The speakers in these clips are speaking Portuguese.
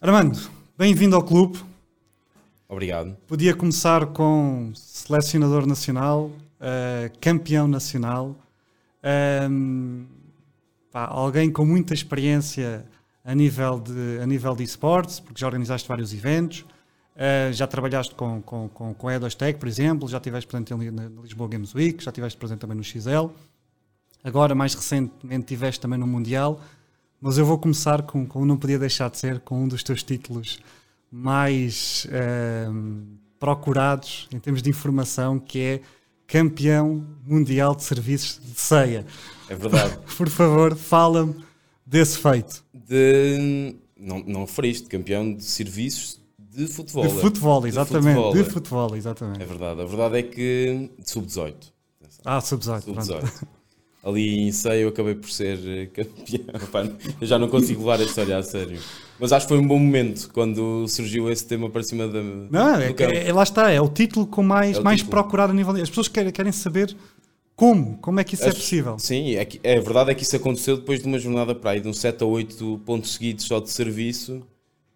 Armando, bem-vindo ao clube. Obrigado. Podia começar com selecionador nacional, uh, campeão nacional, um, pá, alguém com muita experiência a nível de, a nível de esportes, porque já organizaste vários eventos, uh, já trabalhaste com, com, com, com a Edos Tech, por exemplo, já estiveste presente na Lisboa Games Week, já estiveste presente também no XL, agora mais recentemente estiveste também no Mundial, mas eu vou começar com, com, não podia deixar de ser, com um dos teus títulos mais uh, procurados em termos de informação, que é campeão mundial de serviços de ceia. É verdade. Por favor, fala-me desse feito. De... Não, não referiste, campeão de serviços de futebol. De futebol, exatamente. De futebol, de futebol, exatamente. É verdade. A verdade é que sub-18. Ah, sub-18. Sub-18 ali em Sei eu acabei por ser eh, campeão. eu já não consigo levar a história a sério. Mas acho que foi um bom momento quando surgiu esse tema para cima da. Não, é, é, lá está, é o título com mais, é mais título. procurado a nível. As pessoas querem, querem saber como, como é que isso é possível. Sim, é, que, é verdade é que isso aconteceu depois de uma jornada para aí, de uns 7 a 8 pontos seguidos só de serviço,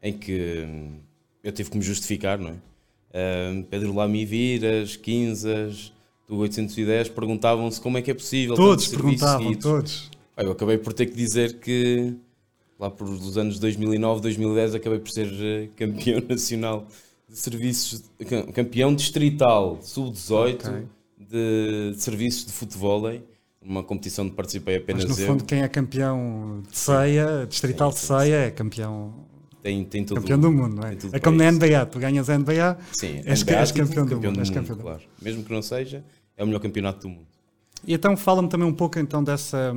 em que hum, eu tive que me justificar, não é? Uh, Pedro Lamy Viras, Quinzas do 810 perguntavam-se como é que é possível. Todos perguntavam, seguidos. todos. Eu acabei por ter que dizer que lá por os anos 2009, 2010 acabei por ser eh, campeão nacional de serviços, campeão distrital sub-18 okay. de, de, serviços de futebol, uma competição de participei apenas Mas no fundo quem é campeão de ceia, distrital sim, sim, de ceia, é campeão tem, tem tudo, campeão do mundo, não é? É como na NBA, tu ganhas a NBA, Sim, és, NBA, és campeão, do, campeão mundo, do mundo, campeão claro. Mesmo que não seja, é o melhor campeonato do mundo. E então fala-me também um pouco então dessa,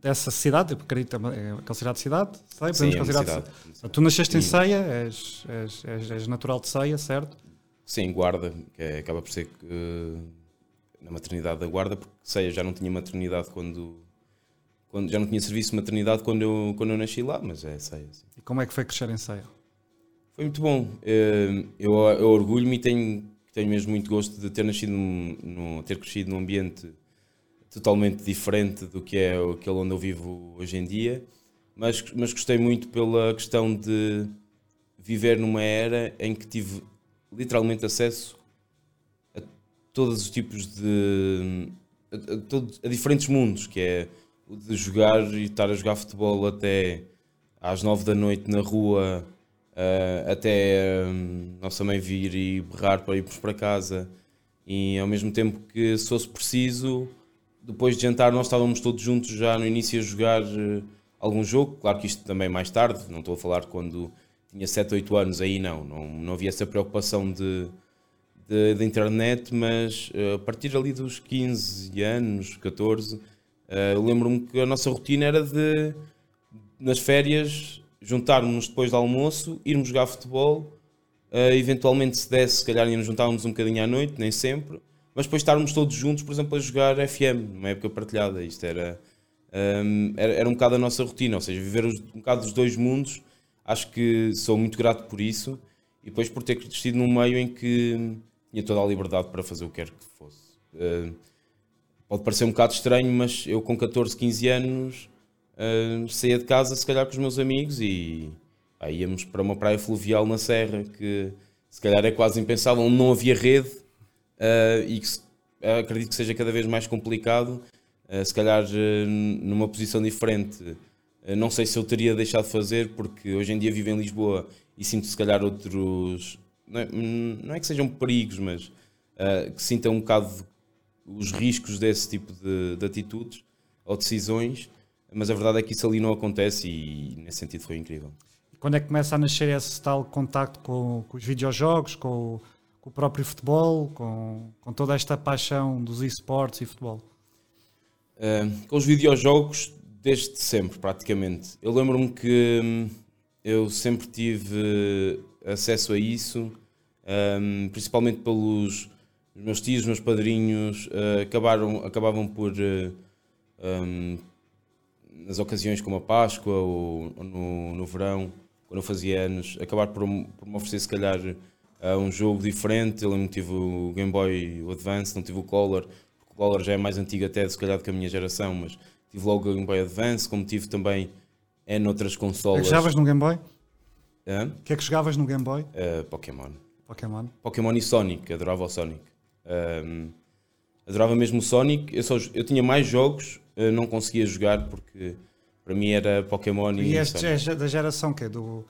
dessa cidade, porque acredito é considerada cidade, sei, Sim, é cidade. cidade. Tu nasceste em Ceia, és, és, és, és, natural de Ceia, certo? Sim, Guarda, que é, acaba por ser uh, na maternidade da Guarda, porque Ceia já não tinha maternidade quando, quando já não tinha serviço de maternidade quando eu, quando eu nasci lá, mas é Ceia. Sim. Como é que foi crescer em Ceia? Foi muito bom. Uh, eu, eu orgulho-me e tenho tenho mesmo muito gosto de ter nascido, num, ter crescido num ambiente totalmente diferente do que é aquele onde eu vivo hoje em dia, mas, mas gostei muito pela questão de viver numa era em que tive literalmente acesso a todos os tipos de. a, a, a diferentes mundos, que é de jogar e estar a jogar futebol até às nove da noite na rua uh, até um, nossa mãe vir e berrar para irmos para casa. E ao mesmo tempo que, se fosse preciso, depois de jantar, nós estávamos todos juntos já no início a jogar uh, algum jogo. Claro que isto também mais tarde, não estou a falar quando tinha 7, 8 anos, aí não, não, não havia essa preocupação de, de internet, mas uh, a partir ali dos 15 anos, 14, uh, lembro-me que a nossa rotina era de, nas férias, juntarmos depois do almoço, irmos jogar futebol, uh, eventualmente se desse, se calhar íamos juntarmos um bocadinho à noite, nem sempre, mas depois estarmos todos juntos, por exemplo, a jogar FM, numa época partilhada. Isto era, um, ehm, era, era, um bocado a nossa rotina, ou seja, viver os, um bocado dos dois mundos. Acho que sou muito grato por isso e depois por ter crescido num meio em que tinha toda a liberdade para fazer o que quer que fosse. Uh, pode parecer um bocado estranho, mas eu com 14, 15 anos saía de casa se calhar com os meus amigos e aí íamos para uma praia fluvial na Serra que se calhar é quase impensável, não havia rede uh, e que acredito que seja cada vez mais complicado. Uh, se calhar numa posição diferente, não sei se eu teria deixado de fazer, porque hoje em dia vivo em Lisboa e sinto se calhar outros. Não é, não é que sejam perigos, mas que sinta um bocado os riscos desse tipo de, de atitudes ou decisões mas a verdade é que isso ali não acontece e nesse sentido foi incrível. Quando é que começa a nascer esse tal contacto com, com os videojogos, com, com, o próprio futebol, com, com toda esta paixão dos esportes e futebol? Uh, com os videojogos, desde sempre, praticamente. Eu lembro-me que hum, eu sempre tive acesso a isso, um, principalmente pelos meus tios, meus padrinhos, uh, acabaram, acabavam por uh, um, nas ocasiões como a Páscoa ou, ou no, no verão, quando eu fazia anos, acabar por, por me oferecer se calhar uh, um jogo diferente. Eu lembro que tive o Game Boy o Advance, não tive o Color. Color já é mais antigo até, se calhar, do que a minha geração, mas tive logo o Game Boy Advance, como tive também é noutras É consolas. que jogavas no Game Boy? Hã? O que é que jogavas no Game Boy? Uh, Pokémon. Pokémon. Pokémon e Sonic, adorava o Sonic. Um, adorava mesmo o Sonic. Eu, só, eu tinha mais jogos, não conseguia jogar porque para mim era Pokémon e, E este é da geração que é do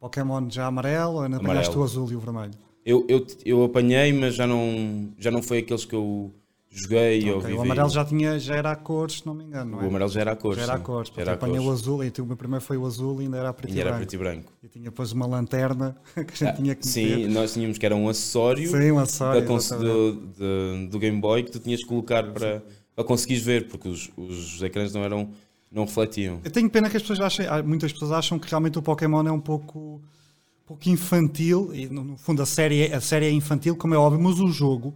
Pokémon já amarelo ou ainda apanhaste o azul e o vermelho? Eu, eu, eu apanhei, mas já não, já não foi aqueles que eu joguei ou Ok, vivi. O amarelo já, tinha, já era a cores, se não me engano, não é? O amarelo já era a cor. já era a sim. cores, Já era apanhei o cores. azul e o meu primeiro foi o azul e ainda era preto e, E era branco. preto e branco. E tinha depois uma lanterna que a gente tinha que Sim, meter. nós tínhamos que era um acessório Sim, um acessório, da do, do, do Game Boy que tu tinhas que colocar para, para conseguires ver, porque os, os ecrãs não eram não refletiam. Eu tenho pena que as pessoas achem, muitas pessoas acham que realmente o Pokémon é um pouco, um pouco infantil, e no, fundo a série, é- a série é infantil, como é óbvio, mas o jogo,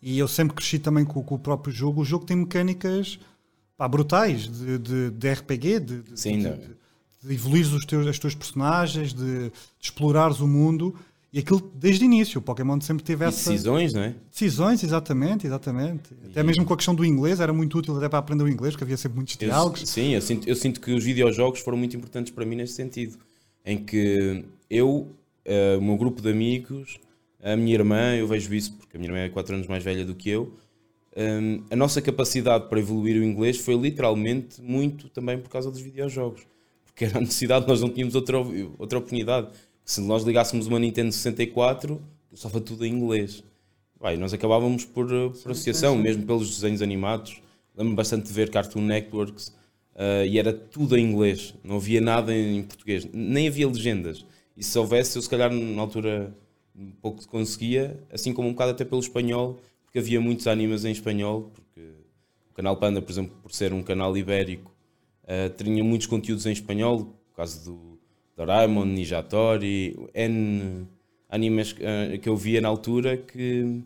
e eu sempre cresci também com, com o próprio jogo, o jogo tem mecânicas pá, brutais de, de, de RPG, de, Sim, de, não. de, de evoluires os teus, as tuas personagens, de, de explorares o mundo, e aquilo desde o início, o Pokémon sempre teve E essa... decisões, não é? Decisões, exatamente, exatamente. Até mesmo com a questão do inglês, era muito útil até para aprender o inglês, porque havia sempre muitos Eu- diálogos. sim, eu sinto, eu sinto que os videojogos foram muito importantes para mim nesse sentido. Em que eu, eh, o meu grupo de amigos, a minha irmã, eu vejo isso porque a minha irmã é 4 anos mais velha do que eu, hum, a nossa capacidade para evoluir o inglês foi literalmente muito também por causa dos videojogos. Porque era a necessidade, nós não tínhamos outra, outra oportunidade. Se nós ligássemos uma Nintendo 64, estava tudo em inglês. Vai, nós acabávamos por, eh, por associação, mesmo pelos desenhos animados. Lembro-me bastante de ver Cartoon Networks eh, e era tudo em inglês, não havia nada em português, nem havia legendas. E se houvesse, eu se calhar na altura um pouco conseguia, assim como um bocado até pelo espanhol, porque havia muitos animes em espanhol, porque o canal Panda, por exemplo, por ser um canal ibérico, eh, tinha muitos conteúdos em espanhol, por causa do Doraemon, Nijatori, N animes eh, que eu via na altura que,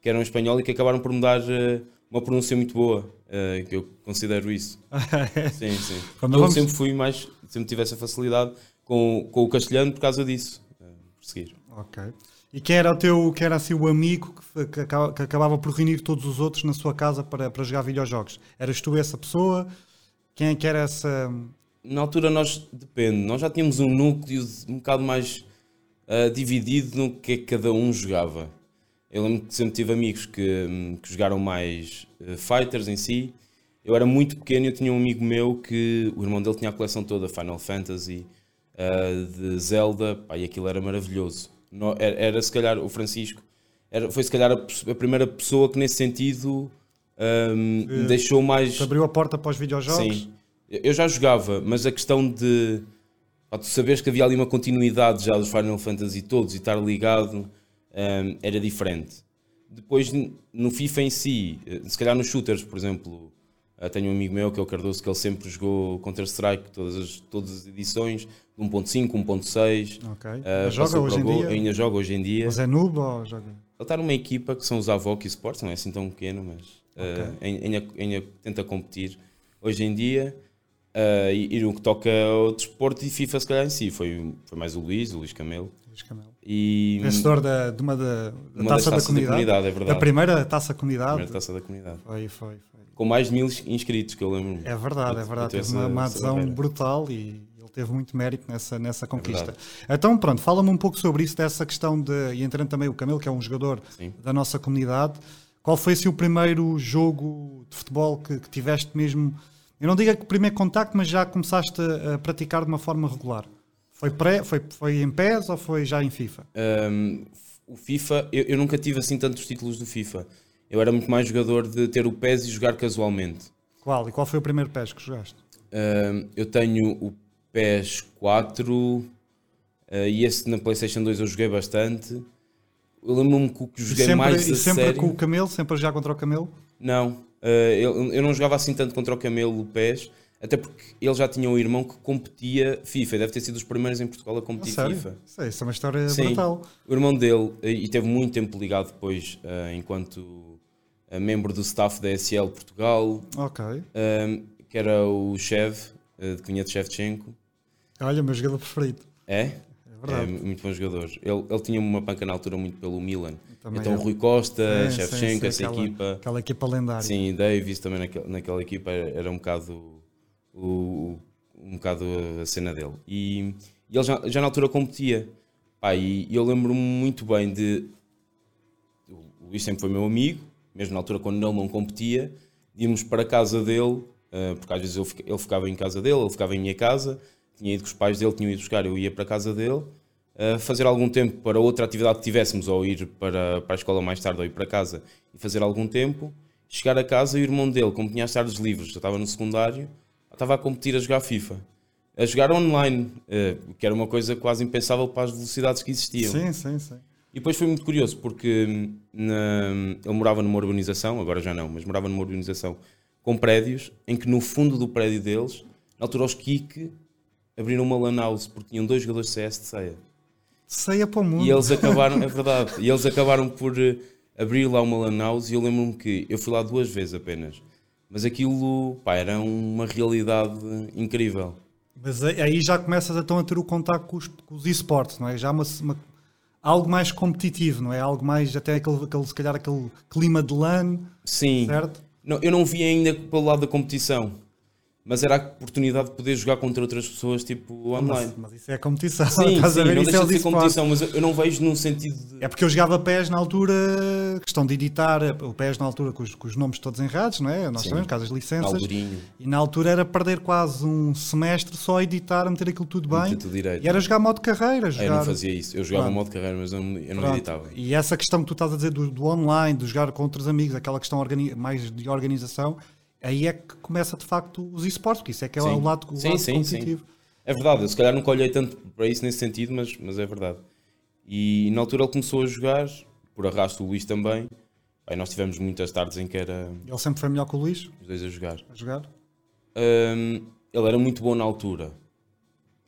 que eram espanhol e que acabaram por me dar eh, uma pronúncia muito boa, eh, que eu considero isso. Sim, sim. Eu vamos- sempre fui mais, sempre tive essa facilidade com, com o castelhano por causa disso. por seguir. Ok. E quem era o teu, quem era assim o amigo que, que que acabava por reunir todos os outros na sua casa para, para jogar videojogos? Eras tu essa pessoa? Quem é que era essa. Na altura nós, depende, nós já tínhamos um núcleo um bocado mais ah, dividido no que é que cada um jogava. Eu lembro que sempre tive amigos que, hum, que jogaram mais eh, fighters em si. Eu era muito pequeno e eu tinha um amigo meu que o irmão dele tinha a coleção toda, Final Fantasy, ah, de Zelda, pá, e aquilo era maravilhoso. No- era, era, se calhar o Francisco, era, foi se calhar a, a primeira pessoa que nesse sentido me deixou mais. Abriu a porta para os videojogos? Sim, eu já jogava, mas a questão de tu saberes que havia ali uma continuidade já dos Final Fantasy todos e estar ligado hum, era diferente. Depois no FIFA em si, eh, se calhar nos shooters, por exemplo, eh, tenho um amigo meu que é o Cardoso que ele sempre jogou Counter-Strike, todas as, todas as edições, 1.5, 1.6. Ok. eh, joga hoje em dia? ainda joga hoje em dia. Mas é noob ou joga? Ele está numa equipa que são os Avoc Sports, não é assim tão pequeno, mas eh, ainda, ainda tenta competir hoje em dia. Eh, e, e no que toca ao desporto e FIFA, se calhar em si, foi, foi mais o Luís, o Luís Camelo. Luís Camelo. E Vencedor da, de uma da, da Uma taça da taças da comunidade. comunidade, é verdade. Da primeira taça da comunidade. primeira taça da comunidade. Foi, foi, foi. Com mais de mil inscritos, que eu lembro. É verdade, é verdade. Teve uma, uma adesão brutal e ele teve muito mérito nessa, nessa conquista. verdade. então, pronto, fala-me um pouco sobre isso, dessa questão de. E entrando também o Camilo, que é um jogador Sim. da nossa comunidade. Qual foi assim, o primeiro jogo de futebol que, que tiveste mesmo? Eu não digo que primeiro contacto, mas já começaste a, praticar de uma forma regular. Foi, pré, foi, foi em PES ou foi já em FIFA? Um, o FIFA, eu, eu nunca tive assim tantos títulos do FIFA. Eu era muito mais jogador de ter o PES e jogar casualmente. Qual? E qual foi o primeiro PES que jogaste? Um, eu tenho o PES 4 uh, e esse na PlayStation 2 eu joguei bastante. Eu lembro-me que o que E joguei sempre, mais e sempre sério... com o Camelo? Sempre a jogar contra o Camelo? Não, eu, eu não jogava assim tanto contra o Camelo o PES, até porque ele já tinha um irmão que competia FIFA. Deve ter sido os primeiros em Portugal a competir sério? FIFA. Isso é- Isso é uma história Sim. brutal. O irmão dele, eh, e teve muito tempo ligado depois, eh, enquanto eh, membro do staff da SL Portugal, Ok. eh, que era o Chev, eh, de Cunha de Shevchenko. Olha, o meu jogador preferido. É? É É É muito bom jogador. Ele, ele tinha uma panca na altura muito pelo Milan. Também então é. Rui Costa, Sim, sim, Shevchenko, essa aquela- equipa. Aquela equipa lendária. Sim, Davis também naquela, naquela equipa era, era um bocado o, um bocado a cena dele. E, e ele já, já na altura competia. Pá, e, eu lembro-me muito bem de. O Luís sempre foi meu amigo, mesmo na altura quando ele não competia, íamos para a casa dele, eh, porque às vezes ele ficava em casa dele, ele ficava em minha casa, tinha ido com os pais dele, tinham ido buscar, eu ia para a casa dele, eh, fazer algum tempo para outra atividade que tivéssemos, ou ir para, para a escola mais tarde, ou ir para casa e fazer algum tempo. Chegar a casa e o irmão dele, como tinha as tardes livres, já estava no secundário, estava a competir a jogar FIFA. A jogar online, eh, que era uma coisa quase impensável para as velocidades que existiam. Sim, sim, sim. E depois foi muito curioso porque hum, na- ele morava numa urbanização, agora já não, mas morava numa urbanização com prédios em que no fundo do prédio deles, na altura os Kik abriram uma lan house porque tinham dois jogadores de CS de ceia. Ceia para o mundo. E eles acabaram, é verdade, e eles acabaram por eh, abrir lá uma lan house e eu lembro-me que eu fui lá duas vezes apenas. Mas aquilo, pá, era uma realidade incrível. Mas aí já começas então a ter o contato com os, com os esportes, não é? Já uma, uma- algo mais competitivo, não é? Algo mais, até aquele, aquele, se calhar aquele clima de LAN, Sim, certo? Não, eu não vi ainda pelo lado da competição, mas era a oportunidade de poder jogar contra outras pessoas, tipo, online. Mas, mas isso é competição, Sim, estás sim, a ver? não Isso deixa é de ser competição, mas eu eu não vejo num sentido de... É porque eu jogava PES na altura, questão de editar, o PES na altura com os, com os nomes todos errados, não é? Nós Sim. sabemos, casas licenças. E na altura era perder quase um semestre só a editar, a meter aquilo tudo bem. tudo direito. E era jogar modo carreira. Ah, Jogar... eu não fazia isso, eu jogava Pronto. modo carreira, mas eu não, eu não editava. E essa questão que tu estás a dizer do, do online, de jogar com outros amigos, aquela questão mais de organização, aí é que começa de facto os esportes, porque isso é que é Sim. o lado, o Sim, lado sim, competitivo. É verdade, eu se calhar nunca olhei tanto para isso nesse sentido, mas, mas é verdade. E na altura ele começou a jogar, por arrasto o Luís também. Aí nós tivemos muitas tardes em que era Ele sempre foi melhor que o Luís os dois a jogar. a jogar. Hum, ele era muito bom na altura.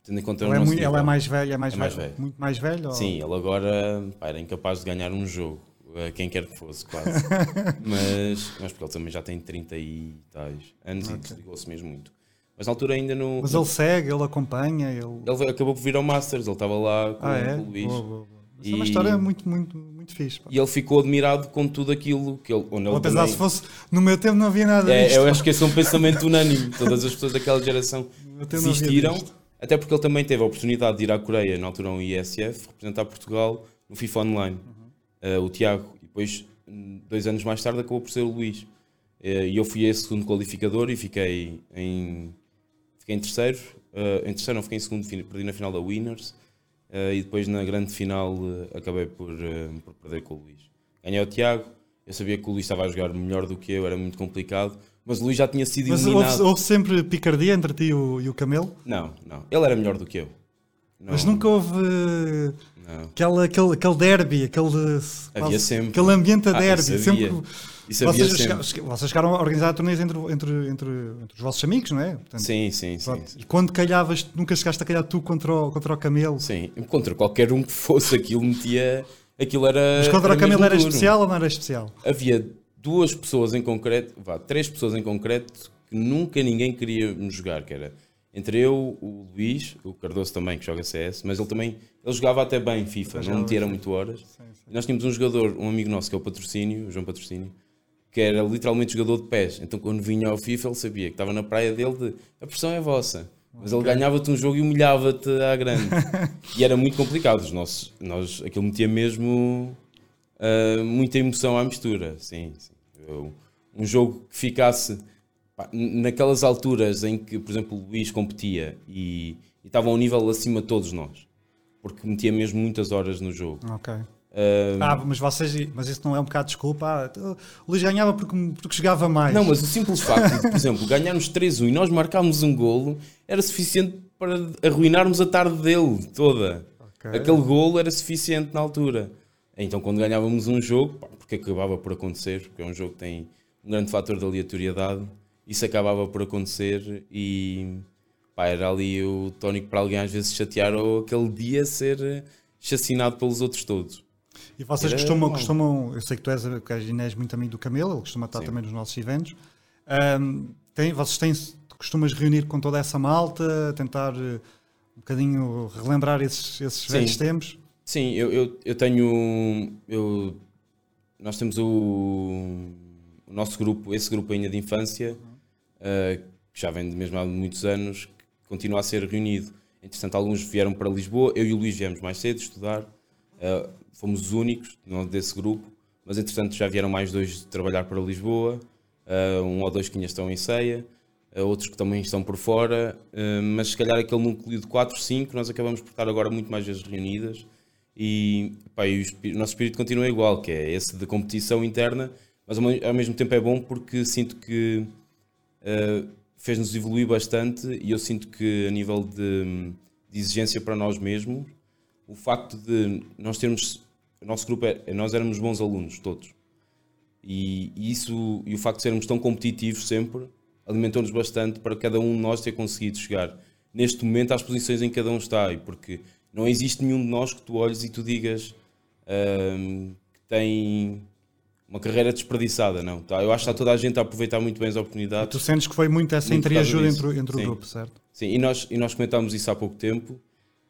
Tendo em conta Ele é, muito, ele é mais velho, é mais, É mais velho, velho. muito mais velho. ou- Sim, ele agora pá, era incapaz de ganhar um jogo, a quem quer que fosse, quase. mas, mas porque ele também já tem 30 e tais anos e desligou-se mesmo muito. Mas na altura ainda no. Mas ele segue, ele acompanha, ele. ele acabou por vir ao Masters, ele estava lá com, Ah, é? o Luís. Boa, boa, boa. Mas é uma E- história muito, muito, muito fixe. pá. E ele ficou admirado com tudo aquilo que ele. Onde ele Apesar também, se fosse no meu tempo não havia nada é, disto. eu acho que esse é um pensamento unânime. Todas as pessoas daquela geração não desistiram. disto. Até porque ele também teve a oportunidade de ir à Coreia, na altura um ISF, representar Portugal no FIFA Online. Uhum. Uh, o Tiago. E depois, dois anos mais tarde, acabou por ser o Luís. Uh, E eu fui esse segundo qualificador e fiquei em, fiquei em terceiro. Uh, em terceiro, não, fiquei em segundo, perdi na final da Winners. E depois, na grande final, acabei por, por perder com o Luís. Ganhei o Tiago. Eu sabia que o Luís estava a jogar melhor do que eu, era muito complicado. Mas o Luís já tinha sido Mas eliminado. houve, houve sempre picardia entre ti e o, e o Camelo? Não, não. Ele era melhor do que eu. Não, Mas nunca houve Não. aquela, aquele, aquele derby, aquele, Havia sempre. aquele ambiente a Ah, derby. isso sempre, vocês, sempre. vocês chegaram a organizar torneios entre, entre, entre, entre os vossos amigos, não é? Portanto, Sim, sim, sim. pronto. sim. E quando calhavas, nunca chegaste a calhar tu contra o, contra o Camelo? Sim, contra qualquer um que fosse, aquilo metia. Aquilo era. Mas contra o era Camelo mesmo era duro. especial ou não era especial? Havia duas pessoas em concreto, vá, três pessoas em concreto, que nunca ninguém queria me jogar, que era entre eu, o Luís, o Cardoso também, que joga CS, mas ele também, ele jogava até bem FIFA, não metia muito horas. Sim, sim. Nós tínhamos um jogador, um amigo nosso, que é o Patrocínio, o João Patrocínio, que era literalmente jogador de pés. Então quando vinha ao FIFA ele sabia que estava na praia dele de a pressão é vossa. Mas ele ganhava-te um jogo e humilhava-te à grande. e era muito complicado. Os nossos, nós, aquilo metia mesmo ah, muita emoção à mistura. Sim, sim. Eu- um jogo que ficasse naquelas alturas em que, por exemplo, o Luís competia e, e estava a um nível acima de todos nós. Porque metia mesmo muitas horas no jogo. Ok. Ah, Ah, mas vocês, mas isso não é um bocado de desculpa? Ah, o Luís ganhava porque, porque jogava mais. Não, mas o simples facto de, por exemplo, ganharmos 3-1 e nós marcarmos um golo era suficiente para arruinarmos a tarde dele toda. Ok. Aquele golo era suficiente na altura. Então, quando ganhávamos um jogo, pá, porque acabava por acontecer, porque é um jogo que tem um grande fator de aleatoriedade, isso acabava por acontecer e pá, era ali o tónico para alguém às vezes chatear ou aquele dia ser chacinado pelos outros todos. E vocês Era costumam, mau. costumam, eu sei que tu és, que és Inês muito amigo do Camelo, ele costuma estar Sim. também nos nossos eventos. Ahm, tem, vocês têm, costumas reunir com toda essa malta, tentar eh, um bocadinho relembrar esses, esses velhos tempos. Sim, eu, eu, eu tenho. Eu, nós temos o, o, nosso grupo, esse grupo ainda de infância, uh, que já vem de mesmo há muitos anos, que continua a ser reunido. Entretanto, alguns vieram para Lisboa, eu e o Luís viemos mais cedo estudar, uh, fomos os únicos desse grupo, mas entretanto já vieram mais dois trabalhar para Lisboa, uh, um ou dois que ainda estão em ceia outros que também estão por fora, mas se calhar aquele núcleo de 4, 5, nós acabamos por estar agora muito mais vezes reunidas e, pá, e o, espírito, o, nosso espírito continua igual, que é esse de competição interna, mas ao mesmo tempo é bom porque sinto que uh, fez-nos evoluir bastante e eu sinto que a nível de, de, exigência para nós mesmos, o facto de nós termos, o nosso grupo, é, nós éramos bons alunos, todos, e, e isso, e o facto de sermos tão competitivos sempre, alimentou-nos bastante para cada um de nós ter conseguido chegar neste momento às posições em que cada um está, e porque não existe nenhum de nós que tu olhes e tu digas um, que tem uma carreira desperdiçada, não. Tá? Eu acho que está toda a gente a aproveitar muito bem as oportunidades. E tu sentes que foi muito essa entreajuda entre, entre o grupo, certo? Sim, e nós, e nós comentámos isso há pouco tempo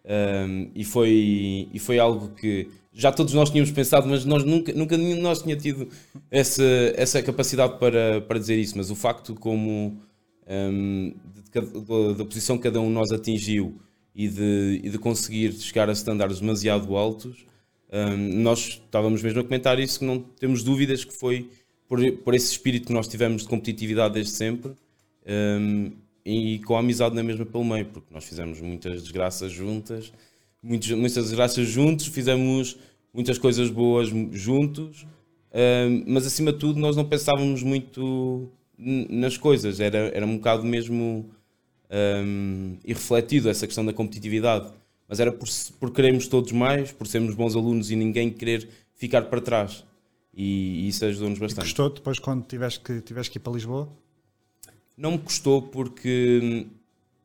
um, e, foi, e foi algo que já todos nós tínhamos pensado, mas nós nunca, nunca nenhum de nós tinha tido essa, essa capacidade para, para dizer isso. Mas o facto como um, da posição que cada um de nós atingiu e de, e de conseguir chegar a standards demasiado altos, nós estávamos mesmo a comentar isso, que não temos dúvidas que foi por, por esse espírito que nós tivemos de competitividade desde sempre um, e com a amizade na mesma pelo meio, porque nós fizemos muitas desgraças juntas, muitas, muitas desgraças juntos, fizemos muitas coisas boas juntos, um, mas acima de tudo nós não pensávamos muito nas coisas, era, era um bocado mesmo um, e refletido essa questão da competitividade. Mas era por, por querermos todos mais, por sermos bons alunos e ninguém querer ficar para trás. E, e isso ajudou-nos bastante. E custou depois quando tiveste que, tiveste que ir para Lisboa? Não me custou porque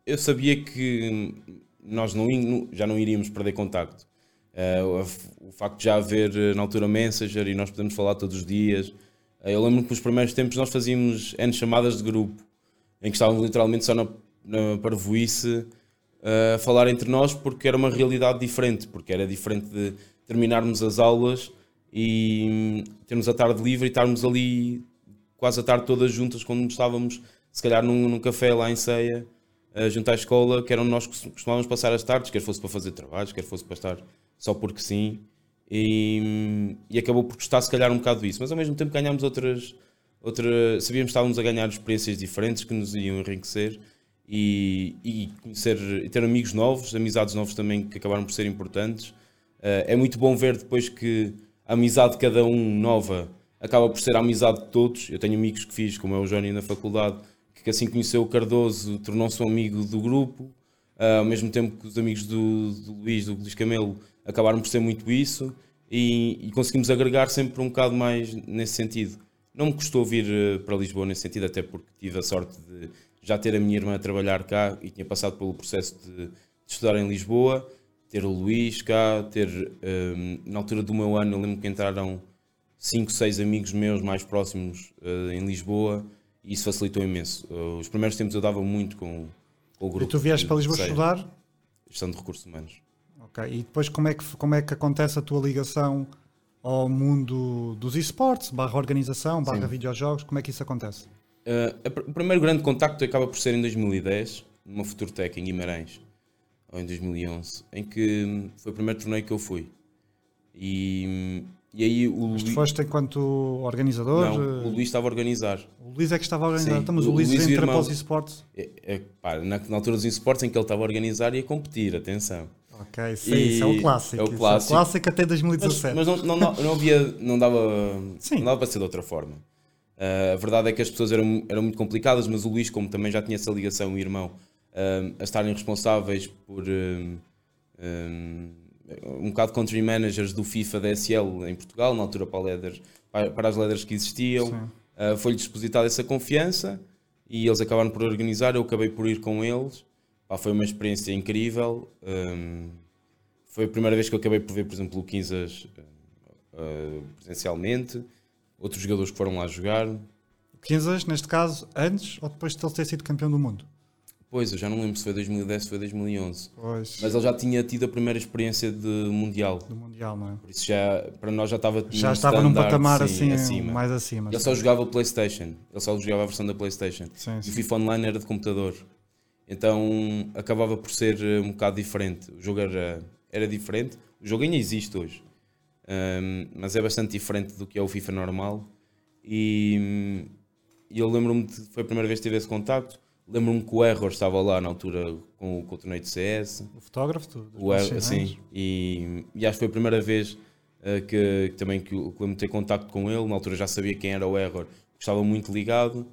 eu sabia que nós não, já não iríamos perder contacto. Uh, o facto de já haver na altura Messenger e nós podemos falar todos os dias. Uh, eu lembro que nos primeiros tempos nós fazíamos N chamadas de grupo, em que estávamos literalmente só na na parvoíce a falar entre nós porque era uma realidade diferente, porque era diferente de terminarmos as aulas e termos a tarde livre e estarmos ali quase a tarde todas juntas quando estávamos, se calhar num, num café lá em Ceia, junto à escola, que era onde nós costumávamos passar as tardes, quer fosse para fazer trabalhos, quer fosse para estar só porque sim. E, e acabou por custar se calhar um bocado isso, mas ao mesmo tempo ganhámos outras, outra, sabíamos que estávamos a ganhar experiências diferentes que nos iam enriquecer e, e conhecer e ter amigos novos, amizades novos também que acabaram por ser importantes. Uh, é muito bom ver depois que a amizade de cada um nova acaba por ser a amizade de todos. Eu tenho amigos que fiz, como é o Johnny na faculdade, que assim conheceu o Cardoso, tornou-se um amigo do grupo, uh, ao mesmo tempo que os amigos do, do Luís, do Luís Camelo, acabaram por ser muito isso e, e, conseguimos agregar sempre um bocado mais nesse sentido. Não me custou vir uh, para Lisboa nesse sentido, até porque tive a sorte de já ter a minha irmã a trabalhar cá e tinha passado pelo processo de, de estudar em Lisboa, ter o Luís cá, ter um, na altura do meu ano, eu lembro que entraram 5, 6 amigos meus mais próximos uh, em Lisboa e isso facilitou imenso. Uh, os primeiros tempos eu dava muito com, com o grupo. E tu vieste para Lisboa estudar? Gestão de recursos humanos. Ok, e depois como é que, como é que acontece a tua ligação ao mundo dos esportes, barra organização, barra Sim. videojogos, como é que isso acontece? Uh, o primeiro grande contacto acaba por ser em 2010, numa Futurtech em Guimarães, ou em 2011, em que foi o primeiro torneio que eu fui. E, e aí o Mas tu foste enquanto organizador? Não, o Luís estava a organizar. O Luís é que estava a organizar, então, mas o, o Luís, Luís para os esportes? É, é, pá, na, na, altura dos esportes em que ele estava a organizar e a competir, atenção. Ok, sim, e isso é o clássico. É o clássico, é o clássico até 2017. Mas, mas não, não, não, havia, não dava, não dava para ser de outra forma. Uh, a verdade é que as pessoas eram, eram muito complicadas, mas o Luís, como também já tinha essa ligação, o irmão, uh, a estarem responsáveis por um, um, um bocado country managers do FIFA da SL em Portugal, na altura para, para, para as leathers que existiam, uh, foi-lhes depositada essa confiança e eles acabaram por organizar. Eu acabei por ir com eles, Pá, foi uma experiência incrível. Um, foi a primeira vez que eu acabei por ver, por exemplo, o Quinzas presencialmente outros jogadores que foram lá jogar. Kansas, neste caso, antes ou depois de ele ter sido campeão do mundo? depois, eu já não lembro se foi 2010 se foi 2011. Pois, Mas ele já tinha tido a primeira experiência de Mundial. do Mundial, não é? Por isso já, para nós já estava Já estava num patamar sim, assim, acima. mais acima. Ele só jogava o Playstation. Ele só jogava a versão da Playstation. Sim, E o sim. FIFA Online era de computador. Então acabava por ser eh, um bocado diferente. O jogo era, era diferente. O jogo ainda existe hoje. Ahm, mas é bastante diferente do que é o FIFA normal. E, e eu lembro-me de. Foi a primeira vez que tive esse contacto. Lembro-me que o Error estava lá na altura com, com o torneio de CS. O fotógrafo tu, O Error, sinais. e, e acho que foi a primeira vez eh, que, que também que eu que lembro de ter contacto com ele. Na altura já sabia quem era o Error, estava muito ligado.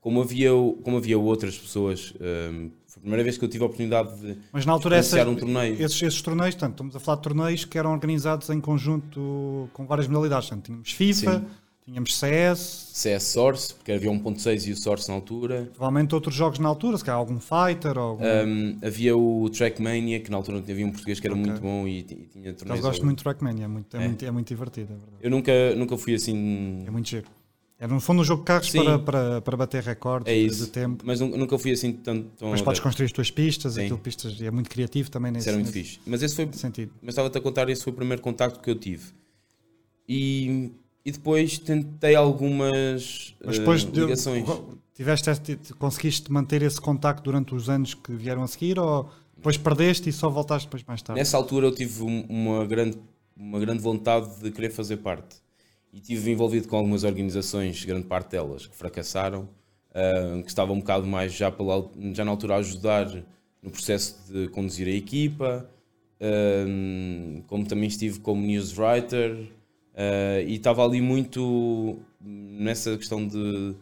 Como havia, como havia outras pessoas, hum, foi a primeira vez que eu tive a oportunidade de Mas na altura essa, um torneio. esses, esses torneios, portanto, estamos a falar de torneios que eram organizados em conjunto com várias modalidades. Portanto, tínhamos FIFA, Sim. tínhamos CS, CS Source, porque havia 1.6 e o Source na altura. provavelmente outros jogos na altura, se calhar algum Fighter algum. Hum, havia o Trackmania, que na altura havia um português que era Ok. muito bom e, e tinha Eu torneios. gosto muito de Trackmania, é muito, é, É. muito, é muito divertido, é. Eu nunca, nunca fui assim É muito giro. É no fundo um jogo de carros Sim. para, para, para bater recordes É de- isso. de tempo. Mas nu- nunca fui assim tão. tão Mas podes construir as tuas pistas, Sim. aquilo pistas, é muito criativo também nesse, Isso era muito nesse fixe. Mas esse foi. sentido. Mas estava-te a contar, esse foi o primeiro contacto que eu tive. E, e depois tentei algumas Mas depois de- ligações. tiveste este- conseguiste manter esse contacto durante os anos que vieram a seguir ou depois perdeste e só voltaste depois mais tarde? Nessa altura eu tive um- uma grande, uma grande vontade de querer fazer parte. E estive envolvido com algumas organizações, grande parte delas, que fracassaram, ah, que estavam um bocado mais já, pela, já na altura a ajudar no processo de conduzir a equipa, ah, como também estive como newswriter, ah, e estava ali muito nessa questão de,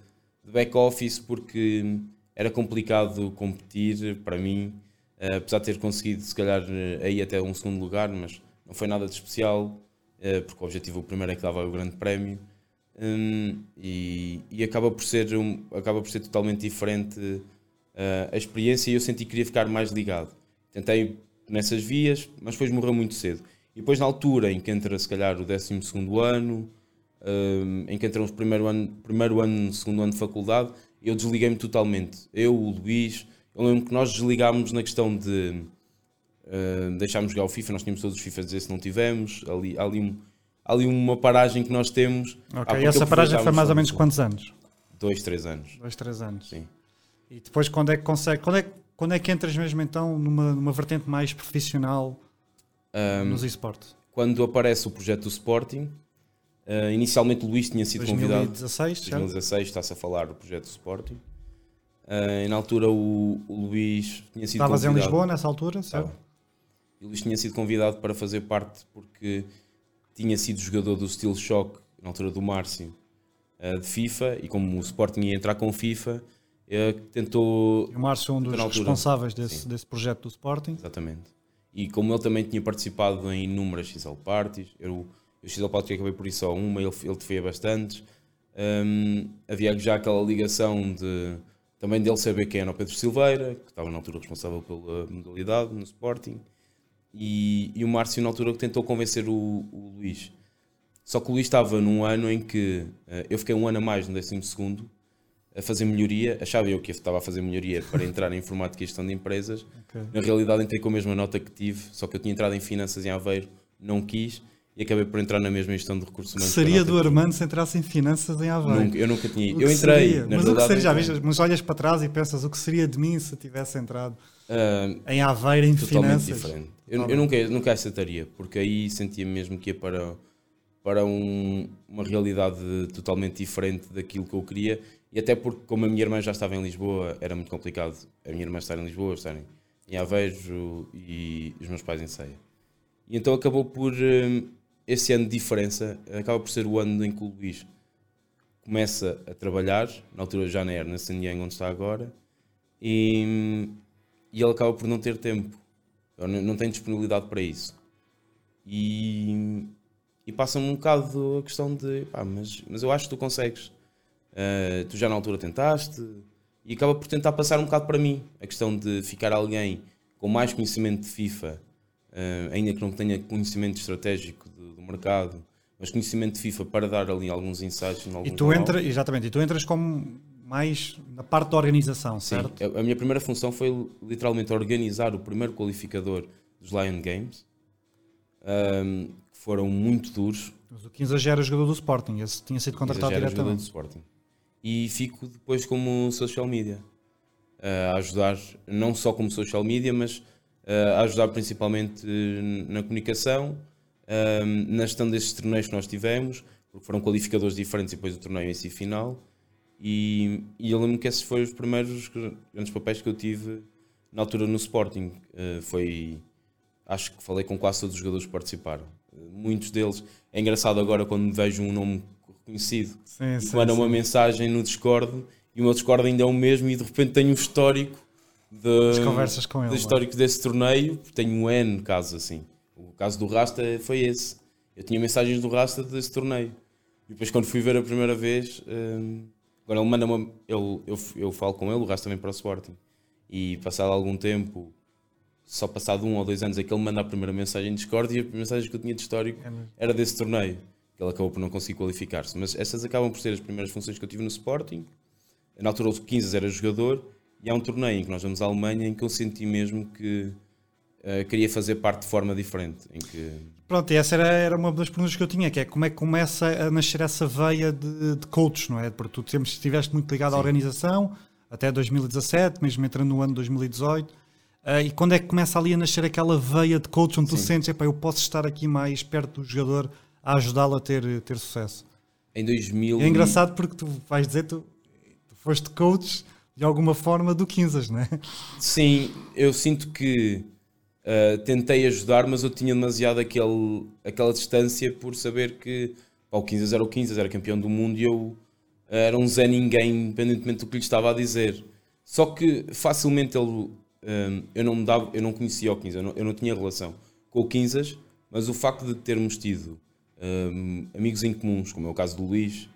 de back-office, porque era complicado competir para mim, apesar de ter conseguido se calhar eh, aí até um segundo lugar, mas não foi nada de especial, porque o objetivo primeiro é que dava o grande prémio Hum, e, e acaba, por ser um- acaba por ser totalmente diferente eh, a experiência e eu senti que queria ficar mais ligado. Tentei nessas vias, mas depois morreu muito cedo. E depois na altura em que entra se calhar o 12 ano, hum, em que entramos primeiro ano, primeiro ano, segundo ano de faculdade, eu desliguei-me totalmente. Eu, o Luís, eu lembro que nós desligámos na questão de uh, deixámos jogar o FIFA, nós tínhamos todos os FIFA a dizer se não tivemos, ali, ali, um- ali uma paragem que nós temos. Ok, Ah, e essa paragem foi mais ou menos quantos anos? Dois, três anos, Dois, três anos. sim. E depois quando é que consegue, quando é, que- quando é que entras mesmo então numa, numa vertente mais profissional Um, nos esportes? quando aparece o projeto do Sporting, uh, inicialmente o Luís tinha sido convidado. 2016, certo? 2016 está-se a falar do projeto do Sporting. Uh, e na altura o, o Luís tinha sido Estavas em convidado. Lisboa nessa altura, certo? E o Luís tinha sido convidado para fazer parte porque tinha sido jogador do Steel Shock na altura do Márcio eh, de FIFA e como o Sporting ia entrar com FIFA, eh, tentou. E o Márcio é um dos responsáveis desse, Sim. desse projeto do Sporting. Exatamente. E como ele também tinha participado em inúmeras XL Parties, eu, eu XL Party acabei por ir só uma, ele, ele foi a bastantes. Hum, havia já aquela ligação de também dele saber quem era o Pedro Silveira, que estava na altura responsável pela modalidade no Sporting, e, e o Márcio na altura que tentou convencer o, o Luís. Só que o Luís estava num ano em que eh, eu fiquei um ano a mais no 12 segundo a fazer melhoria, achava eu que estava a fazer melhoria para entrar em informática e gestão de empresas, Ok. na realidade entrei com a mesma nota que tive, só que eu tinha entrado em finanças em Aveiro, não quis e acabei por entrar na mesma gestão de recursos humanos. seria do Armando se entrasse em finanças em Aveiro? Nunca, eu nunca tinha. Eu entrei, seria? na mas o que seria, já viste, mas olhas para trás e pensas o que seria de mim se tivesse entrado Ah, em Aveiro em totalmente finanças? diferente. Eu, eu nunca, nunca aceitaria, porque aí sentia mesmo que ia para, para um- uma realidade totalmente diferente daquilo que eu queria. E até porque, como a minha irmã já estava em Lisboa, era muito complicado a minha irmã estar em Lisboa, estar em, em Aveiro e os meus pais em Ceia. E então acabou por, hum, esse ano de diferença, acaba por ser o ano em que o Luís começa a trabalhar, na altura já não era na Sandiang onde está agora, e, e ele acaba por não ter tempo, não tem disponibilidade para isso. E, e passa-me um bocado a questão de, pá, mas, mas eu acho que tu consegues. Uh, tu já na altura tentaste, e acaba por tentar passar um bocado para mim a questão de ficar alguém com mais conhecimento de FIFA, uh, ainda que não tenha conhecimento estratégico do, do mercado, mas conhecimento de FIFA para dar ali alguns insights. em E alguns tu entras, exatamente, e tu entras como mais na parte da organização, certo? Sim, a minha primeira função foi literalmente organizar o primeiro qualificador dos Lion Games, um, que foram muito duros. Mas o 15 já era jogador do Sporting, esse tinha sido contratado diretamente. jogador do Sporting. E fico depois como social media, uh, a ajudar, não só como social media, mas uh, a ajudar principalmente na comunicação, um, na gestão desses torneios que nós tivemos, porque foram qualificadores diferentes e depois o torneio em si final. E, e eu lembro que esses foram os primeiros grandes papéis que eu tive na altura no Sporting. Uh, foi, acho que falei com quase todos os jogadores que participaram. Uh, muitos deles. É engraçado agora quando vejo um nome reconhecido sim, e manda uma mensagem no Discord e o meu Discord ainda é o mesmo e de repente tenho um histórico de, conversas com ele, de é? histórico desse torneio. Tenho um N casos assim. O caso do Rasta foi esse. Eu tinha mensagens do Rasta desse torneio. E depois quando fui ver a primeira vez, hum, agora ele manda uma. Ele, eu, eu falo com ele, o Rasta também para o Sporting. E passado algum tempo, só passado um ou dois anos, é que ele manda a primeira mensagem de Discord e a mensagem que eu tinha de histórico é era desse torneio. Que ele acabou por não conseguir qualificar-se. Mas essas acabam por ser as primeiras funções que eu tive no Sporting. Na altura, o 15 era jogador. E há um torneio em que nós vamos à Alemanha em que eu senti mesmo que uh, queria fazer parte de forma diferente. Em que... Pronto, e essa era, era uma das perguntas que eu tinha, que é como é que começa a nascer essa veia de, de coach, não é? Porque tu sempre estiveste muito ligado Sim. à organização, até 2017, mesmo entrando no ano 2018. Uh, eh, e quando é que começa ali a nascer aquela veia de coach onde tu Sim. sentes, eu posso estar aqui mais perto do jogador a ajudá-lo a ter, ter sucesso? Em 2000... É engraçado porque tu vais dizer, tu, tu foste coach de alguma forma do 15, não é? Sim, eu sinto que Uh, tentei ajudar, mas eu tinha demasiado aquele, aquela distância por saber que pá, o 15 era o 15, era campeão do mundo e eu era um Zé Ninguém, independentemente do que lhe estava a dizer. Só que facilmente ele, ah, eu, não me dava, eu não conhecia o 15, eu não, eu não tinha relação com o 15, mas o facto de termos tido um, amigos em comuns, como é o caso do Luís,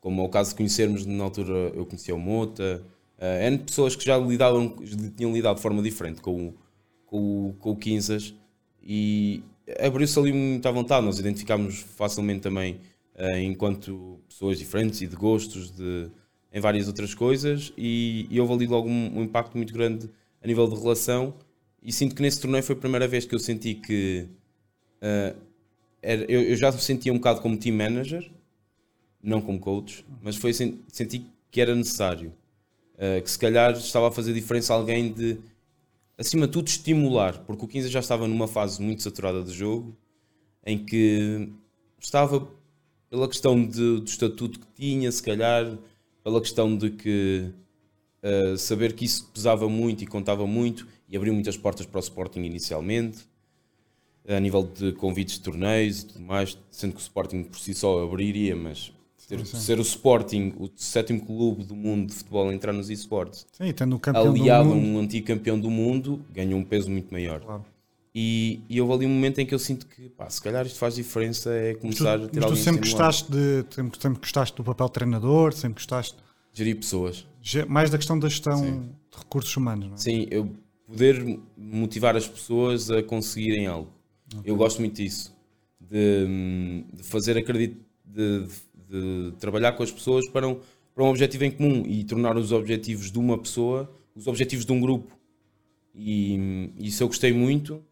como é o caso de conhecermos na altura, eu conhecia o Mota, uh, N pessoas que já lidavam, tinham lidado de forma diferente com o com, com o Quinzas e abriu-se ali muita vontade. Nós identificámos facilmente também uh, enquanto pessoas diferentes e de gostos de, em várias outras coisas e, e houve ali logo um, um, impacto muito grande a nível de relação e sinto que nesse torneio foi a primeira vez que eu senti que uh, era, eu, eu, já me sentia um bocado como team manager não como coach, mas foi senti que era necessário uh, que se calhar estava a fazer diferença alguém de acima de tudo, estimular, porque o 15 já estava numa fase muito saturada de jogo, em que estava pela questão de, do estatuto que tinha, se calhar, pela questão de que uh, saber que isso pesava muito e contava muito e abriu muitas portas para o Sporting inicialmente, a nível de convites de torneios e tudo mais, sendo que o Sporting por si só abriria, mas ter, ser o Sporting, o sétimo clube do mundo de futebol, a entrar nos esportes, sim, tendo campeão aliado a um antigo campeão do mundo, ganhou um peso muito maior. Claro. E, e houve ali um momento em que eu sinto que, pá, se calhar isto faz diferença, é começar tu, a ter mas tu sempre gostaste, de, sempre, sempre gostaste do papel de treinador, sempre gostaste... Gerir pessoas. Mais da questão da gestão Sim. de recursos humanos, não é? Sim, eu poder motivar as pessoas a conseguirem algo. Okay. Eu gosto muito disso. De, de fazer acreditar... De, de trabalhar com as pessoas para um, para um objetivo em comum e tornar os objetivos de uma pessoa os objetivos de um grupo. E, isso eu gostei muito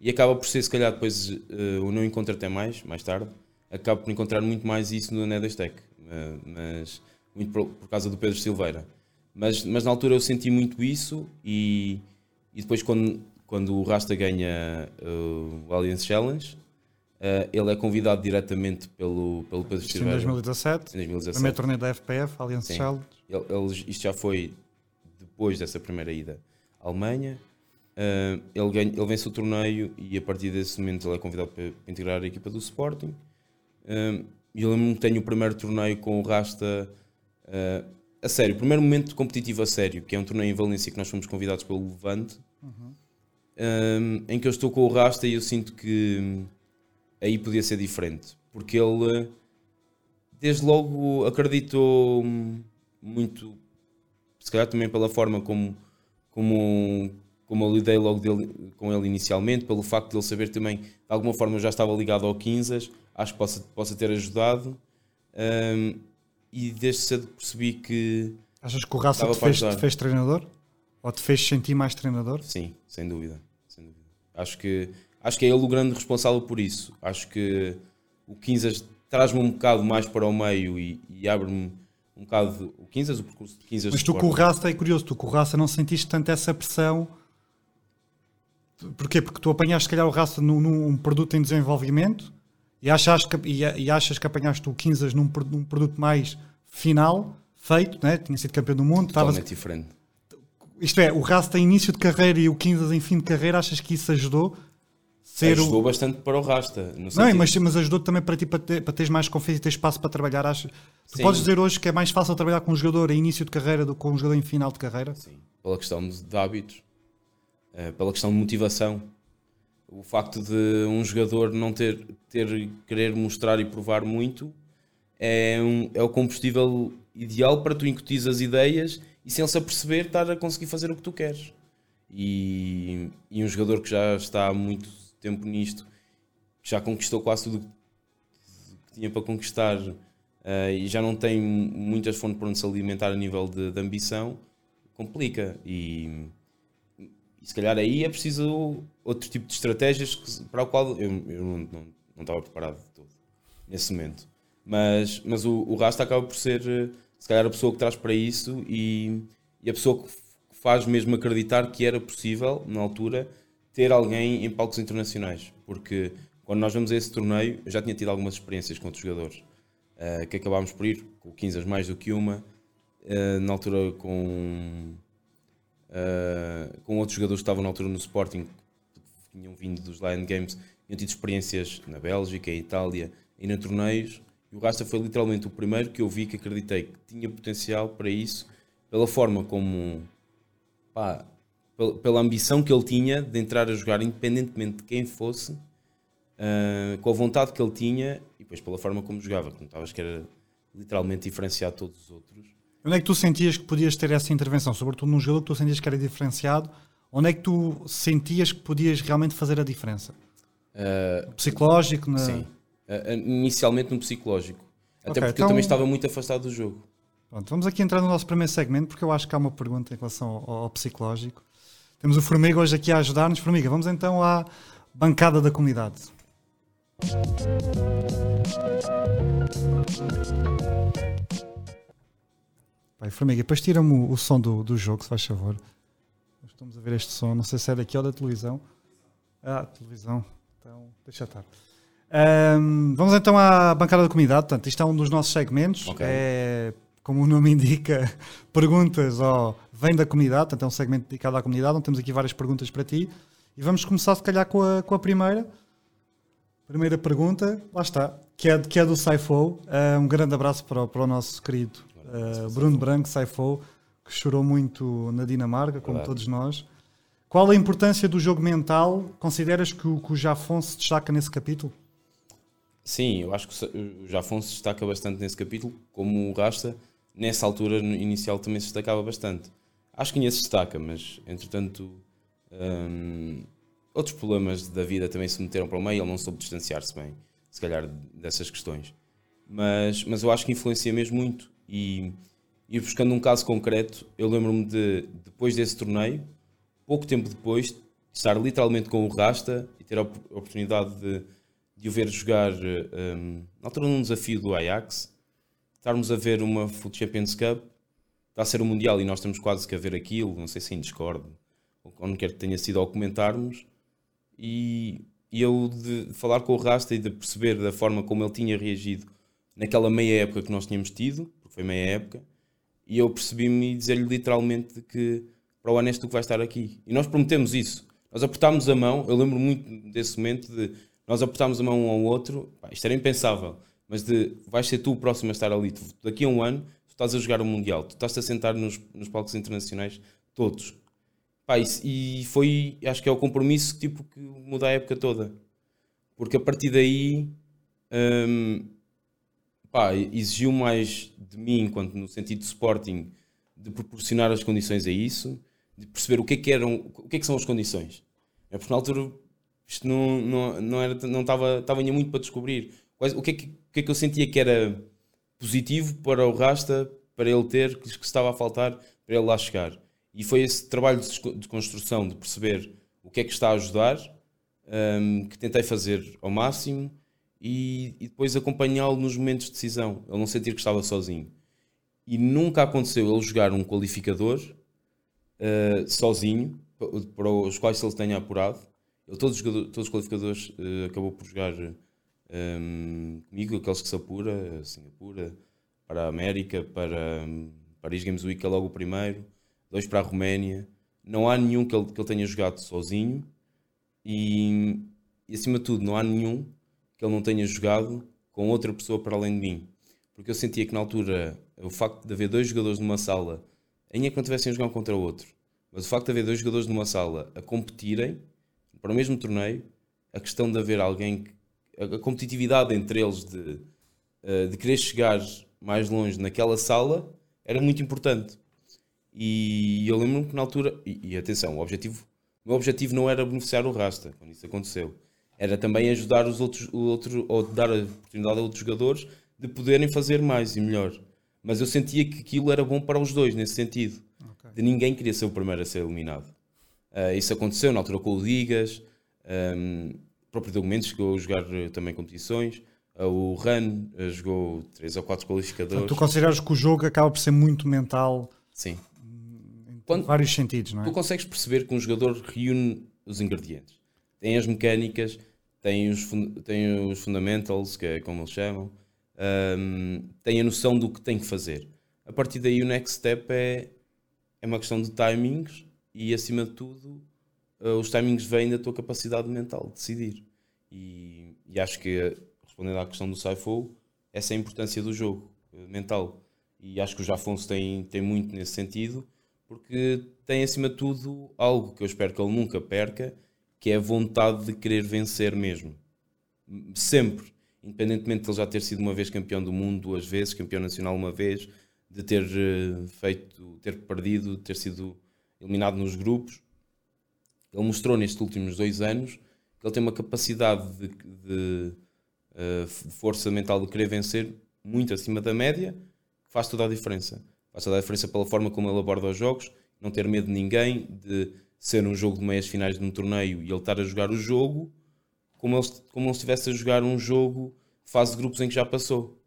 e acaba por ser, se calhar, depois uh, o não encontro até mais, mais tarde, acabo por encontrar muito mais isso no Nedestec, uh, mas muito por, por, causa do Pedro Silveira. Mas, mas na altura eu senti muito isso e, e depois quando, quando o Rasta ganha uh, o Alliance Challenge, Uh, ele é convidado diretamente pelo, pelo Pedro Isto Em 2017, em 2017. Primeiro torneio da FPF, Allianz Challenge. Ele, ele, isto já foi depois dessa primeira ida à Alemanha. Uh, ele, ganha, ele vence o torneio e a partir desse momento ele é convidado para, para integrar a equipa do Sporting. Uh, e eu lembro-me que tenho o primeiro torneio com o Rasta uh, a sério, o primeiro momento competitivo a sério, que é um torneio em Valência que nós fomos convidados pelo Levante, uhum. em que eu estou com o Rasta e eu sinto que aí podia ser diferente, porque ele desde logo acreditou muito, se calhar também pela forma como, como, como eu lidei logo dele, com ele inicialmente, pelo facto de ele saber também, de alguma forma eu já estava ligado ao 15, acho que possa, possa ter ajudado. Um, e desde cedo percebi que. Achas que o Raça te fez, te fez treinador? Ou te fez sentir mais treinador? Sim, sem dúvida. Sem dúvida. Acho, que, acho que é ele o grande responsável por isso. Acho que o Quinzas traz-me um bocado mais para o meio e, e abre-me um bocado o Quinzas, o percurso de Quinzas. Mas tu com o Raça, é curioso, tu com o Raça não sentiste tanto essa pressão. Porquê? Porque tu apanhaste, se calhar, o Raça num, num produto em desenvolvimento e achas que, e, e achas que apanhaste o Quinzas num, num produto mais final, feito, né? tinha sido campeão do mundo. Totalmente tavas... diferente. Isto é, o Rasta em início de carreira e o Quinzas em fim de carreira, achas que isso ajudou? Ser ajudou o... bastante para o Rasta. Não, mas, mas ajudou também para ti para, ter, para teres mais confiança e ter espaço para trabalhar. Acho... Tu podes dizer hoje que é mais fácil trabalhar com um jogador em início de carreira do que com um jogador em final de carreira? Sim, pela questão de hábitos, eh, pela questão de motivação. O facto de um jogador não ter, ter querer mostrar e provar muito é, um, é o combustível ideal para tu incutir as ideias e sem se aperceber estar a conseguir fazer o que tu queres. E, e um jogador que já está muito tempo nisto, que já conquistou quase tudo que tinha para conquistar uh, e já não tem muitas fontes para onde se alimentar a nível de, de ambição, complica. E, e, se calhar aí é preciso outro tipo de estratégias que, para o qual eu, eu não, não, não, estava preparado de todo nesse momento. Mas, mas o, o Rasta acaba por ser se calhar a pessoa que traz para isso e, e a pessoa que faz mesmo acreditar que era possível, na altura, ter alguém em palcos internacionais. Porque quando nós vamos a esse torneio, eu já tinha tido algumas experiências com outros jogadores, uh, que acabámos por ir, com 15 mais do que uma, uh, na altura com, uh, com outros jogadores que estavam na altura no Sporting, que tinham vindo dos Lion Games, tinham tido experiências na Bélgica, em Itália e na torneios, e o Rasta foi literalmente o primeiro que eu vi que acreditei que tinha potencial para isso, pela forma como. Pá, pela ambição que ele tinha de entrar a jogar, independentemente de quem fosse, uh, com a vontade que ele tinha e depois pela forma como jogava, que notavas que era literalmente diferenciado de todos os outros. Onde é que tu sentias que podias ter essa intervenção? Sobretudo num jogador que tu sentias que era diferenciado, onde é que tu sentias que podias realmente fazer a diferença? Uh, Psicológico? Na... Sim uh, inicialmente no psicológico. Até okay, porque então... eu também estava muito afastado do jogo. Pronto, vamos aqui entrar no nosso primeiro segmento, porque eu acho que há uma pergunta em relação ao, ao psicológico. Temos o Formiga hoje aqui a ajudar-nos. Formiga, vamos então à bancada da comunidade. Pai, Formiga, depois tira-me o, o, som do, do jogo, se faz favor. Estamos a ver este som, não sei se é daqui ou da televisão. Ah, televisão. Então, deixa estar. Um, vamos então à bancada da comunidade. Portanto, isto é um dos nossos segmentos. Okay. É, como o nome indica, perguntas ó, vem da comunidade. Portanto, é um segmento dedicado à comunidade, onde temos aqui várias perguntas para ti. E vamos começar, se calhar, com a, com a primeira. Primeira pergunta, lá está, que é, que é do Saifou. Uh, um grande abraço para o, para o nosso querido uh, Bruno Branco, Saifou, que chorou muito na Dinamarca, como todos nós. Qual a importância do jogo mental? Consideras que o, que o Jafon se destaca nesse capítulo? Sim, eu acho que o Jafonso destaca bastante nesse capítulo, como o Rasta, nessa altura inicial também se destacava bastante. Acho que ainda se destaca, mas entretanto hum, outros problemas da vida também se meteram para o meio, ele não soube distanciar-se bem, se calhar, dessas questões. Mas, mas eu acho que influencia mesmo muito. E, e buscando um caso concreto, eu lembro-me de, depois desse torneio, pouco tempo depois, de estar literalmente com o Rasta e ter a oportunidade de de o ver jogar um, na altura num desafio do Ajax, estarmos a ver uma Foot Champions Cup, está a ser o um Mundial e nós temos quase que a ver aquilo, não sei se em Discord, ou onde quer que tenha sido ao comentarmos, e, e eu de falar com o Rasta e de perceber da forma como ele tinha reagido naquela meia época que nós tínhamos tido, porque foi meia época, e eu percebi-me e dizer-lhe literalmente que para o tu que vais estar aqui. E nós prometemos isso. Nós apertámos a mão, eu lembro muito desse momento de nós apertámos a mão um ao outro, isto era impensável, mas de vais ser tu o próximo a estar ali. Daqui a um ano, tu estás a jogar o Mundial, tu estás a sentar nos, nos palcos internacionais, todos. Pá, e, e, foi, acho que é o compromisso tipo, que muda a época toda. Porque a partir daí hum, pá, exigiu mais de mim, enquanto no sentido de Sporting, de proporcionar as condições a isso, de perceber o que é que, eram, o que, é que são as condições. É porque na altura isto não, não, não, era, não estava, estava ainda muito para descobrir. o, que é que, que é que eu sentia que era positivo para o Rasta, para ele ter, que estava a faltar, para ele lá chegar. E foi esse trabalho de construção, de perceber o que é que está a ajudar, hum, que tentei fazer ao máximo e, e depois acompanhá-lo nos momentos de decisão. Ele não sentir que estava sozinho. E nunca aconteceu ele jogar um qualificador uh, sozinho, pa- para os quais ele tenha apurado. Ele, todos, os todos os qualificadores, uh, acabou por jogar um, comigo, aqueles que se apura, Singapura, para a América, para um, Paris Games Week, é logo o primeiro, dois para a Roménia. Não há nenhum que ele, que ele tenha jogado sozinho e, e, acima de tudo, não há nenhum que ele não tenha jogado com outra pessoa para além de mim. Porque eu sentia que na altura o facto de haver dois jogadores numa sala, ainda que não tivessem a jogar um contra o outro, mas o facto de haver dois jogadores numa sala a competirem para o mesmo torneio, a questão de haver alguém, que- a, competitividade entre eles de, eh, de querer chegar mais longe naquela sala era muito importante. E eu lembro-me que na altura, e, e atenção, o objetivo, o meu objetivo não era beneficiar o Rasta quando isso aconteceu, era também ajudar os outros, o outro, ou dar a oportunidade a outros jogadores de poderem fazer mais e melhor. Mas eu sentia que aquilo era bom para os dois nesse sentido. Ok. De ninguém queria ser o primeiro a ser eliminado. Ah, isso aconteceu na altura com o Digas, um, o próprio Documentos chegou a jogar eh, também competições, ah, o Ran eh, jogou 3 ou 4 qualificadores. Portanto, tu consideras que o jogo acaba por ser muito mental Sim. em Quando- vários sentidos, não é? Tu consegues perceber que um jogador reúne os ingredientes. Tem as mecânicas, tem os, tem os fundamentals, que é como eles chamam, hum, tem a noção do que tem que fazer. A partir daí o next step é, é uma questão de timings e acima de tudo eh, os timings vêm da tua capacidade mental de decidir. E, e acho que, respondendo à questão do Saifou, essa é a importância do jogo eh, mental. E acho que o Jafonso tem, tem muito nesse sentido, porque tem acima de tudo algo que eu espero que ele nunca perca, que é a vontade de querer vencer mesmo. Sempre. Independentemente de ele já ter sido uma vez campeão do mundo, duas vezes, campeão nacional uma vez, de ter eh, feito, ter perdido, ter sido eliminado nos grupos. Ele mostrou nestes últimos dois anos que ele tem uma capacidade de, de, eh, de força mental de querer vencer muito acima da média, que faz toda a diferença. Faz toda a diferença pela forma como ele aborda os jogos, não ter medo de ninguém, de ser um jogo de meias finais de um torneio e ele estar a jogar o jogo como ele, como ele estivesse a jogar um jogo fase de grupos em que já passou.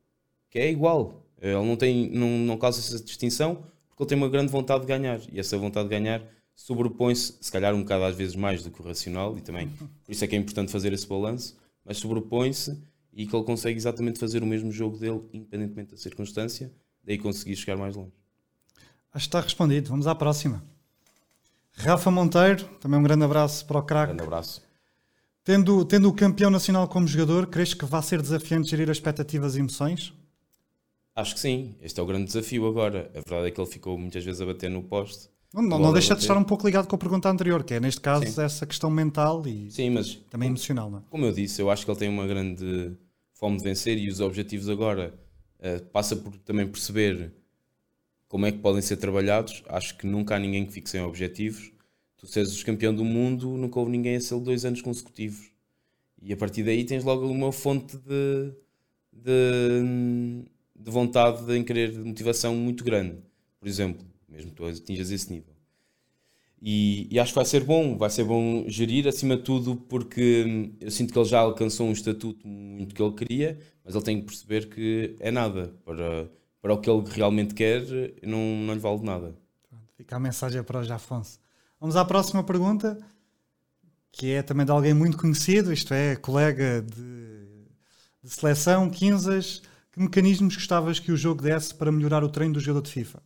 Que é igual. Ele não, tem, não, não causa essa distinção porque ele tem uma grande vontade de ganhar. E essa vontade de ganhar sobrepõe-se, se calhar um bocado às vezes mais do que o racional, e também por isso é que é importante fazer esse balanço, mas sobrepõe-se e que ele consegue exatamente fazer o mesmo jogo dele, independentemente da circunstância, daí conseguir chegar mais longe. Acho que está respondido. Vamos à próxima. Rafa Monteiro, também um grande abraço para o craque. Grande abraço. Tendo, tendo o campeão nacional como jogador, crees que vai ser desafiante gerir as expectativas e emoções? Acho que sim, este é o grande desafio agora. A verdade é que ele ficou muitas vezes a bater no poste. Não, não, não deixa de estar um pouco ligado com a pergunta anterior, que é, neste caso, Sim. essa questão mental e Sim, mas também emocional. Não é? como eu disse, eu acho que ele tem uma grande fome de vencer e os objetivos agora eh, passa por também perceber como é que podem ser trabalhados. Acho que nunca há ninguém que fique sem objetivos. Tu seres o campeão do mundo, nunca houve ninguém a ser dois anos consecutivos. E a partir daí tens logo uma fonte de, de, de vontade em querer, de motivação muito grande. Por exemplo, mesmo que tu atinjas esse nível. E, e acho que vai ser bom, vai ser bom gerir, acima de tudo, porque hum, eu sinto que ele já alcançou um estatuto muito que ele queria, mas ele tem que perceber que é nada. Para, para o que ele realmente quer, não, não lhe vale nada. Fica a mensagem para o Jafonso. Vamos à próxima pergunta, que é também de alguém muito conhecido, isto é, colega de, de seleção, Quinzas. Que mecanismos gostavas que o jogo desse para melhorar o treino do jogador de FIFA?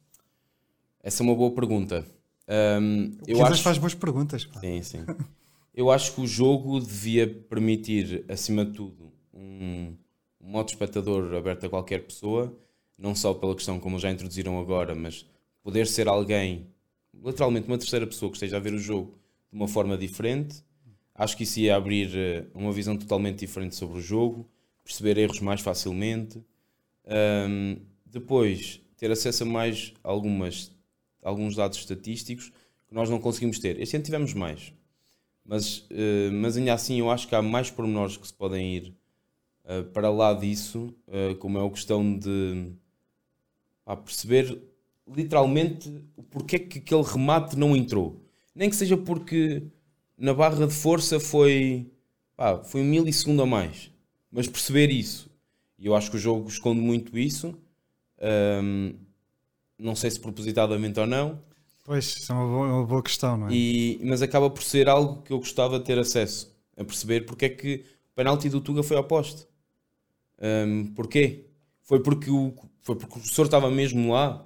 Essa é uma boa pergunta. O eu acho... faz boas perguntas. pá. Sim, sim. Eu acho que o jogo devia permitir, acima de tudo, um, um modo espectador aberto a qualquer pessoa, não só pela questão como já introduziram agora, mas poder ser alguém, literalmente uma terceira pessoa que esteja a ver o jogo de uma forma diferente. Acho que isso ia abrir eh, uma visão totalmente diferente sobre o jogo, perceber erros mais facilmente. Ahm, depois, ter acesso a mais algumas, alguns dados estatísticos que nós não conseguimos ter. Este ano tivemos mais, mas, eh, mas ainda assim eu acho que há mais pormenores que se podem ir Uh, para lá disso, uh, como é a questão de perceber literalmente o porquê que aquele remate não entrou. Nem que seja porque na barra de força foi, pá, foi um milissegundo a mais. Mas perceber isso. E eu acho que o jogo esconde muito isso. Não sei se propositadamente ou não. Pois, isso é uma boa, uma boa questão, não é? E, mas acaba por ser algo que eu gostava de ter acesso. A perceber porque é que o penalti do Tuga foi oposto. Um, porquê? Foi porque, o, foi porque o professor estava mesmo lá?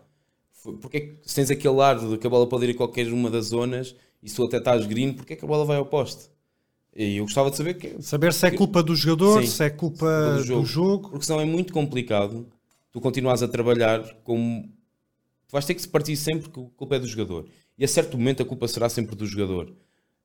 Foi, porque é que se tens aquele ar de que a bola pode ir a qualquer uma das zonas e se tu até estás green, porque é que a bola vai ao poste? E eu gostava de saber que, Saber se é culpa do jogador, Sim, se é culpa do jogo. do jogo. Porque senão é muito complicado tu continuas a trabalhar como. Tu vais ter que se partir sempre que a culpa é do jogador. E a certo momento a culpa será sempre do jogador.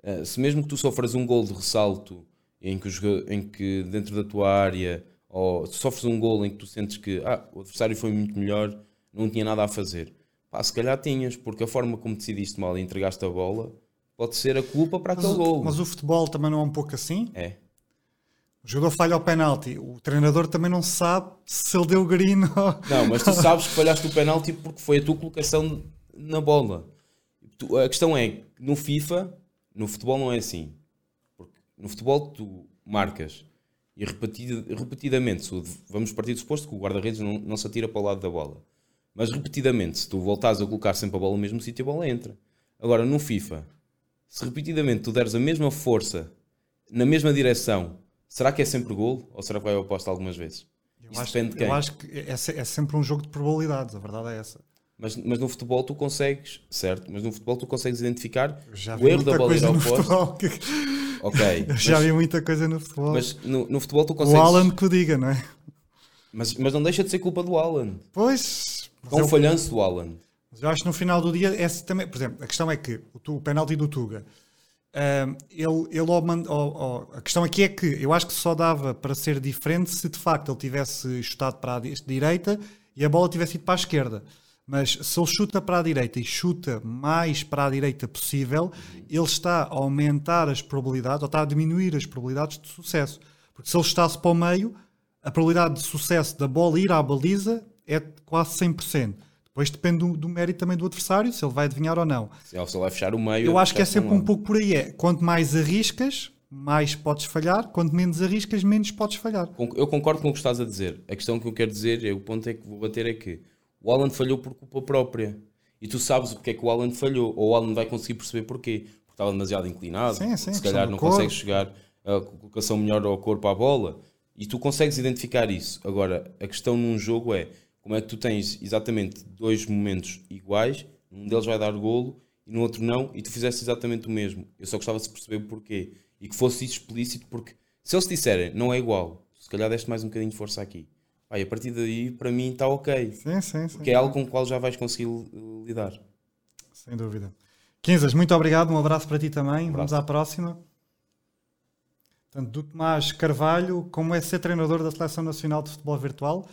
Uh, se mesmo que tu sofras um gol de ressalto em que, o, em que dentro da tua área ou sofres um gol em que tu sentes que ah, o adversário foi muito melhor, não tinha nada a fazer. Pá, se calhar tinhas, porque a forma como decidiste mal e entregaste a bola pode ser a culpa para aquele gol. Mas o futebol também não é um pouco assim? É. O jogador falha o penalti, o treinador também não sabe se ele deu o green ou... Não, mas tu sabes que falhaste o penalti porque foi a tua colocação na bola. a questão é, no FIFA, no futebol não é assim. Porque no futebol tu marcas e repetidamente, vamos partir do suposto que o guarda-redes não, não se atira para o lado da bola. Mas repetidamente, se tu voltares a colocar sempre a bola no mesmo sítio, a bola entra. Agora, no FIFA, se repetidamente tu deres a mesma força na mesma direção, será que é sempre gol ou será que vai ao oposto algumas vezes? Eu Isso acho, depende de quem. Eu acho que é, é, sempre um jogo de probabilidades, a verdade é essa. Mas, mas no futebol tu consegues, certo? Mas no futebol tu consegues identificar o erro da bola ir ao posto. Que... Ok. Eu já vi muita coisa no futebol. Mas no, no futebol tu consegues. O Alan que o diga, não é? Mas, mas não deixa de ser culpa do Alan. Pois. Com o falhanço do Alan. Mas eu acho que no final do dia, esse também, por exemplo, a questão é que o, o penalti do Tuga, um, ele, ele a questão aqui é que eu acho que só dava para ser diferente se de facto ele tivesse chutado para a direita e a bola tivesse ido para a esquerda. Mas se ele chuta para a direita e chuta mais para a direita possível, ele está a aumentar as probabilidades, ou está a diminuir as probabilidades de sucesso. Porque se ele chutasse para o meio, a probabilidade de sucesso da bola ir à baliza é quase 100%. Depois depende do, do, mérito também do adversário, se ele vai adivinhar ou não. Se ele vai fechar o meio. Eu acho que é sempre um pouco por aí. É, quanto mais arriscas, mais podes falhar. Quanto menos arriscas, menos podes falhar. Eu concordo com o que estás a dizer. A questão que eu quero dizer, o ponto é que vou bater é que o Alan falhou por culpa própria. E tu sabes o porque é que o Alan falhou. Ou o Alan vai conseguir perceber porquê. Porque estava demasiado inclinado. Sim, sim, se calhar não consegue chegar a colocação melhor ao corpo à bola. E tu consegues identificar isso. Agora, a questão num jogo é como é que tu tens exatamente dois momentos iguais, um deles vai dar golo e no outro não, e tu fizeste exatamente o mesmo. Eu só gostava de perceber porquê. E que fosse isso explícito, porque se eles disserem não é igual, se calhar deste mais um bocadinho de força aqui Pai, a partir daí, para mim, está ok. Sim, sim, sim. Porque é algo com o qual já vais conseguir lidar. Sem dúvida. Quinzas, muito obrigado. Um abraço para ti também. Um Vamos à próxima. Portanto, do Tomás Carvalho, como é ser treinador da Seleção Nacional de Futebol Virtual?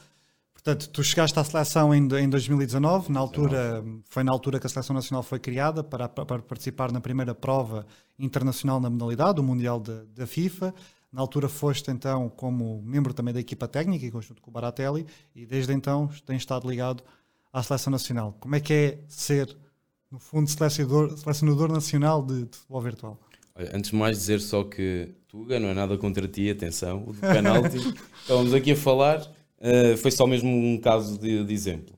Portanto, tu chegaste à seleção em, em 2019, na altura, foi na altura que a Seleção Nacional foi criada para, para participar na primeira prova internacional na modalidade, o Mundial da FIFA. Na altura foste então como membro também da equipa técnica, em conjunto com o Baratelli, e desde então tens estado ligado à Seleção Nacional. Como é que é ser, no fundo, selecionador, selecionador nacional de, de futebol virtual? Olha, antes de mais dizer só que Tuga não é nada contra ti, atenção, o do penalti, estávamos aqui a falar, uh, foi só mesmo um caso de, de exemplo.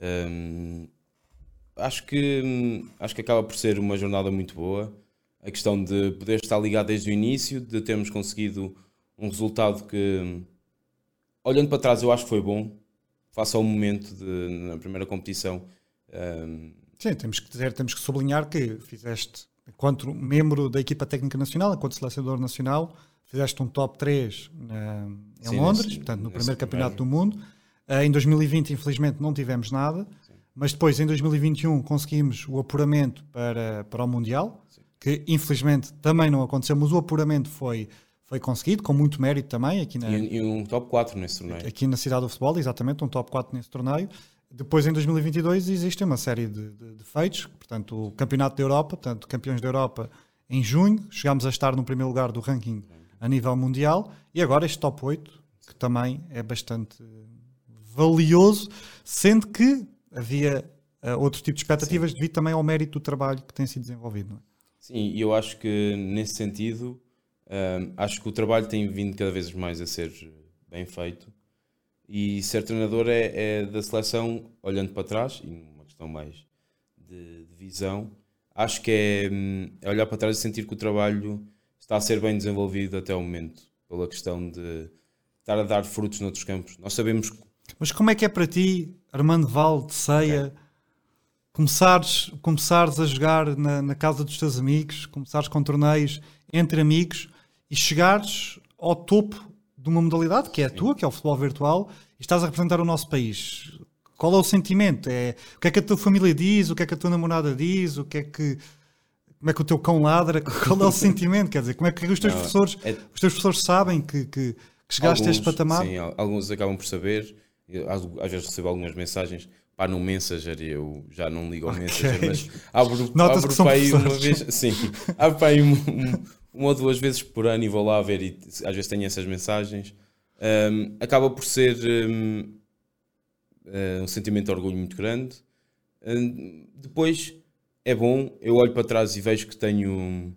Um, acho que acho que acaba por ser uma jornada muito boa a questão de poder estar ligado desde o início, de termos conseguido um resultado que, olhando para trás, eu acho que foi bom, face ao momento de, na primeira competição. Um... Sim, temos que dizer, temos que sublinhar que fizeste, enquanto membro da equipa técnica nacional, enquanto selecionador nacional, fizeste um top 3 na, em Sim, Londres, nesse, portanto, no primeiro campeonato do mundo. Uh, em 2020, infelizmente, não tivemos nada, Sim. mas depois, em 2021, conseguimos o apuramento para, para o Mundial que infelizmente também não aconteceu, mas o apuramento foi, foi conseguido, com muito mérito também. Aqui na, e, e um top 4 nesse torneio. Aqui na cidade do futebol, exatamente, um top 4 nesse torneio. Depois, em 2022, existe uma série de, de, de, feitos, portanto, o Campeonato da Europa, portanto, campeões da Europa em junho, chegámos a estar no primeiro lugar do ranking a nível mundial, e agora este top 8, que também é bastante valioso, sendo que havia uh, outro tipo de expectativas Sim. devido também ao mérito do trabalho que tem sido desenvolvido. É? Sim, e eu acho que nesse sentido, uh, acho que o trabalho tem vindo cada vez mais a ser bem feito e ser treinador é, é da seleção, olhando para trás, e uma questão mais de, de visão, acho que é, hum, é, olhar para trás e sentir que o trabalho está a ser bem desenvolvido até o momento, pela questão de estar a dar frutos noutros campos. Nós sabemos. Mas como é que é para ti, Armando Val de Ceia, okay. começares, começares a jogar na, na casa dos teus amigos, começares com torneios entre amigos e chegares ao topo de uma modalidade que é a Sim. tua, que é o futebol virtual, e estás a representar o nosso país. Qual é o sentimento? É, o que é que a tua família diz? O que é que a tua namorada diz? O que é que como é que o teu cão ladra? Qual é o sentimento? Quer dizer, como é que os teus Não, professores, é... os teus professores sabem que, que, que chegaste alguns, a este patamar? Sim, alguns acabam por saber. Às vezes recebo algumas mensagens pá, no Messenger eu já não ligo ao okay. Messenger, mas abro, abro para aí uma vez, sim, abro para aí um, um, uma ou duas vezes por ano e vou lá ver e às vezes tenho essas mensagens. Um, acaba por ser um, eh, um, sentimento de orgulho muito grande. Um, depois é bom, eu olho para trás e vejo que tenho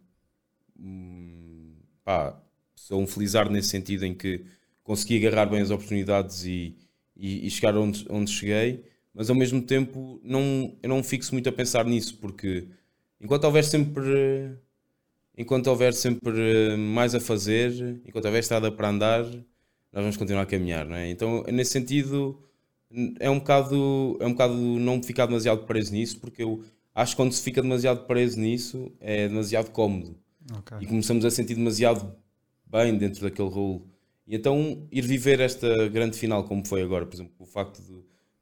pá, sou um felizardo nesse sentido em que consegui agarrar bem as oportunidades e, e, e chegar onde, onde cheguei, mas ao mesmo tempo não, eu não fixo muito a pensar nisso, porque enquanto houver sempre enquanto houver sempre mais a fazer, enquanto houver estrada para andar, nós vamos continuar a caminhar, não é? Então, nesse sentido, é um bocado, é um bocado não ficar demasiado preso nisso, porque eu acho que quando se fica demasiado preso nisso, é demasiado cómodo. Okay. E começamos a sentir demasiado bem dentro daquele rolo. E então, ir viver esta grande final, como foi agora, por exemplo, o facto de,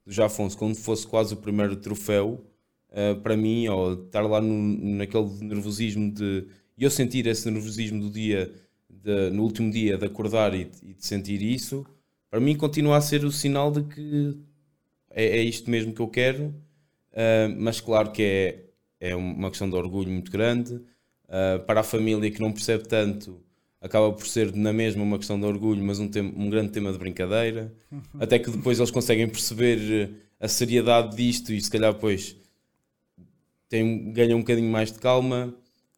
do Jafonso, como fosse quase o primeiro troféu, uh, para mim, ou estar lá no, naquele nervosismo de e eu sentir esse nervosismo do dia, de, no último dia, de acordar e, e, de sentir isso, para mim continua a ser o sinal de que é, é isto mesmo que eu quero, uh, mas claro que é, é uma questão de orgulho muito grande. Uh, para a família que não percebe tanto, acaba por ser na mesma uma questão de orgulho, mas um, tema, um grande tema de brincadeira. Até que depois eles conseguem perceber a seriedade disto e se calhar depois tem, ganham um bocadinho mais de calma.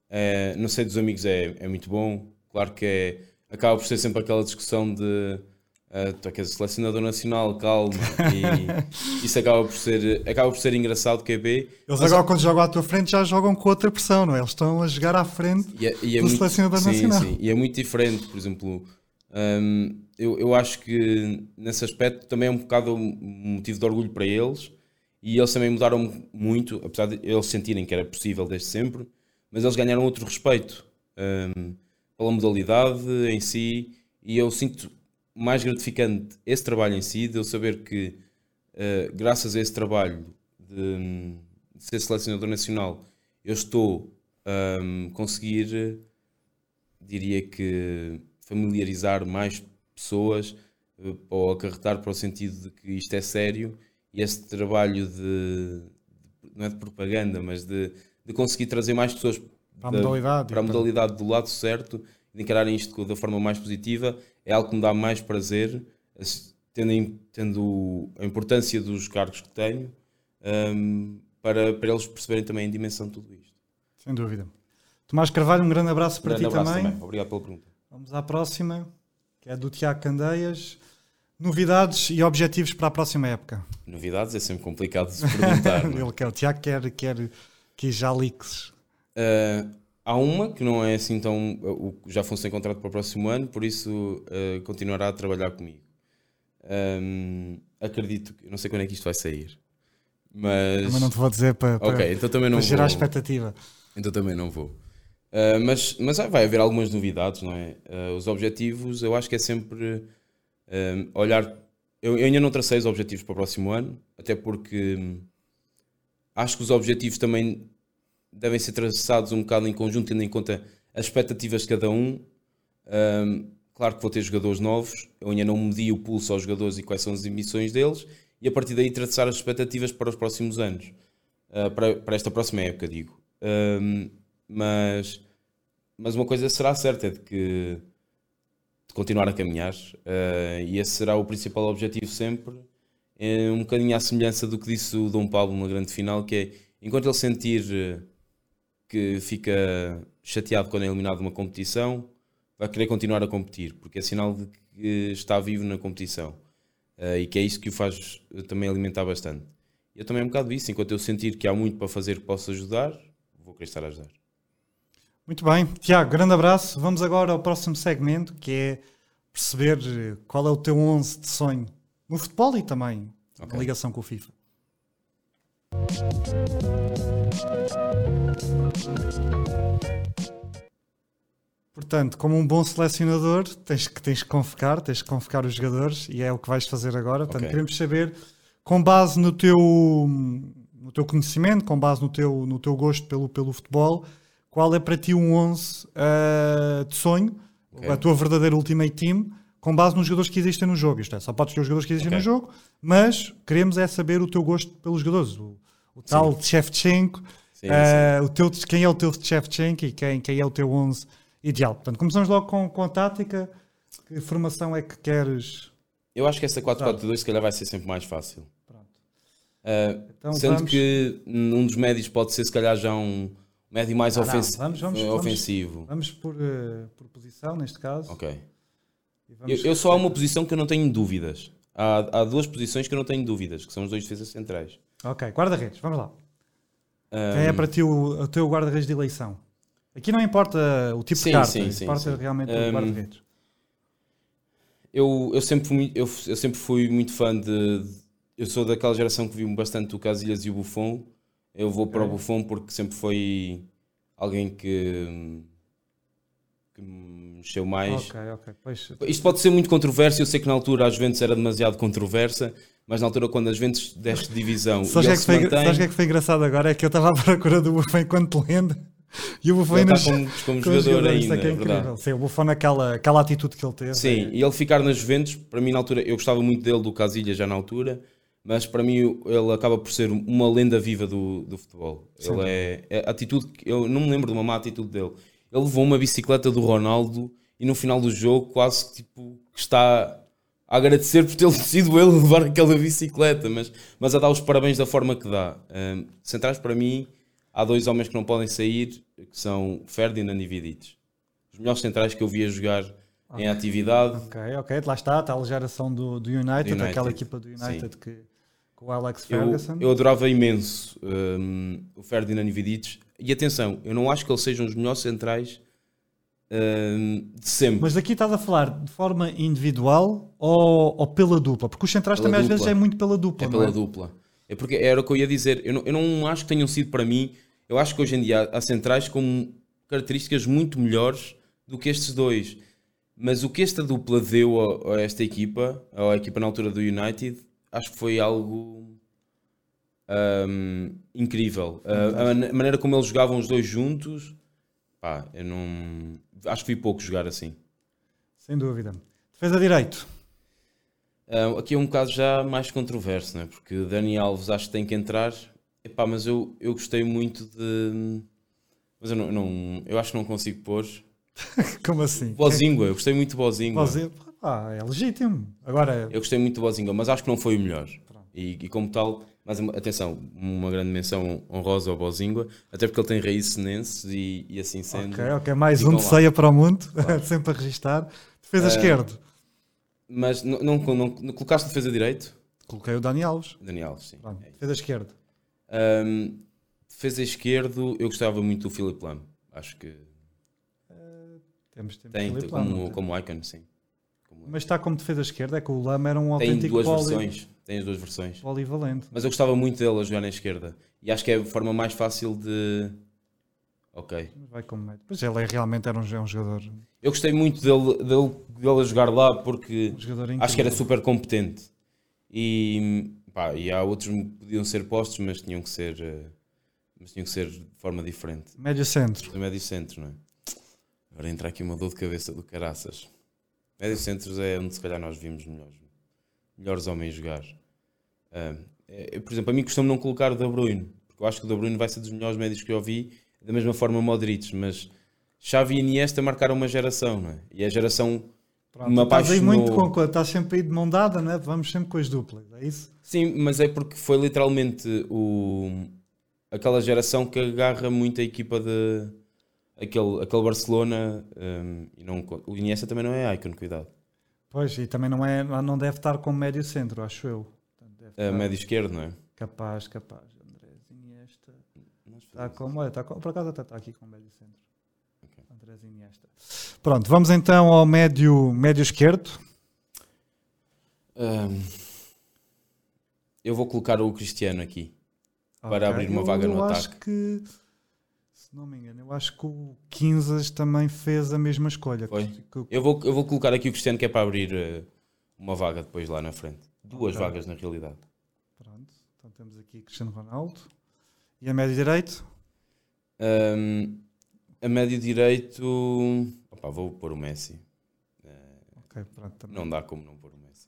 É, não sei dos amigos é, é muito bom. Claro que é, acaba por ser sempre aquela discussão de uh, tu é que és selecionador nacional, calma. E isso acaba por ser, acaba por ser engraçado que é. Eles agora quando jogam à tua frente já jogam com outra pressão, não é? Eles estão a jogar à frente e é, e é do muito, selecionador sim, nacional. Sim, e é muito diferente, por exemplo. Um, eu, eu acho que nesse aspecto também é um bocado um motivo de orgulho para eles e eles também mudaram muito, apesar de eles sentirem que era possível desde sempre, mas eles ganharam outro respeito um, pela modalidade em si e eu sinto mais gratificante esse trabalho em si, de eu saber que uh, graças a esse trabalho de, de, ser selecionador nacional eu estou a um, conseguir, diria que familiarizar mais pessoas uh, ou acarretar para o sentido de que isto é sério. E esse trabalho de, de não é de propaganda, mas de de conseguir trazer mais pessoas para a modalidade, para a modalidade do lado certo, de encararem isto da forma mais positiva, é algo que me dá mais prazer, tendo, tendo a importância dos cargos que tenho, um, para, para eles perceberem também a dimensão de tudo isto. Sem dúvida. Tomás Carvalho, um grande abraço para grande ti abraço também. também. Obrigado pela pergunta. Vamos à próxima, que é do Tiago Candeias. Novidades e objetivos para a próxima época? Novidades é sempre complicado de se perguntar. É? Ele quer, o Tiago quer, quer que já leaks? Uh, há uma que não é assim tão. Já fosse encontrado para o próximo ano, por isso uh, continuará a trabalhar comigo. Um, acredito que. Não sei quando é que isto vai sair. Mas. Também não te vou dizer para, para, okay, então também não para gerar vou. expectativa. Então também não vou. Uh, mas, mas vai haver algumas novidades, não é? Uh, os objetivos, eu acho que é sempre olhar. Eu, eu, ainda não tracei os objetivos para o próximo ano, até porque Acho que os objetivos também devem ser traçados um bocado em conjunto, tendo em conta as expectativas de cada um. um claro que vou ter jogadores novos, eu ainda não medi o pulso aos jogadores e quais são as emissões deles, e a partir daí traçar as expectativas para os próximos anos, uh, para, para, esta próxima época, digo. Um, mas, mas uma coisa será certa, é de que continuar a caminhar. Uh, e esse será o principal objetivo sempre. É um bocadinho à semelhança do que disse o Dom Paulo na grande final, que é enquanto ele sentir que fica chateado quando é eliminado de uma competição, vai querer continuar a competir, porque é sinal de que está vivo na competição. Uh, e que é isso que o faz também alimentar bastante. Eu também é um bocado isso, enquanto eu sentir que há muito para fazer que posso ajudar, vou querer estar a ajudar. Muito bem. Tiago, grande abraço. Vamos agora ao próximo segmento, que é perceber qual é o teu 11 de sonho no futebol e também okay. na ligação com o FIFA. Portanto, como um bom selecionador, tens que, tens que convocar, tens que convocar os jogadores e é o que vais fazer agora. Portanto, okay. queremos saber, com base no teu, no teu conhecimento, com base no teu, no teu gosto pelo, pelo futebol, qual é para ti um 11 uh, eh, de sonho, okay. a tua verdadeira Ultimate Team, com base nos jogadores que existem no jogo. Isto é, só podes ter os jogadores que existem okay. no jogo, mas queremos é saber o teu gosto pelos jogadores. O, o tal Shevchenko, uh, O teu, quem é o teu Shevchenko e quem, quem é o teu 11 ideal. Portanto, começamos logo com, com a tática. Que formação é que queres? Eu acho que essa 4-4-2 se calhar vai ser sempre mais fácil. Uh, então, sendo vamos... que um dos médios pode ser se calhar já um Médio mais ah, ofensivo. Vamos, vamos, ofensivo. Vamos, por, uh, por posição, neste caso. Ok. Eu, eu, só há uma posição que eu não tenho dúvidas. Há, há duas posições que eu não tenho dúvidas, que são os dois defesas centrais. Ok, guarda-redes, vamos lá. Um... Quem é para ti o, o teu guarda-redes de eleição? Aqui não importa o tipo sim, de carta, sim, sim, importa sim. realmente um... o guarda-redes. Eu, eu, sempre fui, eu, eu sempre fui muito fã de. Eu sou daquela geração que viu bastante o Casilhas e o Buffon eu vou para o Buffon porque sempre foi alguém que, que me mexeu mais. Ok, ok. Pois... Isto pode ser muito controverso. Eu sei que na altura a Juventus era demasiado controversa, mas na altura quando a Juventus deste divisão. Sabes o que, é que, foi, mantém... que é que foi engraçado agora? É que eu estava à procura do Buffon enquanto lenda. E o Buffon ainda como, como, como jogador ainda, é, é incrível. Sim, o Buffon naquela aquela atitude que ele teve. Sim, é... e ele ficar na Juventus, para mim na altura, eu gostava muito dele, do Casilha já na altura, mas para mim ele acaba por ser uma lenda viva do, do futebol. Sim. Ele é, é atitude, eu não me lembro de uma má atitude dele. Ele levou uma bicicleta do Ronaldo e no final do jogo quase tipo está a agradecer por ter sido ele levar aquela bicicleta, mas, mas a dar os parabéns da forma que dá. Um, centrais para mim há dois homens que não podem sair, que são Ferdinand e Vidic. Os melhores centrais que eu via jogar okay. em atividade. Ok, ok, lá está, a tal geração do, do United, United, aquela equipa do United Sim. que com o Alex Ferguson. Eu, eu adorava imenso um, o Ferdinand Vidic. E atenção, eu não acho que eles sejam os melhores centrais um, de sempre. Mas aqui estás a falar de forma individual ou, ou pela dupla? Porque os centrais pela também dupla. às vezes é muito pela dupla. É pela é? dupla. É porque era o que eu ia dizer. Eu não, eu não acho que tenham sido para mim. Eu acho que hoje em dia há, há centrais com características muito melhores do que estes dois. Mas o que esta dupla deu a, a esta equipa, à equipa na altura do United, acho que foi algo um, incrível. Uh, a maneira como eles jogavam os dois juntos, pá, eu não. Acho que vi pouco jogar assim. Sem dúvida. Defesa direito. Uh, aqui é um caso já mais controverso, né? porque Dani Alves acho que tem que entrar. Epá, mas eu, eu gostei muito de. Mas eu, não, não eu acho que não consigo pôr. Como assim? Bozingua, eu gostei muito de Bozingua. Bozingua. Ah, é legítimo. Agora... Eu gostei muito do Bozinga, mas acho que não foi o melhor. E, e, como tal, mas atenção, uma grande menção honrosa ao Bozingua, até porque ele tem raízes senenses e, e assim sendo. Ok, ok, mais um de ceia para o mundo, claro. sempre a registar. Defesa uh, esquerdo. Mas não, não, não, não colocaste defesa direito? Coloquei o Dani Alves. Dani Alves, sim. Pronto, é defesa esquerdo. Um, defesa esquerdo, eu gostava muito do Philip Lam. Acho que. Uh, temos, temos tem, como, como icon, sim. Mas está como defesa esquerda, é que o Lama era um autêntico Tem duas poli... versões. Tem as duas versões. Polivalente. Mas eu gostava muito dele a jogar na esquerda. E acho que é a forma mais fácil de. Ok. Vai como médio. Pois ele é, realmente era um, é um jogador. Eu gostei muito dele, dele, dele a jogar lá porque um acho que era super competente. E, pá, e há outros que podiam ser postos, mas tinham que ser. Eh, mas tinham que ser de forma diferente. Médio centro. Médio centro, não é? Agora entra aqui uma dor de cabeça do caraças. Médio centros é onde se calhar nós vimos melhores, melhores homens jogar. Uh, é, por exemplo, a mim costuma não colocar o De Bruyne, porque eu acho que o De Bruyne vai ser dos melhores médios que eu vi, da mesma forma Modric, mas Xavi e Iniesta marcaram uma geração, não é? E a geração Pronto, me estás apaixonou. muito com, estás sempre aí de mão dada, né? vamos sempre com as duplas, é isso? Sim, mas é porque foi literalmente o, aquela geração que agarra muito a equipa de aquele, aquele Barcelona hum, e não, o Iniesta também não é icon, cuidado. Pois, e também não, é, não deve estar como médio centro, acho eu. É médio esquerdo, não é? Capaz, capaz. Andrés Iniesta. Está como, olha, está com, por acaso até está aqui com médio centro. Ok. Andrés Iniesta. Pronto, vamos então ao médio, médio esquerdo. Hum, eu vou colocar o Cristiano aqui. Para Ok. abrir uma Eu- vaga no eu ataque. acho que, não me engano, eu acho que o Quinzas também fez a mesma escolha. Foi? Que- que- Eu vou, eu vou colocar aqui o Cristiano que é para abrir eh, uma vaga depois lá na frente. Duas Ok. vagas na realidade. Pronto, então temos aqui Cristiano Ronaldo. E a médio direito? Hum, a médio direito. Opa, vou pôr o Messi. Pronto. Não dá como não pôr o Messi.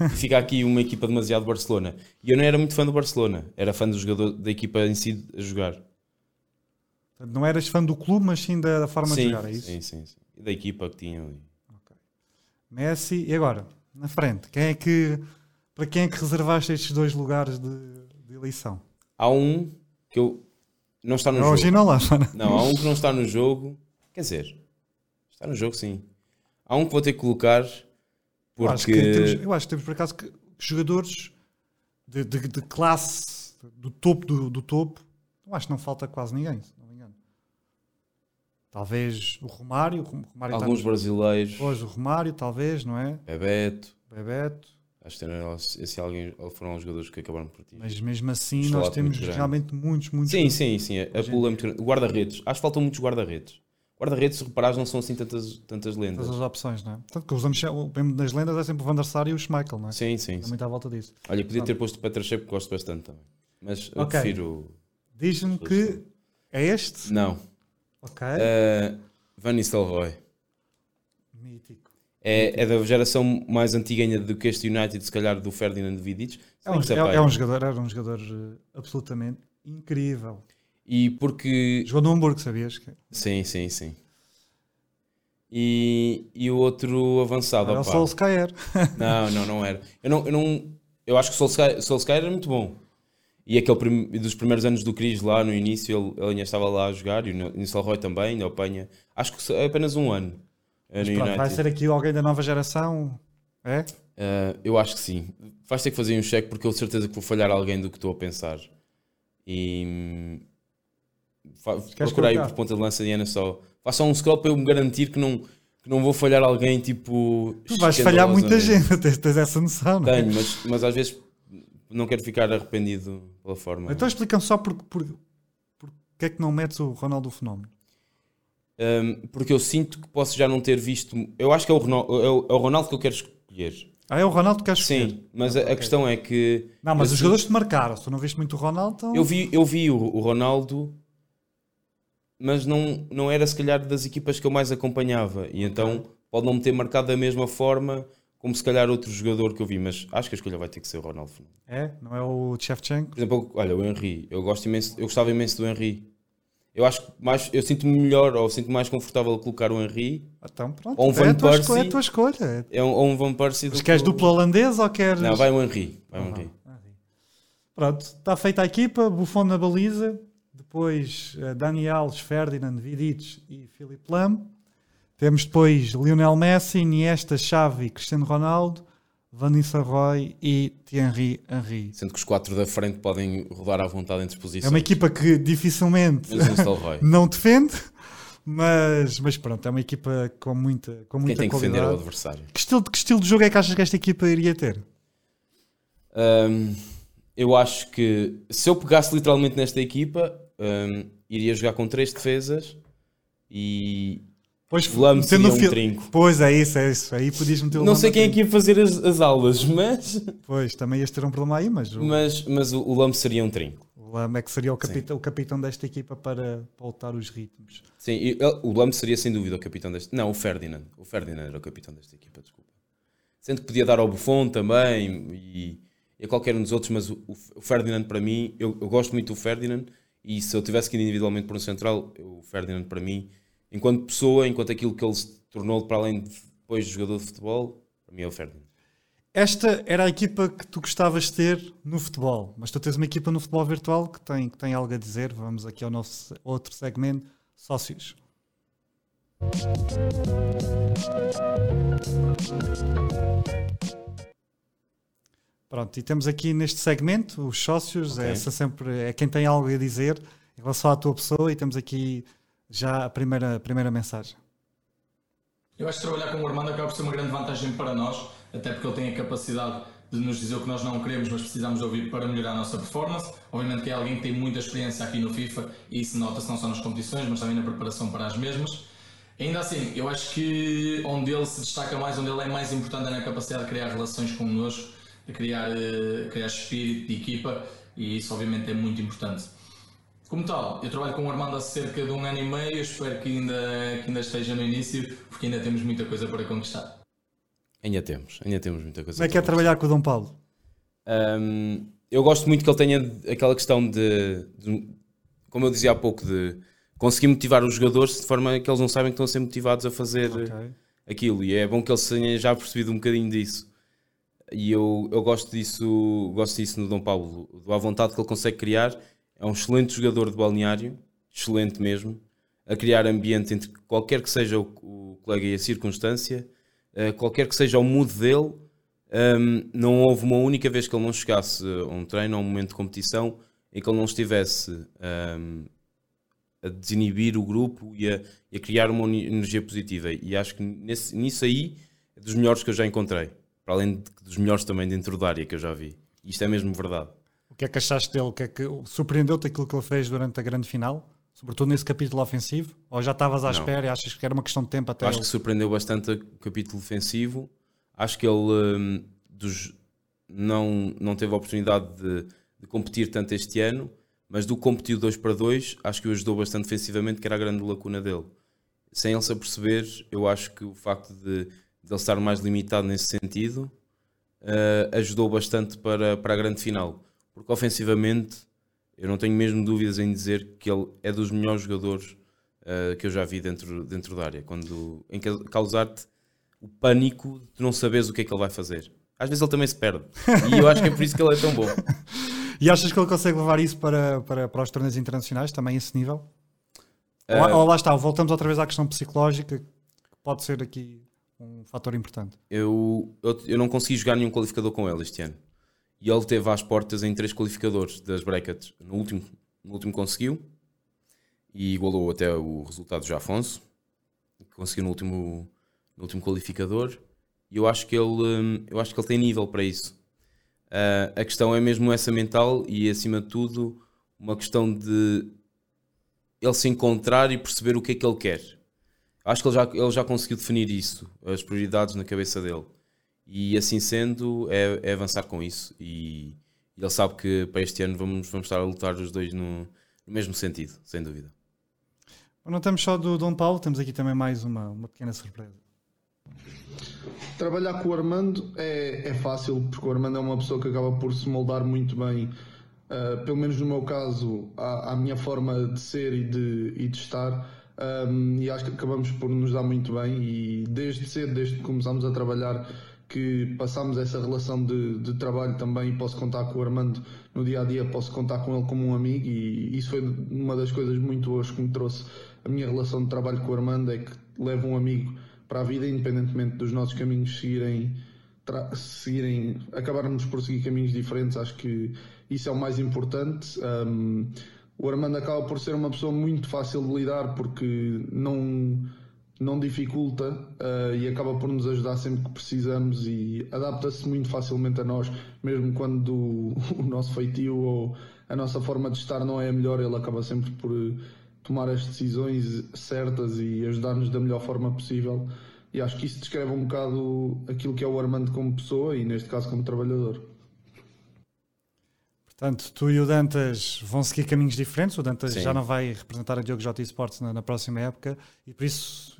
E fica aqui uma equipa demasiado Barcelona. E eu não era muito fã do Barcelona. Era fã do jogador da equipa em si a jogar. Portanto, Não eras fã do clube, mas sim da, da forma de sim, jogar, é isso? sim, sim, sim. E da equipa que tinham. Ok. Messi, e agora? Na frente, quem é que, para quem é que reservaste estes dois lugares de, de eleição? Há um que eu. Não está no É o jogo. Ginola, mano. Não, há um que não está no jogo. Quer dizer, está no jogo sim. Há um que vou ter que colocar Eu acho, que porque. temos, eu acho que temos por acaso que jogadores de, de- de classe do topo do, do topo, eu acho que não falta quase ninguém, se não me engano. Talvez o Romário, o Romário está Alguns brasileiros. Hoje o Romário, talvez, não é? Bebeto. Bebeto, Acho que eram- esse alguém, foram os jogadores que acabaram por ti. mas mesmo assim Estou nós temos muito realmente muitos, muitos. Sim, sim, sim. A pula é muito grande. Guarda-redes. Acho que faltam muitos guarda-redes. Guarda-redes, se reparares, não são assim tantas, tantas lendas. Todas as opções, não é? Tanto que usamos mesmo das lendas é sempre o Van der Sar e o Schmeichel, não é? Sim, sim. Sim. muito à volta disso. Olha, podia ter posto o Petrachep, que gosto bastante também. Mas eu Ok. prefiro. Diz-me que é este? Não. Ok. Uh, Van Nistelrooy. Mítico. É, é da geração mais antiga ainda do que este United, se calhar do Ferdinand Vidic. É um, é, Sapai. é um jogador, era um jogador eh, absolutamente incrível. E porque. Jogou no Hamburgo, sabias? Que Sim, sim, sim. E, e o outro avançado. era o opá. Solskjaer. Não, não, não era. Eu, não, eu, não, eu acho que o Solskjaer, Solskjaer era muito bom. E aquele prim- dos primeiros anos do Cris lá no início, ele, ele ainda estava lá a jogar, e o Nistelrooy também, ainda apanha. Acho que é apenas um ano eh, Mas no pronto, vai United. ser aqui alguém da nova geração? É? Eh, eu acho que sim. Vais ter que fazer um cheque porque eu tenho certeza que vou falhar alguém do que estou a pensar. E hum, fa- procura aí por ponta de lança, Diana, só. Faça um scroll para eu me garantir que não, que não vou falhar alguém tipo. Tu vais falhar muita gente, tens, tens essa noção, não é? Tenho, mas, mas às vezes não quero ficar arrependido pela forma. Então explica-me só por, por, por que é que não metes o Ronaldo Fenómeno. Um, porque eu sinto que posso já não ter visto. Eu acho que é o Ronaldo, é o, é o Ronaldo que eu quero escolher. Ah, é o Ronaldo que queres escolher? Sim, mas Ah, a, a ok. questão é que. Não, mas os sinto- jogadores te marcaram. Se tu não viste muito o Ronaldo, então... Eu vi, eu vi o, o Ronaldo, mas não, não era se calhar das equipas que eu mais acompanhava. E então pode não me ter marcado da mesma forma como se calhar outro jogador que eu vi. Mas acho que a escolha vai ter que ser o Ronaldo. Fenómeno. É? Não é o Shevchenko? Por exemplo, olha, o Henry. Eu, gosto imenso, eu gostava imenso do Henry. Eu acho que mais, eu sinto-me melhor ou sinto mais confortável a colocar o Henry Então pronto, Ou um é, Van a tua Persie. escolha, é a tua escolha. é um, ou um Van Persie. do Mas queres que o- duplo holandês ou queres... Não, vai o Henry. Vai o Henry. ah. Pronto, está feita a equipa, Buffon na baliza, depois eh, Dani Alves, Ferdinand, Vidic e Philip Lam. Temos depois Lionel Messi, Iniesta, Xavi, Cristiano Ronaldo, Van Nistelrooy e Thierry Henry. Sendo que os quatro da frente podem rodar à vontade entre posições. É uma equipa que dificilmente não defende, mas, mas pronto, é uma equipa com muita, com Quem muita tem que defender é o qualidade. adversário. Que estilo, que estilo de jogo é que achas que esta equipa iria ter? Hum, eu acho que se eu pegasse literalmente nesta equipa, hum, iria jogar com três defesas e Pois, Lam metendo seria um fil- trinco. Pois é isso, é isso. Aí podias meter o Não sei quem é que ia fazer as, as aulas, mas, Pois, também ias ter um problema aí, mas o, mas, mas o, o Lam seria um trinco. o Lam é que seria o capitão, o capitão desta equipa para pautar os ritmos. Sim, ele- o Lam seria sem dúvida o capitão deste. Não, o Ferdinand. O Ferdinand era o capitão desta equipa, desculpa. Sendo que podia dar ao Buffon também e, e a qualquer um dos outros, mas o, o Ferdinand para mim, eu, eu gosto muito do Ferdinand e se eu tivesse que ir individualmente por um central, o Ferdinand para mim, enquanto pessoa, enquanto aquilo que ele se tornou para além de depois de jogador de futebol, para mim é o Ferdinand. Esta era a equipa que tu gostavas de ter no futebol, mas tu tens uma equipa no futebol virtual que tem, que tem algo a dizer. Vamos aqui ao nosso outro segmento, sócios. Pronto, e temos aqui neste segmento os sócios, okay. essa sempre é quem tem algo a dizer em relação à tua pessoa e temos aqui já a primeira, a primeira mensagem. Eu acho que trabalhar com o Armando acaba por ser uma grande vantagem para nós, até porque ele tem a capacidade de nos dizer o que nós não queremos, mas precisamos ouvir para melhorar a nossa performance. Obviamente que é alguém que tem muita experiência aqui no FIFA e isso nota-se não só nas competições, mas também na preparação para as mesmas. Ainda assim, eu acho que onde ele se destaca mais, onde ele é mais importante é na capacidade de criar relações connosco, de criar, uh, criar espírito de equipa e isso obviamente é muito importante. Como tal, eu trabalho com o Armando há cerca de um ano e meio, espero que ainda, que ainda esteja no início, porque ainda temos muita coisa para conquistar. Ainda temos, ainda temos muita coisa. Como é que é trabalhar com o Dom Paulo? Um, eu gosto muito que ele tenha aquela questão de, de, como eu dizia há pouco, de conseguir motivar os jogadores de forma que eles não sabem que estão a ser motivados a fazer okay. aquilo. E é bom que eles tenham já percebido um bocadinho disso. E eu, eu gosto disso, gosto disso no Dom Paulo, do à vontade que ele consegue criar. É um excelente jogador de balneário, excelente mesmo, a criar ambiente entre qualquer que seja o, colega e a circunstância eh, qualquer que seja o mood dele, ehm, não houve uma única vez que ele não chegasse a um treino, a um momento de competição, em que ele não estivesse ehm, a desinibir o grupo e a, e a, criar uma energia positiva. E acho que nesse, nisso aí é dos melhores que eu já encontrei, para além de, dos melhores também dentro da área que eu já vi. Isto é mesmo verdade. O que é que achaste dele? O que é que surpreendeu-te aquilo que ele fez durante a grande final? Sobretudo nesse capítulo ofensivo? Ou já estavas à não. espera e achas que era uma questão de tempo até. Acho ele... que surpreendeu bastante o capítulo ofensivo. Acho que ele um, dos, não, não teve a oportunidade de, de, competir tanto este ano, mas do competir 2 para 2, acho que o ajudou bastante defensivamente, que era a grande lacuna dele. Sem ele se aperceber, eu acho que o facto de, de ele estar mais limitado nesse sentido uh, ajudou bastante para, para a grande final. Porque ofensivamente eu não tenho mesmo dúvidas em dizer que ele é dos melhores jogadores uh, que eu já vi dentro, dentro da área, quando, em causar-te o pânico de não saberes o que é que ele vai fazer. Às vezes ele também se perde. E eu acho que é por isso que ele é tão bom. e achas que ele consegue levar isso para, para, para os torneios internacionais, também esse nível? Uh, ou, ou lá está, voltamos outra vez à questão psicológica, que pode ser aqui um fator importante. Eu, eu, eu não consegui jogar nenhum qualificador com ele este ano e ele teve às portas em três qualificadores das brackets. No último, no último conseguiu e igualou até o resultado de Afonso, que conseguiu no último, no último qualificador. E eu acho que ele, hum, eu acho que ele tem nível para isso. Uh, a questão é mesmo essa mental e, acima de tudo, uma questão de ele se encontrar e perceber o que é que ele quer. Acho que ele já, ele já conseguiu definir isso, as prioridades na cabeça dele. E assim sendo, é, é avançar com isso. E, e, ele sabe que para este ano vamos, vamos estar a lutar os dois no, no mesmo sentido, sem dúvida. Não estamos só do Dom Paulo, temos aqui também mais uma, uma pequena surpresa. Trabalhar com o Armando é, é fácil, porque o Armando é uma pessoa que acaba por se moldar muito bem, uh, pelo menos no meu caso, à, à, minha forma de ser e de, e de estar. Um, e acho que acabamos por nos dar muito bem. E desde cedo, desde que começámos a trabalhar que passámos essa relação de, de, trabalho também posso contar com o Armando no dia a dia, posso contar com ele como um amigo e isso foi uma das coisas muito boas que me trouxe a minha relação de trabalho com o Armando é que leva um amigo para a vida, independentemente dos nossos caminhos seguirem, seguirem acabarmos por seguir caminhos diferentes, acho que isso é o mais importante. Um, o Armando acaba por ser uma pessoa muito fácil de lidar porque não não dificulta uh, e acaba por nos ajudar sempre que precisamos e adapta-se muito facilmente a nós, mesmo quando o, nosso feitio ou a nossa forma de estar não é a melhor, ele acaba sempre por tomar as decisões certas e ajudar-nos da melhor forma possível. E acho que isso descreve um bocado aquilo que é o Armando como pessoa e, neste caso, como trabalhador. Portanto, tu e o Dantas vão seguir caminhos diferentes. O Dantas Sim. já não vai representar a Diogo J Sports na, na, próxima época e por isso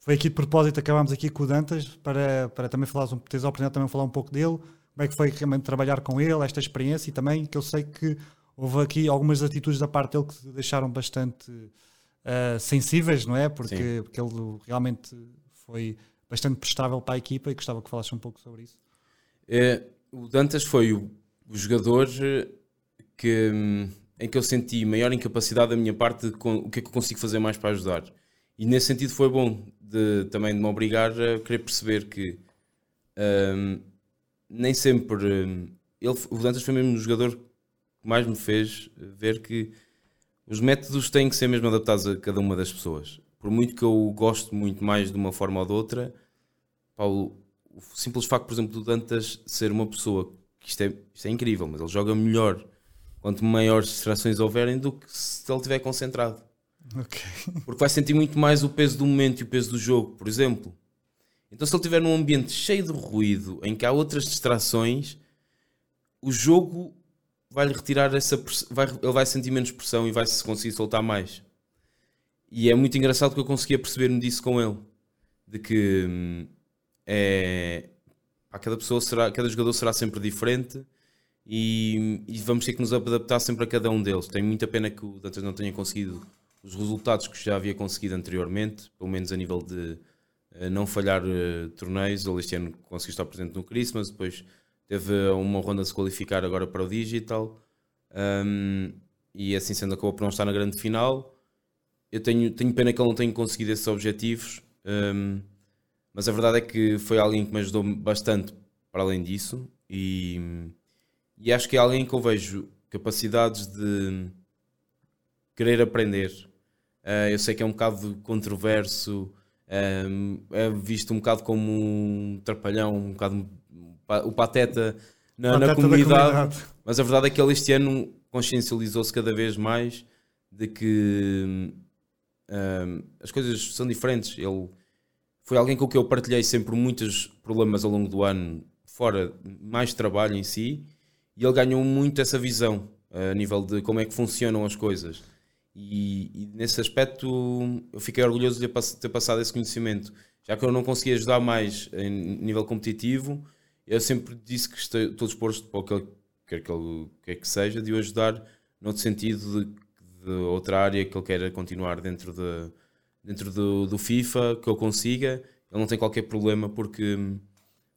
foi aqui de propósito acabámos aqui com o Dantas para, para também falar, teres a oportunidade de também falar um pouco dele, como é que foi realmente trabalhar com ele, esta experiência e também que eu sei que houve aqui algumas atitudes da parte dele que deixaram bastante uh, sensíveis, não é? Porque, porque ele realmente foi bastante prestável para a equipa e gostava que falasse um pouco sobre isso. É, o Dantas foi o, o jogador que, em que eu senti maior incapacidade da minha parte de o que é que eu consigo fazer mais para ajudar. E nesse sentido foi bom de, também de me obrigar a querer perceber que um, nem sempre. Ele, o Dantas foi mesmo o jogador que mais me fez ver que os métodos têm que ser mesmo adaptados a cada uma das pessoas. Por muito que eu goste muito mais de uma forma ou de outra, Paulo, o simples facto, por exemplo, do Dantas ser uma pessoa isto é, isto é incrível, mas ele joga melhor quanto maiores distrações houverem do que se ele estiver concentrado. Okay. Porque vai sentir muito mais o peso do momento e o peso do jogo, por exemplo. Então, se ele estiver num ambiente cheio de ruído, em que há outras distrações, o jogo vai-lhe retirar essa vai, ele vai sentir menos pressão e vai se conseguir soltar mais. E é muito engraçado que eu conseguia perceber-me disso com ele. De que hum, é, pá, cada pessoa será, cada jogador será sempre diferente e, e, vamos ter que nos adaptar sempre a cada um deles. Tenho muita pena que o Dantas não tenha conseguido os resultados que já havia conseguido anteriormente, pelo menos a nível de uh, não falhar uh, torneios. Ele este ano conseguiu estar presente no Christmas, depois teve uma ronda de se qualificar agora para o Digital um, e assim sendo acabou por não estar na grande final. Eu tenho, tenho pena que ele não tenha conseguido esses objetivos, um, mas a verdade é que foi alguém que me ajudou bastante para além disso e, e acho que é alguém que eu vejo capacidades de querer aprender. Uh, eu sei que é um bocado controverso, um, é visto um bocado como um trapalhão, um bocado o pateta na, pateta na comunidade, comunidade, mas a verdade é que ele este ano consciencializou-se cada vez mais de que um, as coisas são diferentes. Ele foi alguém com quem eu partilhei sempre muitos problemas ao longo do ano, fora mais trabalho em si, e ele ganhou muito essa visão a nível de como é que funcionam as coisas. E, e nesse aspecto eu fiquei orgulhoso de ter passado esse conhecimento, já que eu não conseguia ajudar mais em nível competitivo eu sempre disse que estou, disposto para o que ele quer que ele quer que seja, de o ajudar noutro sentido de, de, outra área que ele queira continuar dentro, de, dentro do, do FIFA, que eu consiga. Ele não tem qualquer problema porque,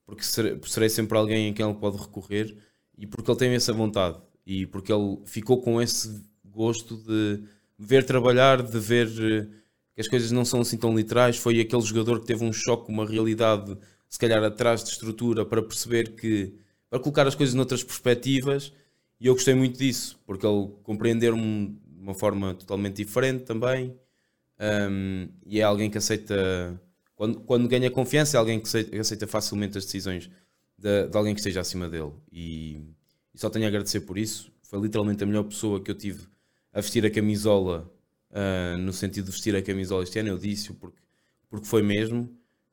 porque serei, sempre alguém em quem ele pode recorrer e porque ele tem essa vontade e porque ele ficou com esse gosto de ver trabalhar, de ver eh, que as coisas não são assim tão literais. Foi aquele jogador que teve um choque, uma realidade se calhar atrás de estrutura para perceber que para colocar as coisas noutras perspectivas e eu gostei muito disso porque ele compreendeu-me de uma forma totalmente diferente também um, e é alguém que aceita quando, quando ganha confiança é alguém que aceita, facilmente as decisões de, de, alguém que esteja acima dele. E, e, só tenho a agradecer por isso. Foi literalmente a melhor pessoa que eu tive a vestir a camisola uh, no sentido de vestir a camisola este ano. Eu disse porque, porque foi mesmo.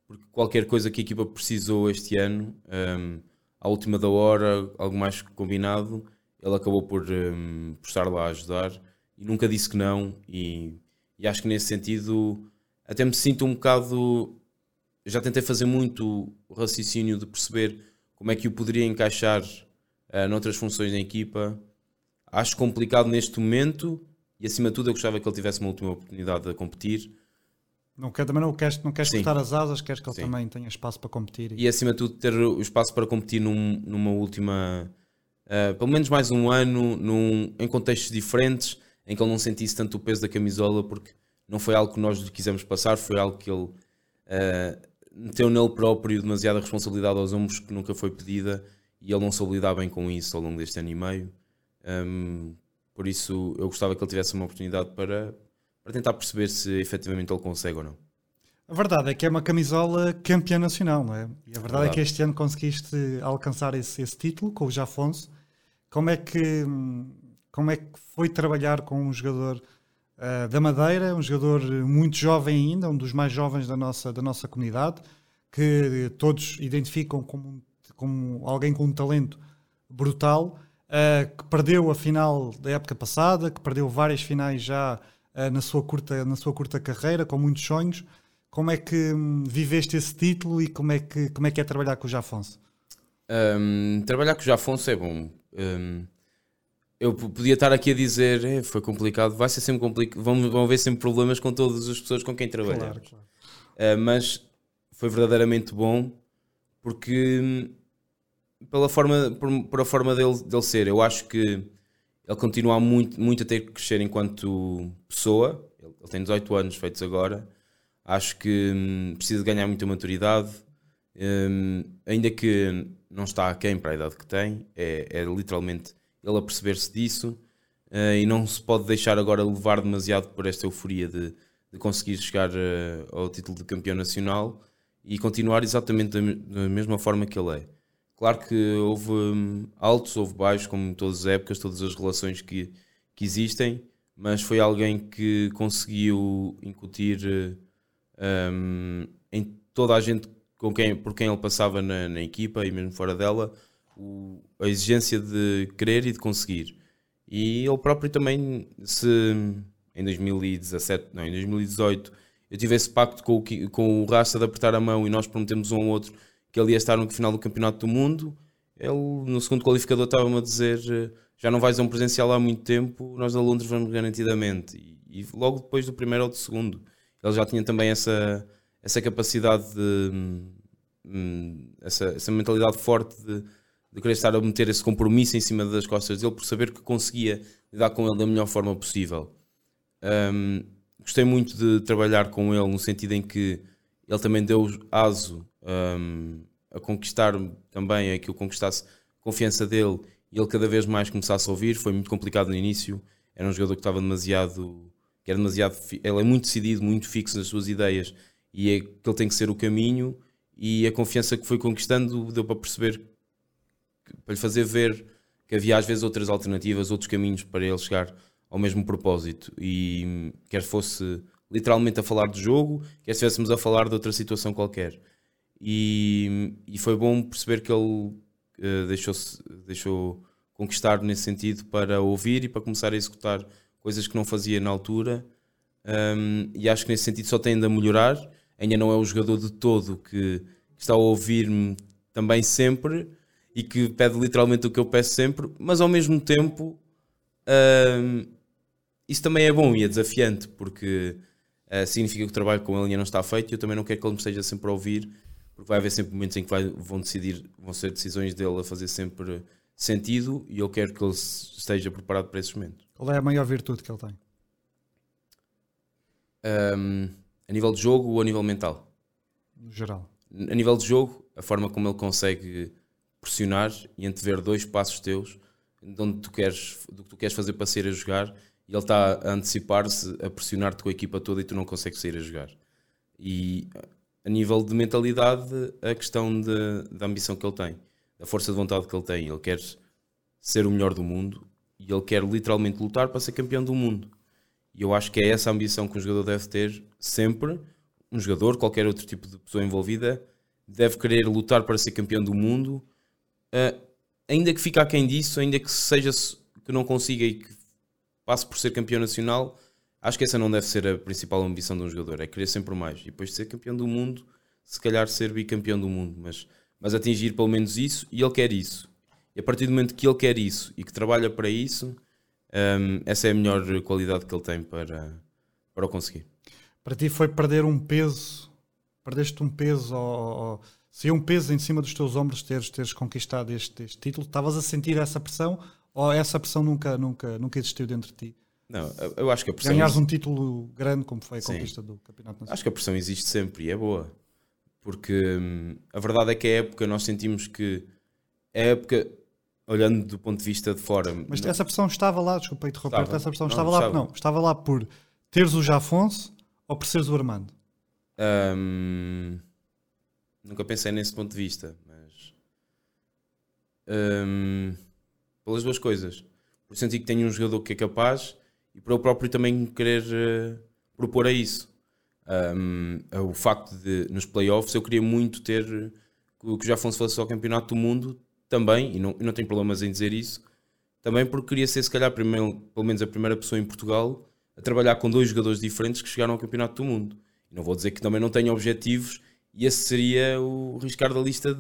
Porque qualquer coisa que a equipa precisou este ano, um, à última da hora, algo mais combinado, ele acabou por, um, por estar lá a ajudar. E nunca disse que não. E, e, acho que nesse sentido até me sinto um bocado. Já tentei fazer muito o raciocínio de perceber como é que o poderia encaixar uh, noutras funções na equipa. Acho complicado neste momento e acima de tudo eu gostava que ele tivesse uma última oportunidade de competir não quer, também não queres, não queres cortar as asas, queres que ele Sim. também tenha espaço para competir. E... e acima de tudo ter o espaço para competir num, numa última, uh, pelo menos mais um ano, num, em contextos diferentes, em que ele não sentisse tanto o peso da camisola, porque não foi algo que nós lhe quisemos passar, foi algo que ele uh, meteu nele próprio demasiada responsabilidade aos ombros que nunca foi pedida e ele não soube lidar bem com isso ao longo deste ano e meio. Um, por isso eu gostava que ele tivesse uma oportunidade para, para tentar perceber se efetivamente ele consegue ou não. A verdade é que é uma camisola campeã nacional, não é? E a verdade, verdade. é que este ano conseguiste alcançar esse, esse, título com o Jafonso. Como é que como é que foi trabalhar com um jogador uh, da Madeira, um jogador muito jovem ainda, um dos mais jovens da nossa da nossa comunidade, que todos identificam como como alguém com um talento brutal, uh, que perdeu a final da época passada, que perdeu várias finais já uh, na, sua curta, na sua curta carreira, com muitos sonhos. Como é que hum, viveste esse título e como é que, como é, que é trabalhar com o Jafonso? Um, trabalhar com o Jafonso é bom. Um, eu podia estar aqui a dizer é, foi complicado, vai ser sempre complicado, vão, vão haver sempre problemas com todas as pessoas com quem trabalhar. Claro, claro. Uh, mas foi verdadeiramente bom porque pela forma, por, por, a forma dele, dele ser, eu acho que ele continua muito, muito a ter que crescer enquanto pessoa. Ele, ele tem 18 anos feitos agora. Acho que hum, precisa ganhar muita maturidade. Hum, ainda que não está aquém para a idade que tem, é, é literalmente ele a perceber-se disso uh, e não se pode deixar agora levar demasiado por esta euforia de, de conseguir chegar uh, ao título de campeão nacional e continuar exatamente da, da, mesma forma que ele é. Claro que houve um, altos, houve baixos, como em todas as épocas, todas as relações que, que existem, mas foi alguém que conseguiu incutir uh, um, em toda a gente com quem, por quem ele passava na, na equipa e mesmo fora dela o, a exigência de querer e de conseguir. E ele próprio também, se em 2017, não, em 2018, eu tive esse pacto com o, com o Rasta de apertar a mão e nós prometemos um ao outro que ele ia estar no final do Campeonato do Mundo. Ele, no segundo qualificador, estava-me a dizer: já não vais a um presencial há muito tempo, nós a Londres vamos garantidamente. E, e, logo depois do primeiro ou do segundo, ele já tinha também essa, essa capacidade de. Hum, essa, essa mentalidade forte de de querer estar a meter esse compromisso em cima das costas dele por saber que conseguia lidar com ele da melhor forma possível. Um, gostei muito de trabalhar com ele no sentido em que ele também deu aso um, a conquistar também, a que eu conquistasse confiança dele e ele cada vez mais começasse a ouvir. Foi muito complicado no início, era um jogador que estava demasiado. que era demasiado. ele é muito decidido, muito fixo nas suas ideias e é que ele tem que ser o caminho. E a confiança que foi conquistando deu para perceber para lhe fazer ver que havia às vezes outras alternativas, outros caminhos para ele chegar ao mesmo propósito. E quer fosse literalmente a falar do jogo, quer estivéssemos a falar de outra situação qualquer. E, e foi bom perceber que ele uh, deixou, deixou conquistar nesse sentido para ouvir e para começar a executar coisas que não fazia na altura. Um, e acho que nesse sentido só tem a melhorar. Ainda não é o jogador de todo que, que está a ouvir-me também sempre, e que pede literalmente o que eu peço sempre, mas ao mesmo tempo uh, isso também é bom e é desafiante, porque uh, significa que o trabalho com ele ainda não está feito e eu também não quero que ele me esteja sempre a ouvir, porque vai haver sempre momentos em que vai, vão decidir, vão ser decisões dele a fazer sempre sentido e eu quero que ele esteja preparado para esses momentos. Qual é a maior virtude que ele tem? Um, a nível de jogo ou a nível mental? No geral. A nível de jogo, a forma como ele consegue pressionar e antever dois passos teus de onde tu queres, do que tu queres fazer para sair a jogar e ele está a antecipar-se, a pressionar-te com a equipa toda e tu não consegues sair a jogar. E a nível de mentalidade, a questão de, da ambição que ele tem, da força de vontade que ele tem, ele quer ser o melhor do mundo e ele quer literalmente lutar para ser campeão do mundo. E eu acho que é essa a ambição que um jogador deve ter sempre. Um jogador, qualquer outro tipo de pessoa envolvida, deve querer lutar para ser campeão do mundo uh, ainda que fique aquém disso, ainda que seja que não consiga e que passe por ser campeão nacional, acho que essa não deve ser a principal ambição de um jogador, é querer sempre mais. E depois de ser campeão do mundo, se calhar ser bicampeão do mundo, mas, mas atingir pelo menos isso, e ele quer isso. E a partir do momento que ele quer isso e que trabalha para isso, um, essa é a melhor qualidade que ele tem para, para o conseguir. Para ti foi perder um peso, perdeste um peso ao, é um peso em cima dos teus ombros teres, teres conquistado este, este título, estavas a sentir essa pressão ou essa pressão nunca, nunca, nunca existiu dentro de ti? Não, eu acho que a pressão. Ganhares um título grande como foi a Sim. conquista do Campeonato Nacional. Acho que a pressão existe sempre e é boa. Porque hum, a verdade é que a época nós sentimos que a época, olhando do ponto de vista de fora. Mas não... essa pressão estava lá, desculpa interromper, essa pressão não, estava, lá, estava. não, estava lá por teres o Jafonso ou por seres o Armando? Hum, Nunca pensei nesse ponto de vista, mas. Um, pelas duas coisas. Por sentir que tenho um jogador que é capaz e por eu próprio também querer uh, propor a isso. Um, o facto de, nos playoffs, eu queria muito ter que o já fosse ao Campeonato do Mundo também, e não, não tenho problemas em dizer isso, também porque queria ser, se calhar, primeiro, pelo menos a primeira pessoa em Portugal a trabalhar com dois jogadores diferentes que chegaram ao Campeonato do Mundo. E não vou dizer que também não tenho objetivos e esse seria o riscar da lista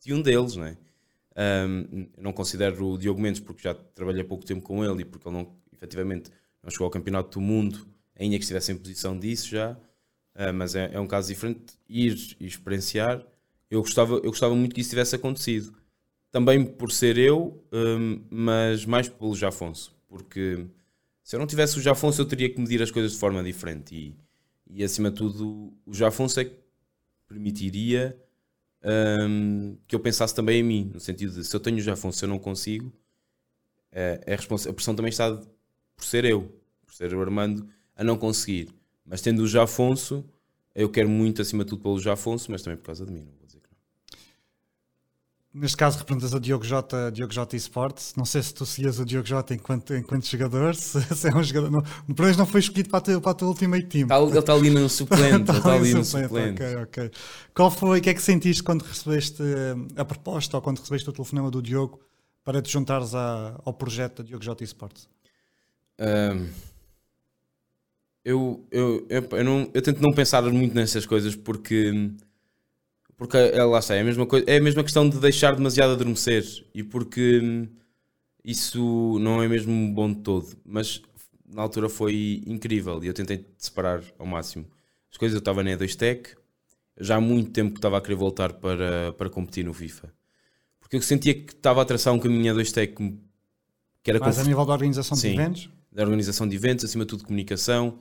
de um deles, não é? Um, não considero o Diogo Mendes porque já trabalhei pouco tempo com ele e porque ele não, efetivamente não chegou ao campeonato do mundo, ainda que estivesse em posição disso já. uh, mas é, é, um caso diferente. Ir e experienciar, eu gostava, eu gostava muito que isso tivesse acontecido. Também por ser eu, um, mas mais pelo Jafonso, porque se eu não tivesse o Jafonso, eu teria que medir as coisas de forma diferente. E, e acima de tudo, o Jafonso é que permitiria um, que eu pensasse também em mim, no sentido de se eu tenho o Jafonso, eu não consigo, é, é a pressão também está por ser eu, por ser o Armando a não conseguir. Mas tendo o Jafonso, eu quero muito acima de tudo pelo Jafonso, mas também por causa de mim. Não vou dizer que não. Neste caso representas o Diogo Jota, Diogo Jota Esportes. Não sei se tu seguias o Diogo Jota enquanto, enquanto jogador, se, se é um jogador. Não, pelo menos não foi escolhido para a tua, para a tua Ultimate Team. Está, ele está ali no suplente. está, está ali no suplente. Ok, ok. Qual foi, o que é que sentiste quando recebeste eh, a proposta ou quando recebeste o telefonema do Diogo para te juntares ao projeto da Diogo J Esportes? Um, eu, eu, eu, eu, não, eu tento não pensar muito nessas coisas porque porque é, lá está, é a mesma coisa, é a mesma questão de deixar demasiado adormecer e porque isso não é mesmo bom de todo, mas na altura foi incrível e eu tentei separar ao máximo as coisas. Eu estava na E2Tech, já há muito tempo que estava a querer voltar para, para competir no FIFA porque eu sentia que estava a traçar um caminho a dois tech que era Mais a nível da organização Sim, de eventos? Da organização de eventos, acima de tudo comunicação.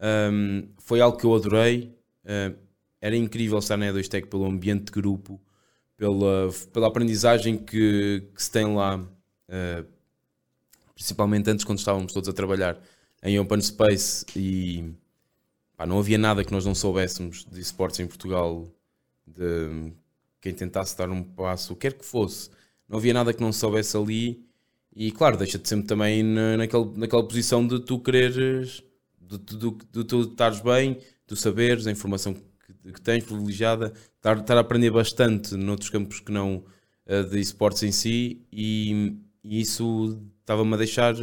Um, foi algo que eu adorei. Uh, era incrível estar na E2Tech pelo ambiente de grupo, pela, pela aprendizagem que, que se tem lá, uh, principalmente antes quando estávamos todos a trabalhar em Open Space e pá, não havia nada que nós não soubéssemos de esportes em Portugal, de quem tentasse dar um passo, o que quer que fosse, não havia nada que não soubesse ali. E claro, deixa-te sempre também na, naquele, naquela posição de tu quereres, de, de, de, de tu estares bem, tu saberes a informação que, que tens privilegiada, estar, estar, a aprender bastante noutros campos que não uh, de esportes em si, e, e isso estava-me a deixar.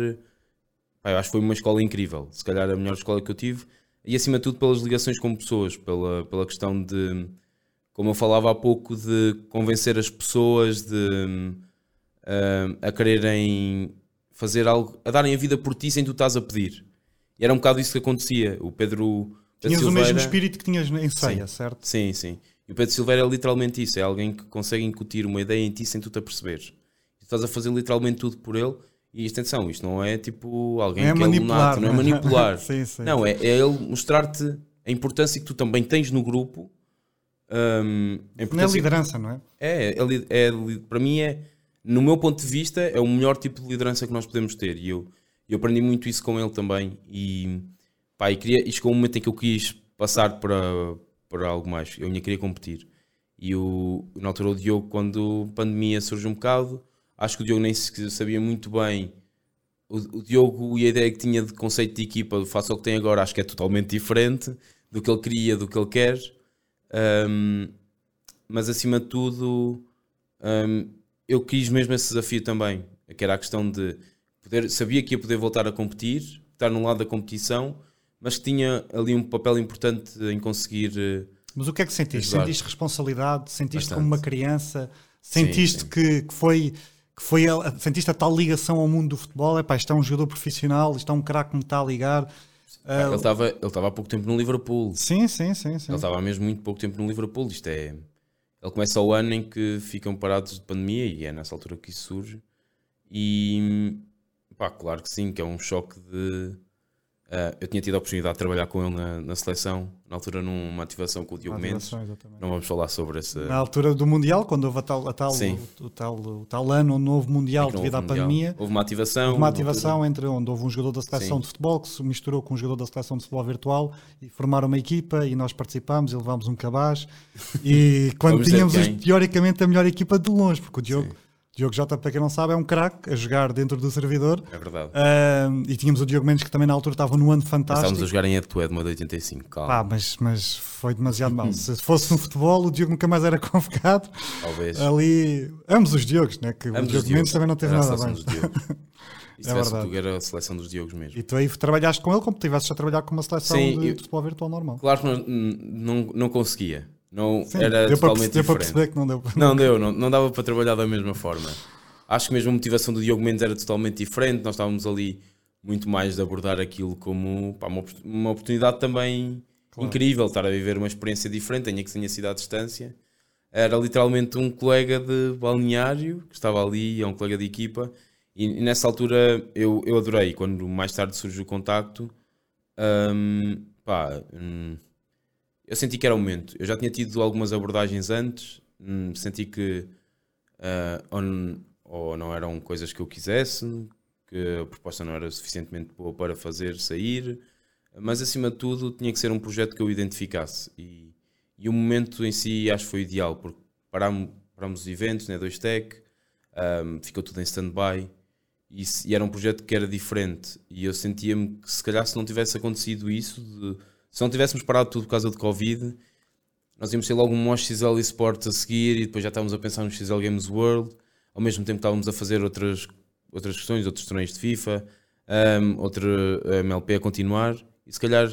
Pá, acho que foi uma escola incrível, se calhar a melhor escola que eu tive, e acima de tudo pelas ligações com pessoas, pela, pela questão de como eu falava há pouco, de convencer as pessoas de, uh, a quererem fazer algo, a darem a vida por ti sem tu estás a pedir. E era um bocado isso que acontecia. O Pedro. Tinhas Silveira, o mesmo espírito que tinhas em ceia, sim, certo? Sim, sim. E o Pedro Silveira é literalmente isso: é alguém que consegue incutir uma ideia em ti sem tu te aperceberes. Estás a fazer literalmente tudo por ele. E atenção, isto não é tipo alguém é que é lunato, não é manipular. sim, sim, não, é, é ele mostrar-te a importância que tu também tens no grupo um, não é liderança, não é? É, é, é, para mim é, no meu ponto de vista, é o melhor tipo de liderança que nós podemos ter. E eu, eu aprendi muito isso com ele também. E, pá, e, queria, e chegou um momento em que eu quis passar para, para algo mais. Eu ainda queria competir. E o, na altura o Diogo, quando a pandemia surge um bocado, acho que o Diogo nem sabia muito bem. O, o Diogo e a ideia que tinha de conceito de equipa face ao que tem agora, acho que é totalmente diferente do que ele queria, do que ele quer. Um, mas acima de tudo, um, eu quis mesmo esse desafio também, que era a questão de poder, sabia que ia poder voltar a competir, estar no lado da competição, mas que tinha ali um papel importante em conseguir. Eh, mas o que é que sentiste? Ajudar. Sentiste responsabilidade? Sentiste Bastante. como uma criança? Sentiste sim, sim. Que, que foi que foi a, sentiste a tal ligação ao mundo do futebol? É pá, isto é um jogador profissional, isto é um craque que me está a ligar. Uh, ele estava ele estava há pouco tempo no Liverpool. Sim, sim, sim. sim. Ele estava mesmo muito pouco tempo no Liverpool. Isto é. Ele começa o ano em que ficam parados de pandemia e é nessa altura que isso surge. E pá, claro que sim, que é um choque de Uh, eu tinha tido a oportunidade de trabalhar com ele na, na seleção, na altura numa ativação com o Diogo Mendes. Não vamos falar sobre essa. Na altura do Mundial, quando houve a tal, a tal, o, o, tal, o tal ano, o novo Mundial devido à mundial. pandemia. Houve uma ativação. Houve uma ativação entre onde houve um jogador da seleção Sim. de futebol que se misturou com um jogador da seleção de futebol virtual e formaram uma equipa e nós participámos e levámos um cabaz. e quando tínhamos teoricamente a melhor equipa de longe, porque o Diogo. Sim Diogo Jota, para quem não sabe, é um craque a jogar dentro do servidor. É verdade. Uh, e tínhamos o Diogo Mendes, que também na altura estava no ano fantástico. Estávamos a jogar em Etoé de uma de 85, calma. Pá, mas, mas foi demasiado mal. Se fosse no futebol, o Diogo nunca mais era convocado. Talvez. Ali, ambos os Diogos, né? que ambos o Diogo Mendes também não teve nada bem. Isso é verdade. era a seleção dos Diogos mesmo. E tu aí trabalhaste com ele como se estivesse a trabalhar com uma seleção Sim, de, eu, futebol virtual normal. Claro que não, não, não conseguia. Não, Sim, era deu totalmente para, diferente. Deu para perceber que não deu. Não deu, não, não dava para trabalhar da mesma forma. Acho que mesmo a motivação do Diogo Mendes era totalmente diferente. Nós estávamos ali muito mais de abordar aquilo como pá, uma, uma oportunidade também claro. incrível estar a viver uma experiência diferente, ainda que tenha sido à distância. Era literalmente um colega de balneário que estava ali, é um colega de equipa, e, e nessa altura eu, eu adorei. Quando mais tarde surgiu o contacto, um, pá, um, eu senti que era o momento. Eu já tinha tido algumas abordagens antes, um, senti que uh, ou, ou não eram coisas que eu quisesse, que a proposta não era suficientemente boa para fazer sair, mas acima de tudo tinha que ser um projeto que eu identificasse. E, e o momento em si acho que foi ideal, porque parámos, parámos os eventos, né, dois tech, um, ficou tudo em stand-by e, e, era um projeto que era diferente. E eu sentia-me que se calhar se não tivesse acontecido isso, de, se não tivéssemos parado tudo por causa de Covid, nós íamos ter logo um XL Esports a seguir e depois já estávamos a pensar no XL Games World, ao mesmo tempo estávamos a fazer outras, outras questões, outros torneios de FIFA, um, outro MLP a continuar, e se calhar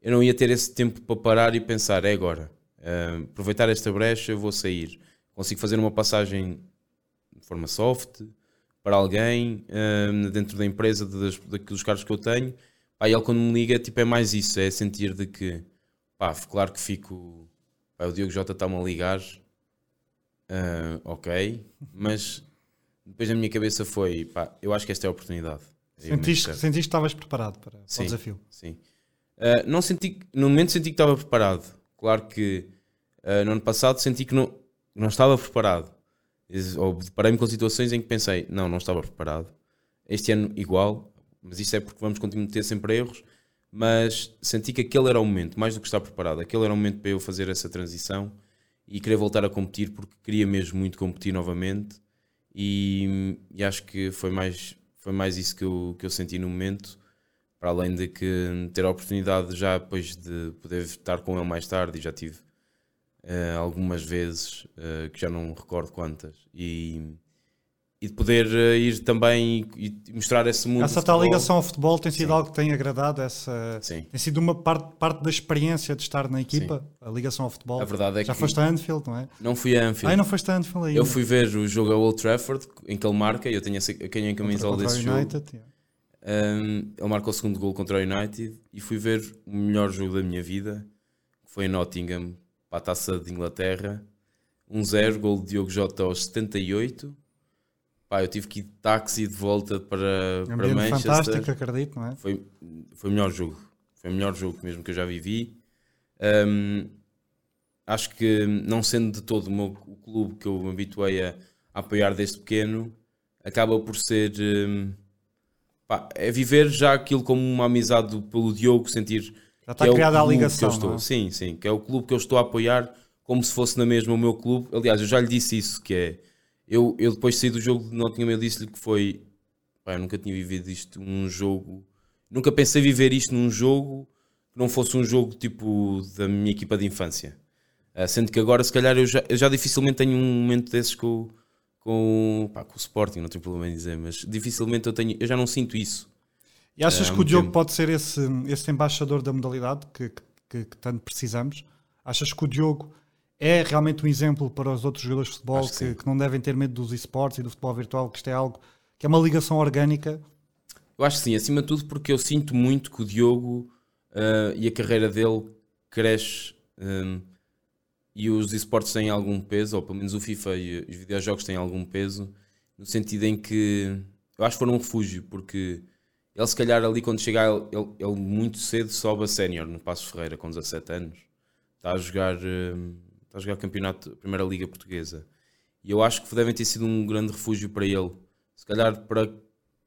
eu não ia ter esse tempo para parar e pensar, é agora, um, aproveitar esta brecha, eu vou sair. Consigo fazer uma passagem de forma soft, para alguém um, dentro da empresa, das, dos cargos que eu tenho, pá, ele quando me liga, tipo, é mais isso, é sentir de que, pá, claro que fico, pá, o Diogo Jota está-me a ligar, uh, ok, mas depois na minha cabeça foi, pá, eu acho que esta é a oportunidade. Sentiste, sentiste que estavas preparado para, para sim, o desafio? Sim. Uh, não senti, no momento senti que estava preparado. Claro que uh, no ano passado senti que não, não estava preparado ou deparei-me com situações em que pensei, não, não estava preparado. Este ano igual, mas isso é porque vamos continuar a ter sempre erros, mas senti que aquele era o momento, mais do que estar preparado, aquele era o momento para eu fazer essa transição e querer voltar a competir porque queria mesmo muito competir novamente e, e acho que foi mais, foi mais isso que eu, que eu senti no momento, para além de que ter a oportunidade já depois de poder estar com ele mais tarde e já tive uh, algumas vezes, uh, que já não recordo quantas, e, e de poder uh, ir também e, mostrar esse mundo. Essa tal ligação ao futebol tem sido Sim. algo que tem agradado, essa, Sim. tem sido uma parte, parte da experiência de estar na equipa, Sim. a ligação ao futebol. A verdade é já que foste a Anfield, não é? Não fui a Anfield. Ai, não foste a Anfield ainda. Eu fui ver o jogo a Old Trafford, em que ele marca, e eu tenho a quem em camisola desse United, jogo. Yeah. Um, ele marcou o segundo gol contra o United e fui ver o melhor jogo da minha vida, que foi em Nottingham, para a taça de Inglaterra. 1-0, um gol de Diogo Jota aos 78. Pá, eu tive que ir de táxi de volta para, um para Manchester. fantástico, acredito, não é? Foi, foi o melhor jogo. Foi o melhor jogo mesmo que eu já vivi. Um, acho que, não sendo de todo o, meu, o clube que eu me habituei a, a, apoiar desde pequeno, acaba por ser. Um, pá, é viver já aquilo como uma amizade pelo Diogo, sentir já está é criada a ligação. Estou, é? Sim, sim, que é o clube que eu estou a apoiar como se fosse na mesma o meu clube. Aliás, eu já lhe disse isso, que é eu, eu depois de sair do jogo de Nottingham, eu disse-lhe que foi pá, eu nunca tinha vivido isto um jogo, nunca pensei viver isto num jogo que não fosse um jogo tipo da minha equipa de infância. Uh, sendo que agora, se calhar, eu já, eu já dificilmente tenho um momento desses com, com, pá, com o Sporting, não tenho problema em dizer, mas dificilmente eu tenho, eu já não sinto isso. E achas é, que o Diogo tempo. pode ser esse, esse embaixador da modalidade que, que, que, tanto precisamos? Achas que o Diogo é realmente um exemplo para os outros jogadores de futebol que, que, não devem ter medo dos esportes e do futebol virtual, que isto é algo que é uma ligação orgânica? Eu acho que sim, acima de tudo porque eu sinto muito que o Diogo uh, e a carreira dele cresce um, e os esportes têm algum peso, ou pelo menos o FIFA e os videojogos têm algum peso, no sentido em que eu acho que foram um refúgio, porque ele, se calhar, ali quando chegar, ele, ele muito cedo sobe a sénior no Passo Ferreira, com 17 anos. Está a jogar, hum, está a jogar campeonato, Primeira Liga Portuguesa. E eu acho que devem ter sido um grande refúgio para ele. Se calhar para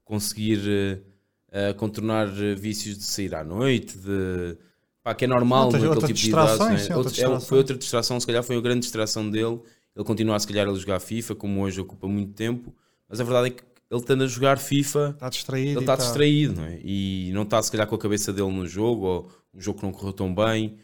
conseguir uh, uh, contornar vícios de sair à noite, de. Pá, que é normal outra, naquele tipo de idade. Né? Outra é, foi outra distração, se calhar foi a grande distração dele. Ele continua, se calhar, a jogar FIFA, como hoje ocupa muito tempo. Mas a verdade é que ele estando a jogar FIFA, está distraído, ele está distraído, não é? E não está se calhar com a cabeça dele no jogo, ou um jogo que não correu tão bem.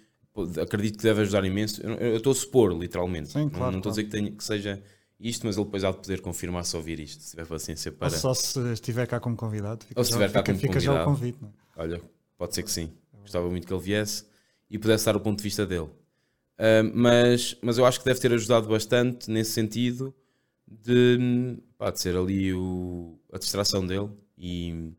Acredito que deve ajudar imenso. Eu estou a supor, literalmente. Sim, claro, não, estou claro. a dizer que, tenha, que, seja isto, mas ele depois há de poder confirmar se ouvir isto, se tiver paciência para. Ou só se estiver cá como convidado. Fica ou se estiver cá como fica convidado. já o convite. Não é? Olha, pode ser que sim. Gostava muito que ele viesse e pudesse dar o ponto de vista dele. Uh, mas, mas eu acho que deve ter ajudado bastante nesse sentido de, pá, de ser ali o, a distração dele. E,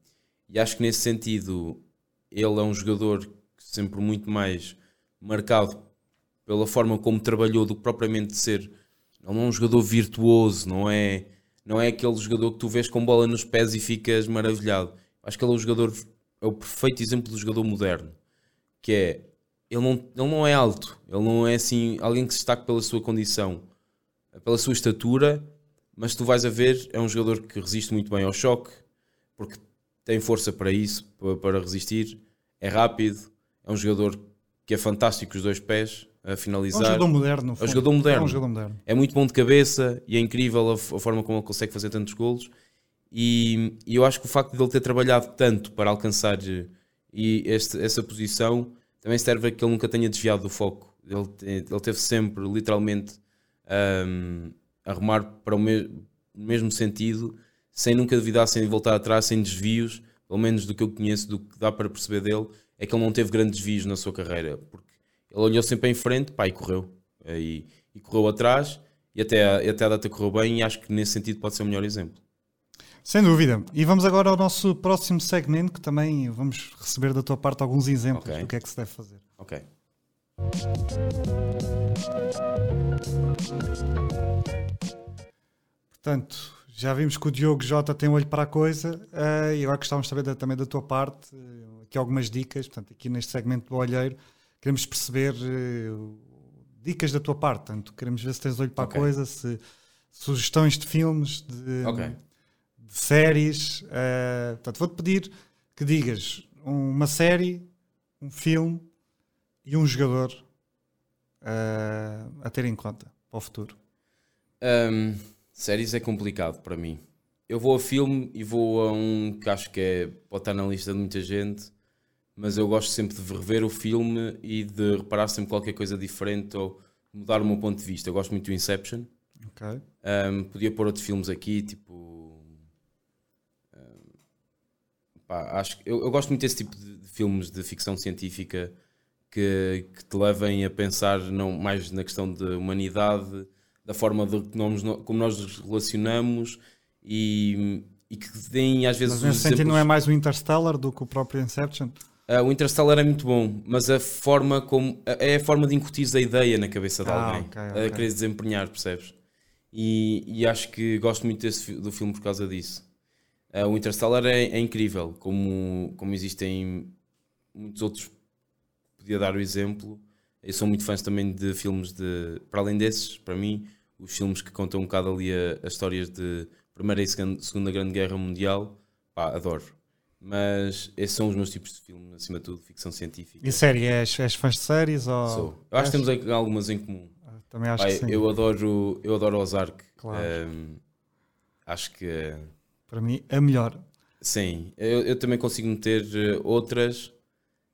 e, acho que nesse sentido ele é um jogador que sempre muito mais marcado pela forma como trabalhou do que propriamente ser. Não é um jogador virtuoso, não é, não é aquele jogador que tu vês com bola nos pés e ficas maravilhado. Acho que ele é o jogador, é o perfeito exemplo do jogador moderno, que é ele não, ele não é alto, ele não é assim alguém que se destaque pela sua condição, pela sua estatura, mas tu vais a ver, é um jogador que resiste muito bem ao choque, porque tem força para isso, para resistir, é rápido, é um jogador que é fantástico os dois pés a finalizar. É um jogador moderno. É um jogador moderno. É, um jogador moderno. é muito bom de cabeça e é incrível a, a, forma como ele consegue fazer tantos golos. E, e, eu acho que o facto de ele ter trabalhado tanto para alcançar eh, e este, essa posição também serve a que ele nunca tenha desviado do foco. Ele, ele teve sempre, literalmente, um, a remar para o me mesmo sentido, sem nunca duvidar, sem voltar atrás, sem desvios, pelo menos do que eu conheço, do que dá para perceber dele, é que ele não teve grandes desvios na sua carreira, porque ele olhou sempre em frente, pá, e correu. E, e correu atrás, e até, até a data correu bem, e acho que nesse sentido pode ser o melhor exemplo. Sem dúvida. E vamos agora ao nosso próximo segmento, que também vamos receber da tua parte alguns exemplos okay. do que é que se deve fazer. Ok. Portanto, já vimos que o Diogo Jota tem um olho para a coisa uh, e agora gostávamos de saber também da tua parte, uh, aqui algumas dicas, portanto, aqui neste segmento do olheiro, queremos perceber uh, dicas da tua parte, portanto, queremos ver se tens olho para okay. a coisa, se sugestões de filmes, de, okay. de séries, portanto, vou-te pedir que digas uma série, um filme e um jogador a ter em conta para o futuro. Um Séries é complicado para mim. Eu vou a filme e vou a um que acho que é, pode estar na lista de muita gente, mas eu gosto sempre de rever o filme e de reparar sempre qualquer coisa diferente ou mudar o meu ponto de vista. Eu gosto muito do Inception. Okay. Um, podia pôr outros filmes aqui, tipo. Um, pá, acho, eu, eu, gosto muito desse tipo de, de filmes de ficção científica que, que, te levem a pensar não mais na questão de humanidade da forma de como nós nos relacionamos e, e que deem às vezes. Mas nesse sentido não é mais o Interstellar do que o próprio Inception? Uh, o Interstellar é muito bom, mas a forma como. É a forma de incutir a ideia na cabeça de ah, alguém. Okay, okay. A querer desempenhar, percebes? E, e, acho que gosto muito desse, do filme por causa disso. Uh, o Interstellar é, é, incrível, como, como existem muitos outros. Podia dar o exemplo eu sou muito fã também de filmes de. Para além desses, para mim, os filmes que contam um bocado ali as histórias de Primeira e Segunda Grande Guerra Mundial, pá, adoro. Mas esses são os meus tipos de filme, acima de tudo, ficção científica. E série? És, és fãs de séries? Ou... Sou. Eu acho que temos algumas em comum. Ah, também acho Pá, que sim. Eu adoro, eu adoro Ozark. Claro. Um, acho que. Para mim, a melhor. Sim, eu, eu também consigo meter eh, outras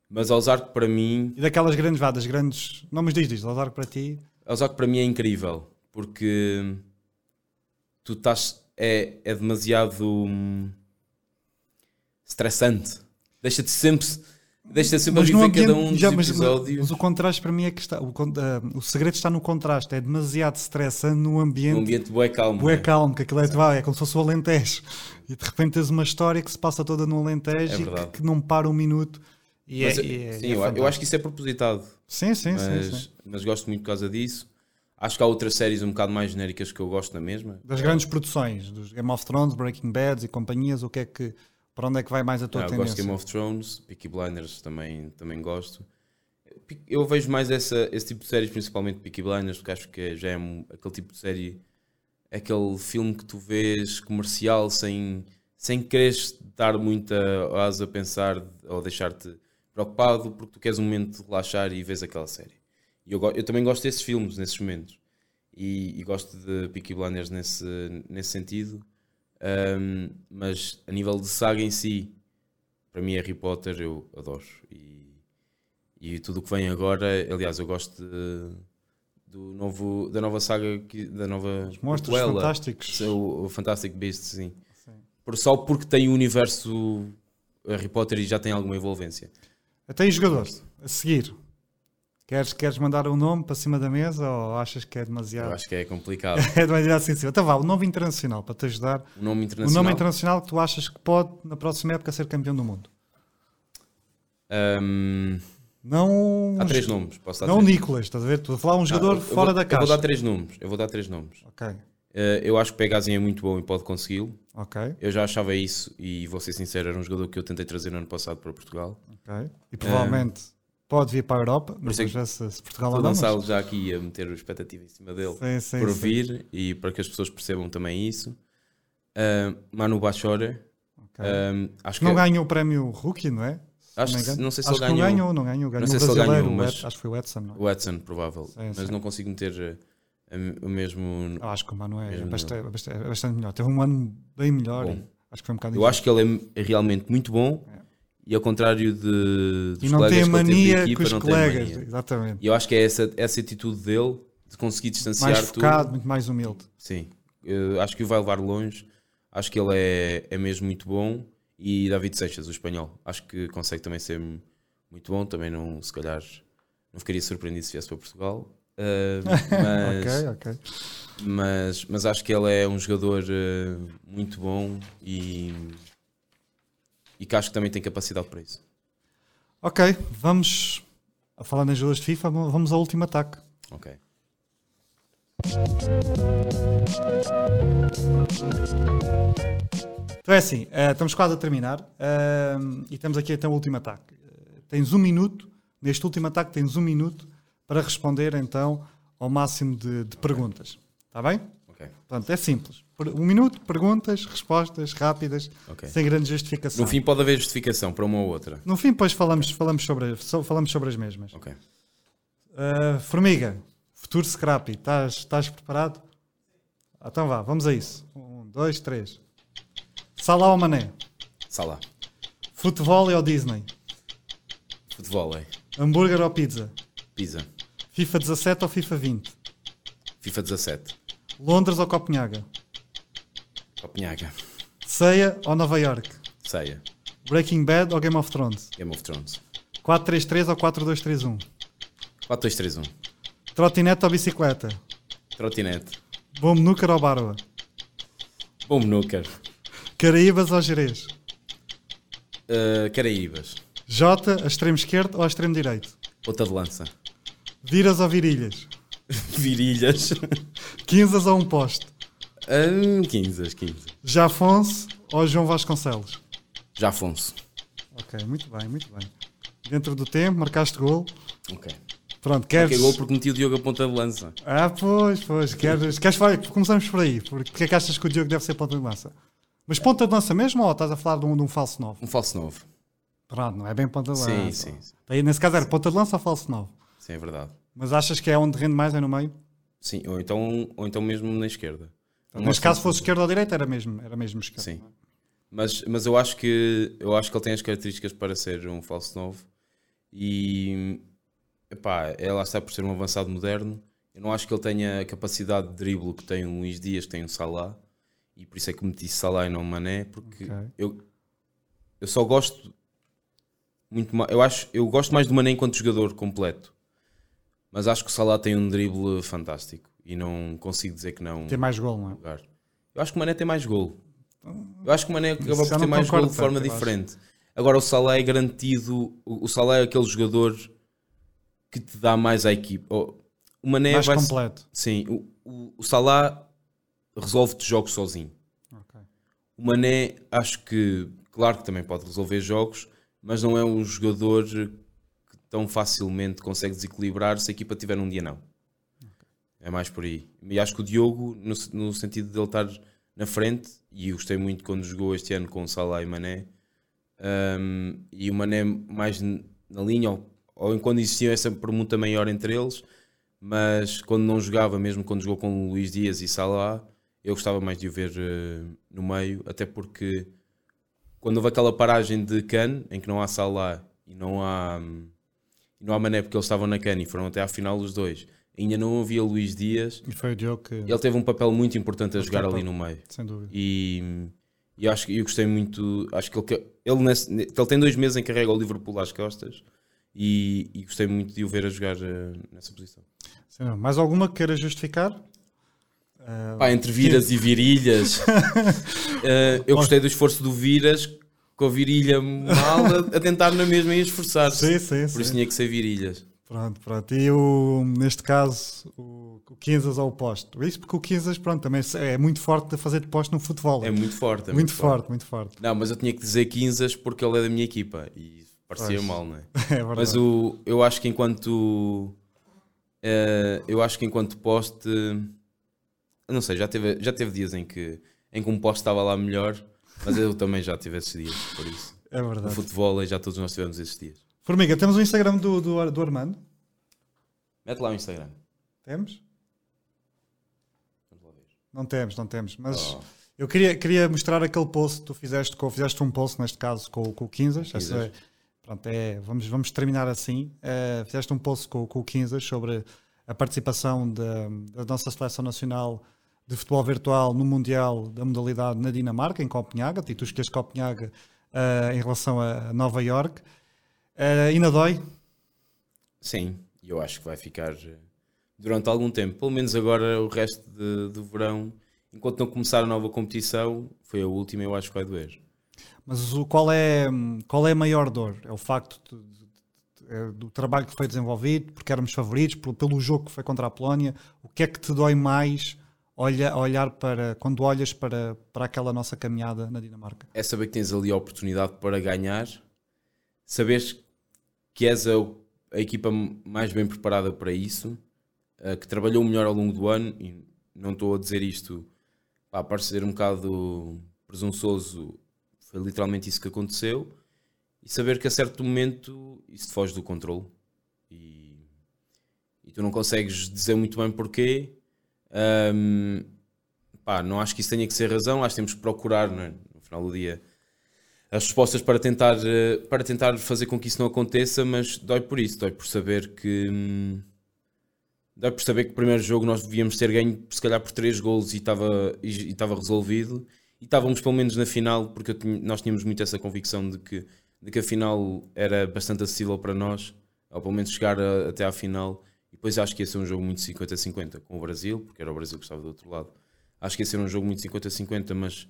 mas Ozark para mim. E daquelas grandes vadas, grandes. Não, mas diz, diz, Ozark para ti. Ozark para mim é incrível porque tu estás. É, é demasiado hum, estressante. Deixa-te sempre. Deixa sempre mas a viver cada um dos já, mas, episódios. Mas, o contraste para mim é que está. O, uh, o segredo está no contraste. É demasiado estressante no ambiente. Um ambiente bué calmo. Bué é? calmo, que aquilo é, é como se fosse o Alentejo. E de repente tens uma história que se passa toda no Alentejo é e que, que não para um minuto. E mas, é, é, sim, é eu, eu, acho que isso é propositado. Sim, sim, mas, sim, sim, Mas gosto muito por causa disso. Acho que há outras séries um bocado mais genéricas que eu gosto na mesma. Das grandes produções, dos Game of Thrones, Breaking Bad e companhias, o que é que. Para onde é que vai mais a tua ah, tendência? Eu gosto de Game of Thrones, Peaky Blinders também, também gosto. Eu vejo mais essa, esse tipo de séries, principalmente Peaky Blinders, porque acho que já é aquele tipo de série, é aquele filme que tu vês comercial sem, sem querer dar muita asa a pensar ou deixar-te preocupado porque tu queres um momento de relaxar e vês aquela série. E eu, eu também gosto desses filmes, nesses momentos. E, e gosto de Peaky Blinders nesse, nesse sentido. Um, mas a nível de saga em si, para mim Harry Potter eu adoro. E, e tudo o que vem agora, aliás, eu gosto de, do novo, da nova saga, da nova... Os monstros fantásticos. O, o Fantastic Beasts, sim. sim. Por, só porque tem o universo Harry Potter e já tem alguma envolvência. Até aí jogador, a seguir. Queres, queres mandar um nome para cima da mesa ou achas que é demasiado? Eu acho que é complicado. é demasiado sensível. Então vá, o nome internacional para te ajudar. O nome internacional. O nome internacional que tu achas que pode, na próxima época, ser campeão do mundo. Um, Não, Há três nomes, posso dar não o três. Nicolas, estás a ver? Estou a falar um jogador Ah, fora vou- da Eu vou dar três nomes. Eu vou dar três nomes. Ok, Eh, eu acho que o Pegazin é muito bom e pode consegui-lo. ok, Eu já achava isso e vou ser sincero, era um jogador que eu tentei trazer no ano passado para Portugal. ok. E provavelmente pode vir para a Europa, mas é não sei se, se Portugal não. mas- lançá-lo já aqui a meter a expectativa em cima dele Sim, sim, por sim. vir e para que as pessoas percebam também isso. Ah, Manu Bachore, Ok. ah, acho que Não ganhou o prémio Rookie, não é? Acho me que não sei se Acho ele não ganhou. ganhou, não ganhou. Ganhou sei o se ele ganhou, o mas- acho que foi o Edson, não é? o Edson, provável, Sim, mas sim. não consigo meter ah, o mesmo. Eu acho que o Mano é bastante, é bastante, é bastante melhor. Teve um ano bem melhor. Acho que foi um bocado Eu acho que ele é realmente muito bom e ao contrário de dos. E não colegas tem a que mania equipa, com os não tem colegas. mania. Exatamente. E eu acho que é essa, essa atitude dele de conseguir distanciar Mais tudo. focado, muito mais humilde. Sim, eu acho que o vai levar longe. Acho que ele é, é mesmo muito bom. E David Seixas, o espanhol, acho que consegue também ser muito bom. Também não, se calhar, não ficaria surpreendido se viesse para Portugal. Uh, mas, ok, ok. mas, mas acho que ele é um jogador uh, muito bom e, e que acho que também tem capacidade para isso. Ok, vamos. A falar nas jogadores de FIFA, vamos ao último ataque. Ok. Então é assim, eh, estamos quase a terminar eh, e temos aqui então o último ataque. Eh, tens um minuto, neste último ataque tens um minuto para responder então ao máximo de, de perguntas. Está bem? Ok. Portanto, é simples. Um minuto, perguntas, respostas rápidas, Ok. sem grande justificação. No fim pode haver justificação para uma ou outra. No fim, depois falamos, falamos, sobre, so- falamos sobre as mesmas. Ok. Uh, Formiga, futuro Scrappy, estás, estás preparado? Então vá, vamos a isso. Um, dois, três. Salah ou Mané? Salah. Futebol ou Disney? Futebol, é. Hambúrguer ou pizza? Pisa. FIFA 17 ou FIFA 20? FIFA 17. Londres ou Copenhaga? Copenhaga. Ceia ou Nova York? Ceia. Breaking Bad ou Game of Thrones? Game of Thrones. 4-3-3 ou 4-2-3-1? 4-2-3-1. Trotinete ou bicicleta? Trotinete. Bom Núcar ou Barba? Bom Snooker. Caraíbas ou Jerez? Uh, Caraíbas. Jota, a extremo esquerdo ou a extremo direito? Ponta de lança. Viras ou virilhas? Virilhas. Quinzas ou um poste? Um, 15, 15. Jafonso ou João Vasconcelos? Já Afonso. Ok, muito bem, muito bem. Dentro do tempo, marcaste gol. Ok. Pronto, queres. Ok, gol porque meti o Diogo a ponta de lança. Ah, pois, pois. Queres, queres falar? Começamos por aí. Porque porque é que achas que o Diogo deve ser ponta de lança? Mas ponta de lança mesmo ou estás a falar de um, de um falso novo? Um falso novo. Pronto, não é bem ponta de lança. Sim, sim. sim. Aí, nesse caso era ponta de lança ou falso novo? Sim, é verdade. Mas achas que é onde rende mais, é no meio? Sim, ou então, ou então mesmo na esquerda. Não Neste caso, fosse esquerda ou direita, era mesmo, era mesmo esquerda. Sim. Mas, mas eu acho que eu acho que ele tem as características para ser um falso novo e epá, é lá está por ser um avançado moderno. Eu não acho que ele tenha a capacidade de drible que tem o Luís Dias, que tem o Salah, e por isso é que meti Salah e não Mané, porque Ok. eu, eu só gosto muito mais. Eu acho eu gosto mais do Mané enquanto jogador completo, mas acho que o Salah tem um drible fantástico e não consigo dizer que não Tem mais gol, não é? lugar. Eu acho que o Mané tem mais gol. Eu acho que o Mané acaba por ter mais gol de forma tanto, diferente. Agora o Salah é garantido. O Salah é aquele jogador que te dá mais à equipe. Oh, O Mané mais vai completo. Sim, o, o, o Salah resolve-te jogos sozinho. Ok. O Mané, acho que, claro que também pode resolver jogos, mas não é um jogador que tão facilmente consegue desequilibrar se a equipa tiver um dia não. É mais por aí. E acho que o Diogo, no, no sentido de ele estar na frente, e gostei muito quando jogou este ano com o Salah e Mané, um, e o Mané mais na linha, ou, ou quando existia essa permuta maior entre eles, mas quando não jogava, mesmo quando jogou com o Luís Dias e Salah, eu gostava mais de o ver eh, no meio, até porque quando houve aquela paragem de Cannes, em que não há Salah e não há, e não há Mané, porque eles estavam na Cannes e foram até à final os dois, ainda não havia Luís Dias, E foi o Diogo que. ele teve um papel muito importante a jogar ali no meio. Sem dúvida. E, e acho que eu gostei muito. Acho que ele, ele, nesse- ele tem dois meses em que carrega o Liverpool às costas e, e gostei muito de o ver a jogar eh, nessa posição. Sim. Mais alguma que queira justificar? Ah, Pá, entre viras e virilhas, eh, eu gostei do esforço do Viras com a virilha mal a, a tentar na mesma e a esforçar-se. Sim, sim, Por isso sim. tinha que ser virilhas. Pronto, pronto. E o, neste caso, o, o Kansas ao posto. Isso porque o Kansas, pronto, também é muito forte a fazer de posto no futebol. É muito forte. é muito, forte, muito forte. Não, mas eu tinha que dizer 15 porque ele é da minha equipa e parecia Pois. mal, não é? É verdade. Mas o, eu acho que enquanto eh, eu acho que enquanto poste não sei, já teve, já teve dias em que, em que um poste estava lá melhor, mas eu também já tive esses dias, por isso. É verdade. futebol já todos nós tivemos esses dias. Formiga, temos o Instagram do, do, do Armando? Mete lá o Instagram. Temos? Não temos, não temos. Mas Oh. eu queria, queria mostrar aquele post que tu fizeste, com, fizeste um post, neste caso, com, com o Quinzas. É- pronto, é, vamos, vamos terminar assim. Eh, fizeste um post com, com o Quinzas sobre a participação da, da nossa seleção nacional de futebol virtual no Mundial da modalidade na Dinamarca, em Copenhaga. E tu escolheste Copenhaga eh, em relação a Nova York. Uh, ainda dói? Sim, e eu acho que vai ficar eh, durante algum tempo, pelo menos agora o resto de- do verão, enquanto não começar a nova competição, foi a última, eu acho que vai doer. Mas o, qual, é, qual é a maior dor? É o facto de- de- é do trabalho que foi desenvolvido, porque éramos favoritos, pelo, pelo jogo que foi contra a Polónia. O que é que te dói mais olha, olhar para quando olhas para, para aquela nossa caminhada na Dinamarca? é saber que tens ali a oportunidade para ganhar, saberes que és a, a equipa mais bem preparada para isso, eh, que trabalhou melhor ao longo do ano, e não estou a dizer isto para parecer um bocado presunçoso, foi literalmente isso que aconteceu, e saber que a certo momento isso foge do controle e, e tu não consegues dizer muito bem porquê. Ahm, pá, não acho que isso tenha que ser razão, acho que temos que procurar é? no final do dia as respostas para tentar, eh, para tentar fazer com que isso não aconteça, mas dói por isso, dói por saber que hum, dói por saber que o primeiro jogo nós devíamos ter ganho se calhar por 3 golos e estava e, e estava resolvido e estávamos pelo menos na final porque tinha- nós tínhamos muito essa convicção de que, de que a final era bastante acessível para nós, ou pelo menos chegar a- até à final e depois acho que ia ser um jogo muito 50-50 com o Brasil, porque era o Brasil que estava do outro lado. Acho que ia ser um jogo muito 50-50, mas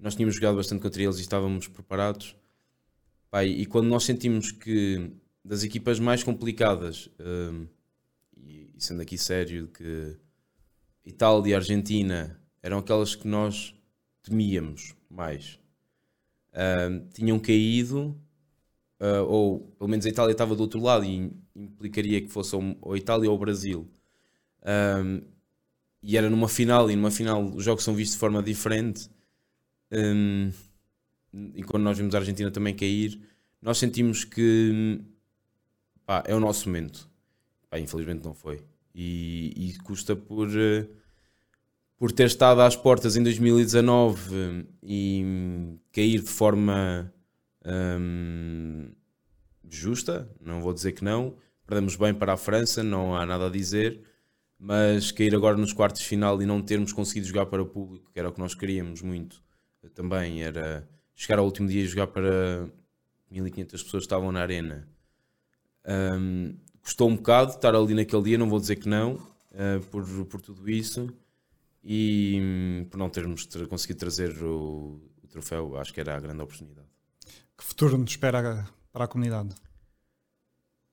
nós tínhamos jogado bastante contra eles e estávamos preparados. E quando nós sentimos que das equipas mais complicadas, hum, e, sendo aqui sério, que Itália e Argentina eram aquelas que nós temíamos mais, hum, tinham caído, ah, ou pelo menos a Itália estava do outro lado e implicaria que fosse ou Itália ou Brasil. Hum, e era numa final, e numa final os jogos são vistos de forma diferente. Hum, e quando nós vimos a Argentina também cair, nós sentimos que pá, é o nosso momento. Pá, infelizmente não foi. E, e custa por, eh, por ter estado às portas em 2019 eh, e hum, cair de forma hum, justa, não vou dizer que não. Perdemos bem para a França, não há nada a dizer. Mas cair agora nos quartos de final e não termos conseguido jogar para o público, que era o que nós queríamos muito, também era chegar ao último dia e jogar para 1500 pessoas que estavam na arena. Hum, custou um bocado estar ali naquele dia, não vou dizer que não, uh, por, por tudo isso e hum, por não termos tra- conseguido trazer o, o troféu, acho que era a grande oportunidade. Que futuro nos espera para a comunidade?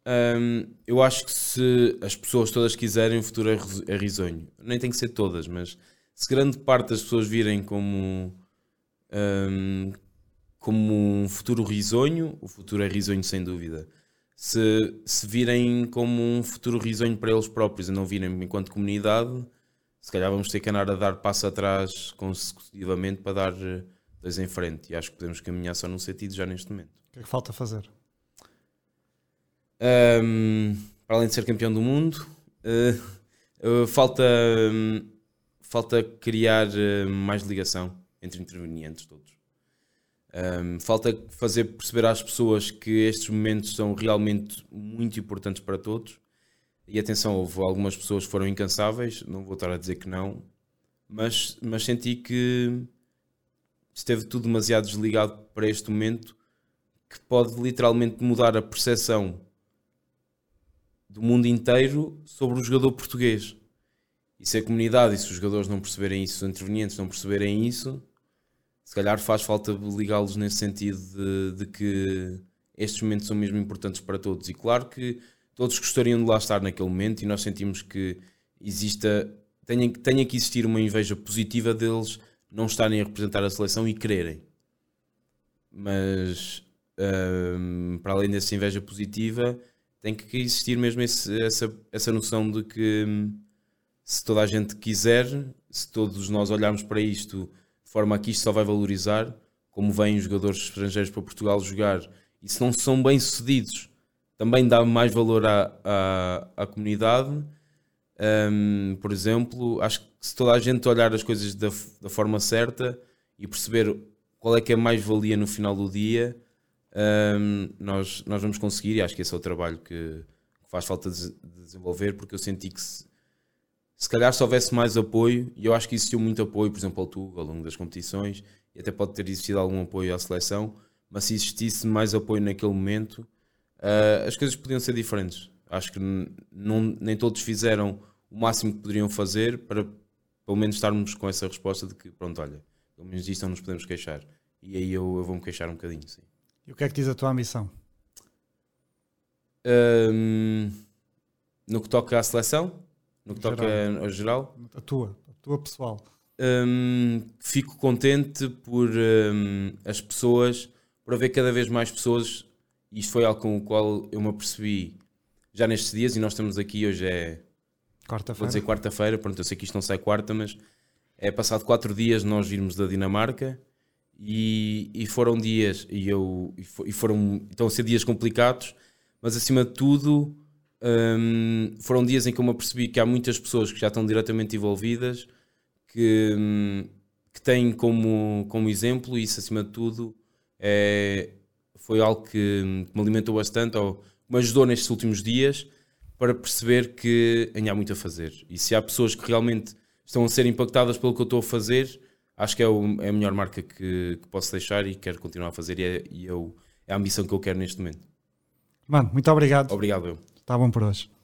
Hum, eu acho que se as pessoas todas quiserem, o futuro é é risonho. Nem tem que ser todas, mas se grande parte das pessoas virem como, hum, como um futuro risonho, o futuro é risonho sem dúvida. Se, se virem como um futuro risonho para eles próprios e não virem enquanto comunidade, se calhar vamos ter que andar a dar passo atrás consecutivamente para dar eh, dois em frente. E acho que podemos caminhar só num sentido já neste momento. O que é que falta fazer? Um, para além de ser campeão do mundo, uh, uh, falta, um, falta criar uh, mais ligação entre intervenientes todos. Um, falta fazer perceber às pessoas que estes momentos são realmente muito importantes para todos. E atenção, houve algumas pessoas que foram incansáveis, não vou estar a dizer que não, mas, mas senti que esteve tudo demasiado desligado para este momento que pode literalmente mudar a percepção do mundo inteiro sobre o jogador português. E se a comunidade e se os jogadores não perceberem isso, os intervenientes não perceberem isso, se calhar faz falta ligá-los nesse sentido de, de, que estes momentos são mesmo importantes para todos. E claro que todos gostariam de lá estar naquele momento e nós sentimos que exista, tenha, tenha que existir uma inveja positiva deles não estarem a representar a seleção e quererem. Mas um, para além dessa inveja positiva, tem que existir mesmo esse, essa, essa noção de que hum, se toda a gente quiser, se todos nós olharmos para isto de forma que isto só vai valorizar, como vêm jogadores estrangeiros para Portugal jogar, e se não são bem sucedidos, também dá mais valor à, à, à comunidade. Um, por exemplo, acho que se toda a gente olhar as coisas da, da forma certa e perceber qual é que é mais valia no final do dia, um, nós, nós vamos conseguir, e acho que esse é o trabalho que, faz falta de, desenvolver, porque eu senti que se, se calhar se houvesse mais apoio, e eu acho que existiu muito apoio, por exemplo, ao TUG ao longo das competições, e até pode ter existido algum apoio à seleção, mas se existisse mais apoio naquele momento, uh, as coisas podiam ser diferentes. Acho que não, nem todos fizeram o máximo que poderiam fazer para pelo menos estarmos com essa resposta de que, pronto, olha, pelo menos disto não nos podemos queixar. E aí eu, eu vou-me queixar um bocadinho, sim. E o que é que diz a tua missão? Um, no que toca à seleção? No que toca ao geral? A tua, a tua pessoal. Um, fico contente por um, as pessoas, por haver cada vez mais pessoas, isto foi algo com o qual eu me apercebi já nestes dias, e nós estamos aqui, hoje é. Quarta-feira. Vou dizer quarta-feira, pronto, eu sei que isto não sai quarta, mas é passado quatro dias nós virmos da Dinamarca e, e foram dias e eu e foram estão a ser dias complicados mas acima de tudo um, foram dias em que eu me apercebi que há muitas pessoas que já estão diretamente envolvidas que, um, que têm como, como exemplo e isso acima de tudo é, foi algo que, que me alimentou bastante ou me ajudou nestes últimos dias para perceber que ainda há muito a fazer e se há pessoas que realmente estão a ser impactadas pelo que eu estou a fazer acho que é, o, é a melhor marca que, que, posso deixar e quero continuar a fazer e, é, e eu, é a ambição que eu quero neste momento. Mano, muito obrigado. Obrigado eu. Está bom por hoje.